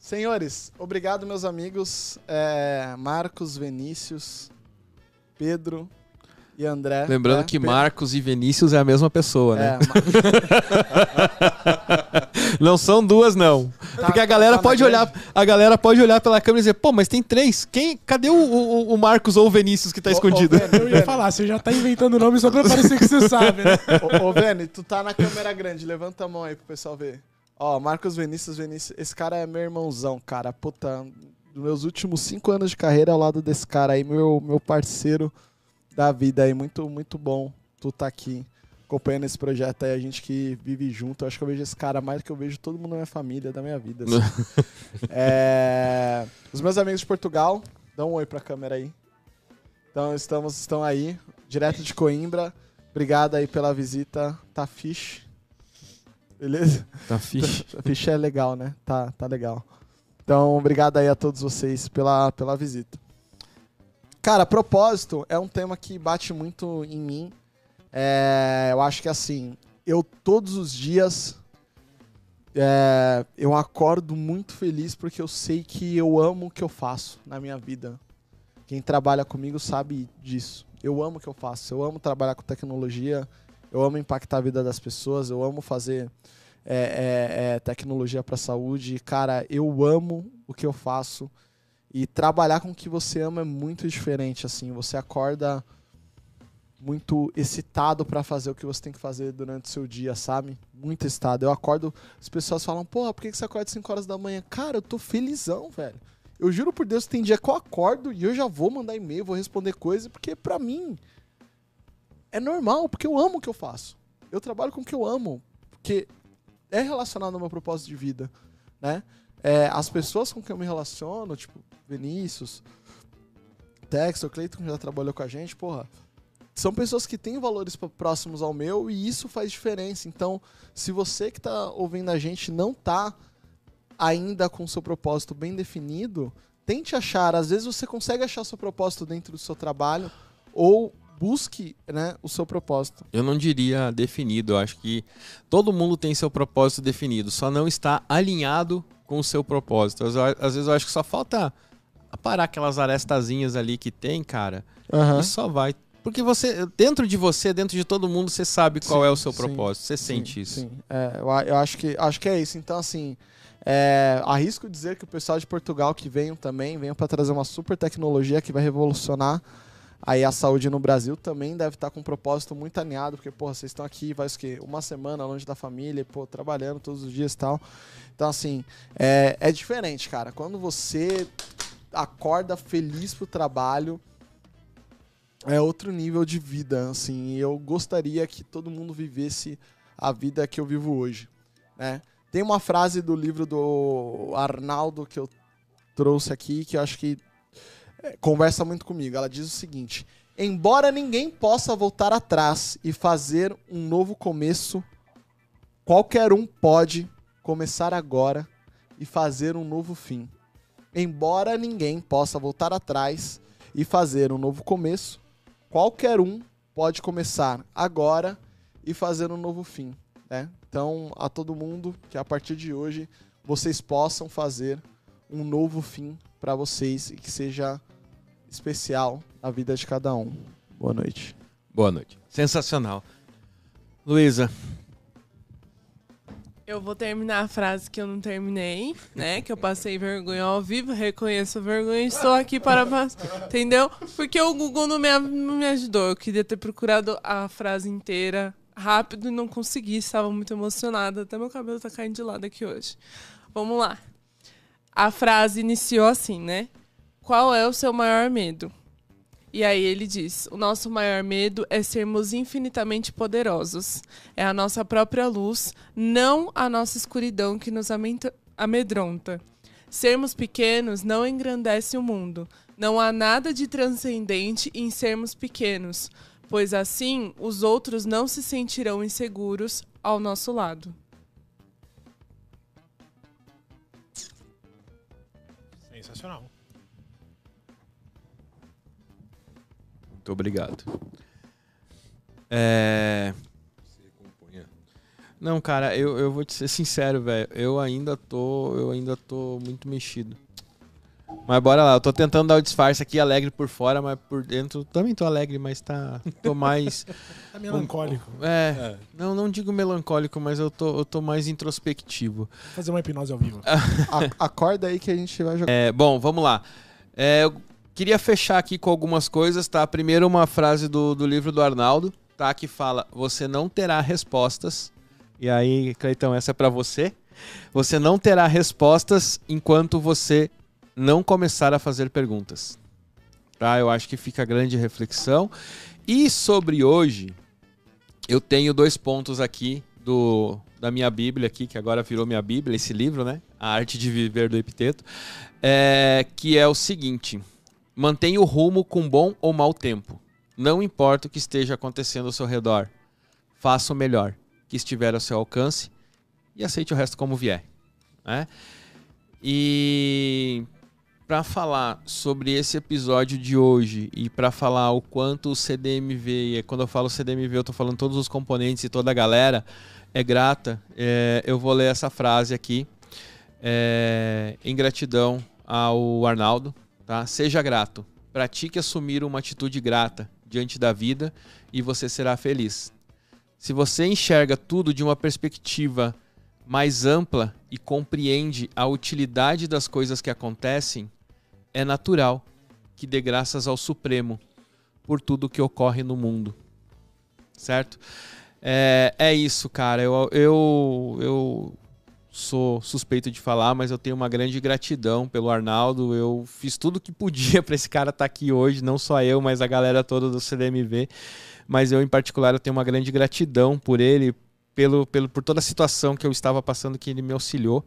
senhores, obrigado, meus amigos. É, Marcos, Vinícius, Pedro e André. Lembrando né? que Marcos e Vinícius é a mesma pessoa, né? É, Ma- Não são duas, não. tá- Porque a tá- galera tá pode grande. olhar, a galera pode olhar pela câmera e dizer, pô, mas tem três. Quem? Cadê o, o, o Marcos ou o Vinícius que tá ô, escondido? Vene, Eu ia falar, você já tá inventando nome só pra parecer que você sabe, né? Ô, ô, Vene, tu tá na câmera grande, levanta a mão aí pro pessoal ver. Ó, Marcos Vinícius, Vinícius, esse cara é meu irmãozão, cara. Puta, dos meus últimos cinco anos de carreira ao lado desse cara aí, meu, meu parceiro da vida aí. Muito, muito bom tu tá aqui acompanhando esse projeto aí, a gente que vive junto. Eu acho que eu vejo esse cara mais do que eu vejo todo mundo na minha família, da minha vida. assim. É, Os meus amigos de Portugal, dá um oi pra câmera aí. Então, estamos, estão aí, direto de Coimbra. Obrigado aí pela visita, tá fish. Beleza? Tá fixe. Fish é legal, né? Tá, tá legal. Então, obrigado aí a todos vocês pela, pela visita. Cara, propósito é um tema que bate muito em mim. É, eu acho que assim, eu todos os dias é, eu acordo muito feliz porque eu sei que eu amo o que eu faço na minha vida. Quem trabalha comigo sabe disso. Eu amo o que eu faço. Eu amo trabalhar com tecnologia. Eu amo impactar a vida das pessoas. Eu amo fazer é, é, é, tecnologia para saúde. Cara, eu amo o que eu faço. E trabalhar com o que você ama é muito diferente. Assim, você acorda muito excitado para fazer o que você tem que fazer durante o seu dia, sabe? Muito excitado. Eu acordo, as pessoas falam, porra, por que você acorda 5 horas da manhã? Cara, eu tô felizão, velho. Eu juro por Deus, tem dia que eu acordo e eu já vou mandar e-mail, vou responder coisa, porque pra mim é normal, porque eu amo o que eu faço. Eu trabalho com o que eu amo, porque é relacionado ao meu propósito de vida, né? É, as pessoas com quem eu me relaciono, tipo Vinícius, Textor, Cleiton, que já trabalhou com a gente, porra, são pessoas que têm valores próximos ao meu e isso faz diferença. Então, se você que tá ouvindo a gente não tá ainda com seu propósito bem definido, tente achar. Às vezes você consegue achar seu propósito dentro do seu trabalho ou busque né, o seu propósito. Eu não diria definido, eu acho que todo mundo tem seu propósito definido, só não está alinhado com o seu propósito. Às, às vezes eu acho que só falta parar aquelas arestazinhas ali que tem, cara, e só vai. Porque você, dentro de você, dentro de todo mundo, você sabe qual Sim, é o seu sim, propósito, você Sim, sente isso. Sim, É, eu, eu acho, que, acho que é isso. Então, assim, é, arrisco dizer que o pessoal de Portugal que venham também, venham para trazer uma super tecnologia que vai revolucionar aí a saúde no Brasil também deve estar com um propósito muito alinhado, porque, porra, vocês estão aqui, vai o quê? Uma semana longe da família, pô, trabalhando todos os dias e tal. Então, assim, é, é diferente, cara. Quando você acorda feliz pro trabalho, é outro nível de vida, assim. Eu gostaria que todo mundo vivesse a vida que eu vivo hoje, né? Tem uma frase do livro do Arnaldo que eu trouxe aqui que eu acho que conversa muito comigo. Ela diz o seguinte: Embora ninguém possa voltar atrás e fazer um novo começo, qualquer um pode começar agora e fazer um novo fim. Embora ninguém possa voltar atrás e fazer um novo começo, qualquer um pode começar agora e fazer um novo fim. Né? Então, a todo mundo que a partir de hoje vocês possam fazer um novo fim para vocês e que seja especial na vida de cada um. Boa noite. Boa noite. Sensacional. Luísa, Eu vou terminar a frase que eu não terminei, né? Que eu passei vergonha ao vivo, reconheço a vergonha e estou aqui para. passar. Entendeu? Porque o Google não me, não me ajudou. Eu queria ter procurado a frase inteira rápido e não consegui. Estava muito emocionada. Até meu cabelo tá caindo de lado aqui hoje. Vamos lá. A frase iniciou assim, né? Qual é o seu maior medo? E aí ele diz: o nosso maior medo é sermos infinitamente poderosos. É a nossa própria luz, não a nossa escuridão que nos amedronta. Sermos pequenos não engrandece o mundo. Não há nada de transcendente em sermos pequenos, pois assim os outros não se sentirão inseguros ao nosso lado. Muito obrigado. É... Não, cara, eu, eu vou te ser sincero, velho. Eu ainda tô. Eu ainda tô muito mexido. Mas bora lá, eu tô tentando dar o disfarce aqui, alegre por fora, mas por dentro também tô alegre, mas tá. Tô mais. Tá melancólico. É. Não, não digo melancólico, mas eu tô, eu tô mais introspectivo. Vou fazer uma hipnose ao vivo. A- acorda aí que a gente vai jogar. É, bom, vamos lá. É, eu queria fechar aqui com algumas coisas, tá? Primeiro, uma frase do, do livro do Arnaldo, tá? Que fala: Você não terá respostas. E aí, Cleitão, essa é pra você. Você não terá respostas enquanto você não começar a fazer perguntas. Tá? Eu acho que fica grande reflexão. E sobre hoje, eu tenho dois pontos aqui do da minha Bíblia aqui, que agora virou minha Bíblia, esse livro, né? A Arte de Viver do Epiteto, é, que é o seguinte: mantenha o rumo com bom ou mau tempo. Não importa o que esteja acontecendo ao seu redor. Faça o melhor que estiver ao seu alcance e aceite o resto como vier. Né? E para falar sobre esse episódio de hoje e para falar o quanto o CDMV, e quando eu falo CDMV eu tô falando todos os componentes e toda a galera, é grata, é, eu vou ler essa frase aqui, é, em gratidão ao Arnaldo, tá? Seja grato, pratique assumir uma atitude grata diante da vida e você será feliz. Se você enxerga tudo de uma perspectiva mais ampla e compreende a utilidade das coisas que acontecem, é natural que dê graças ao Supremo por tudo que ocorre no mundo. Certo? É, é isso, cara. Eu, eu, eu sou suspeito de falar, mas eu tenho uma grande gratidão pelo Arnaldo. Eu fiz tudo o que podia para esse cara estar aqui hoje, não só eu, mas a galera toda do CDMV. Mas eu, em particular, eu tenho uma grande gratidão por ele, pelo, pelo, por toda a situação que eu estava passando, que ele me auxiliou.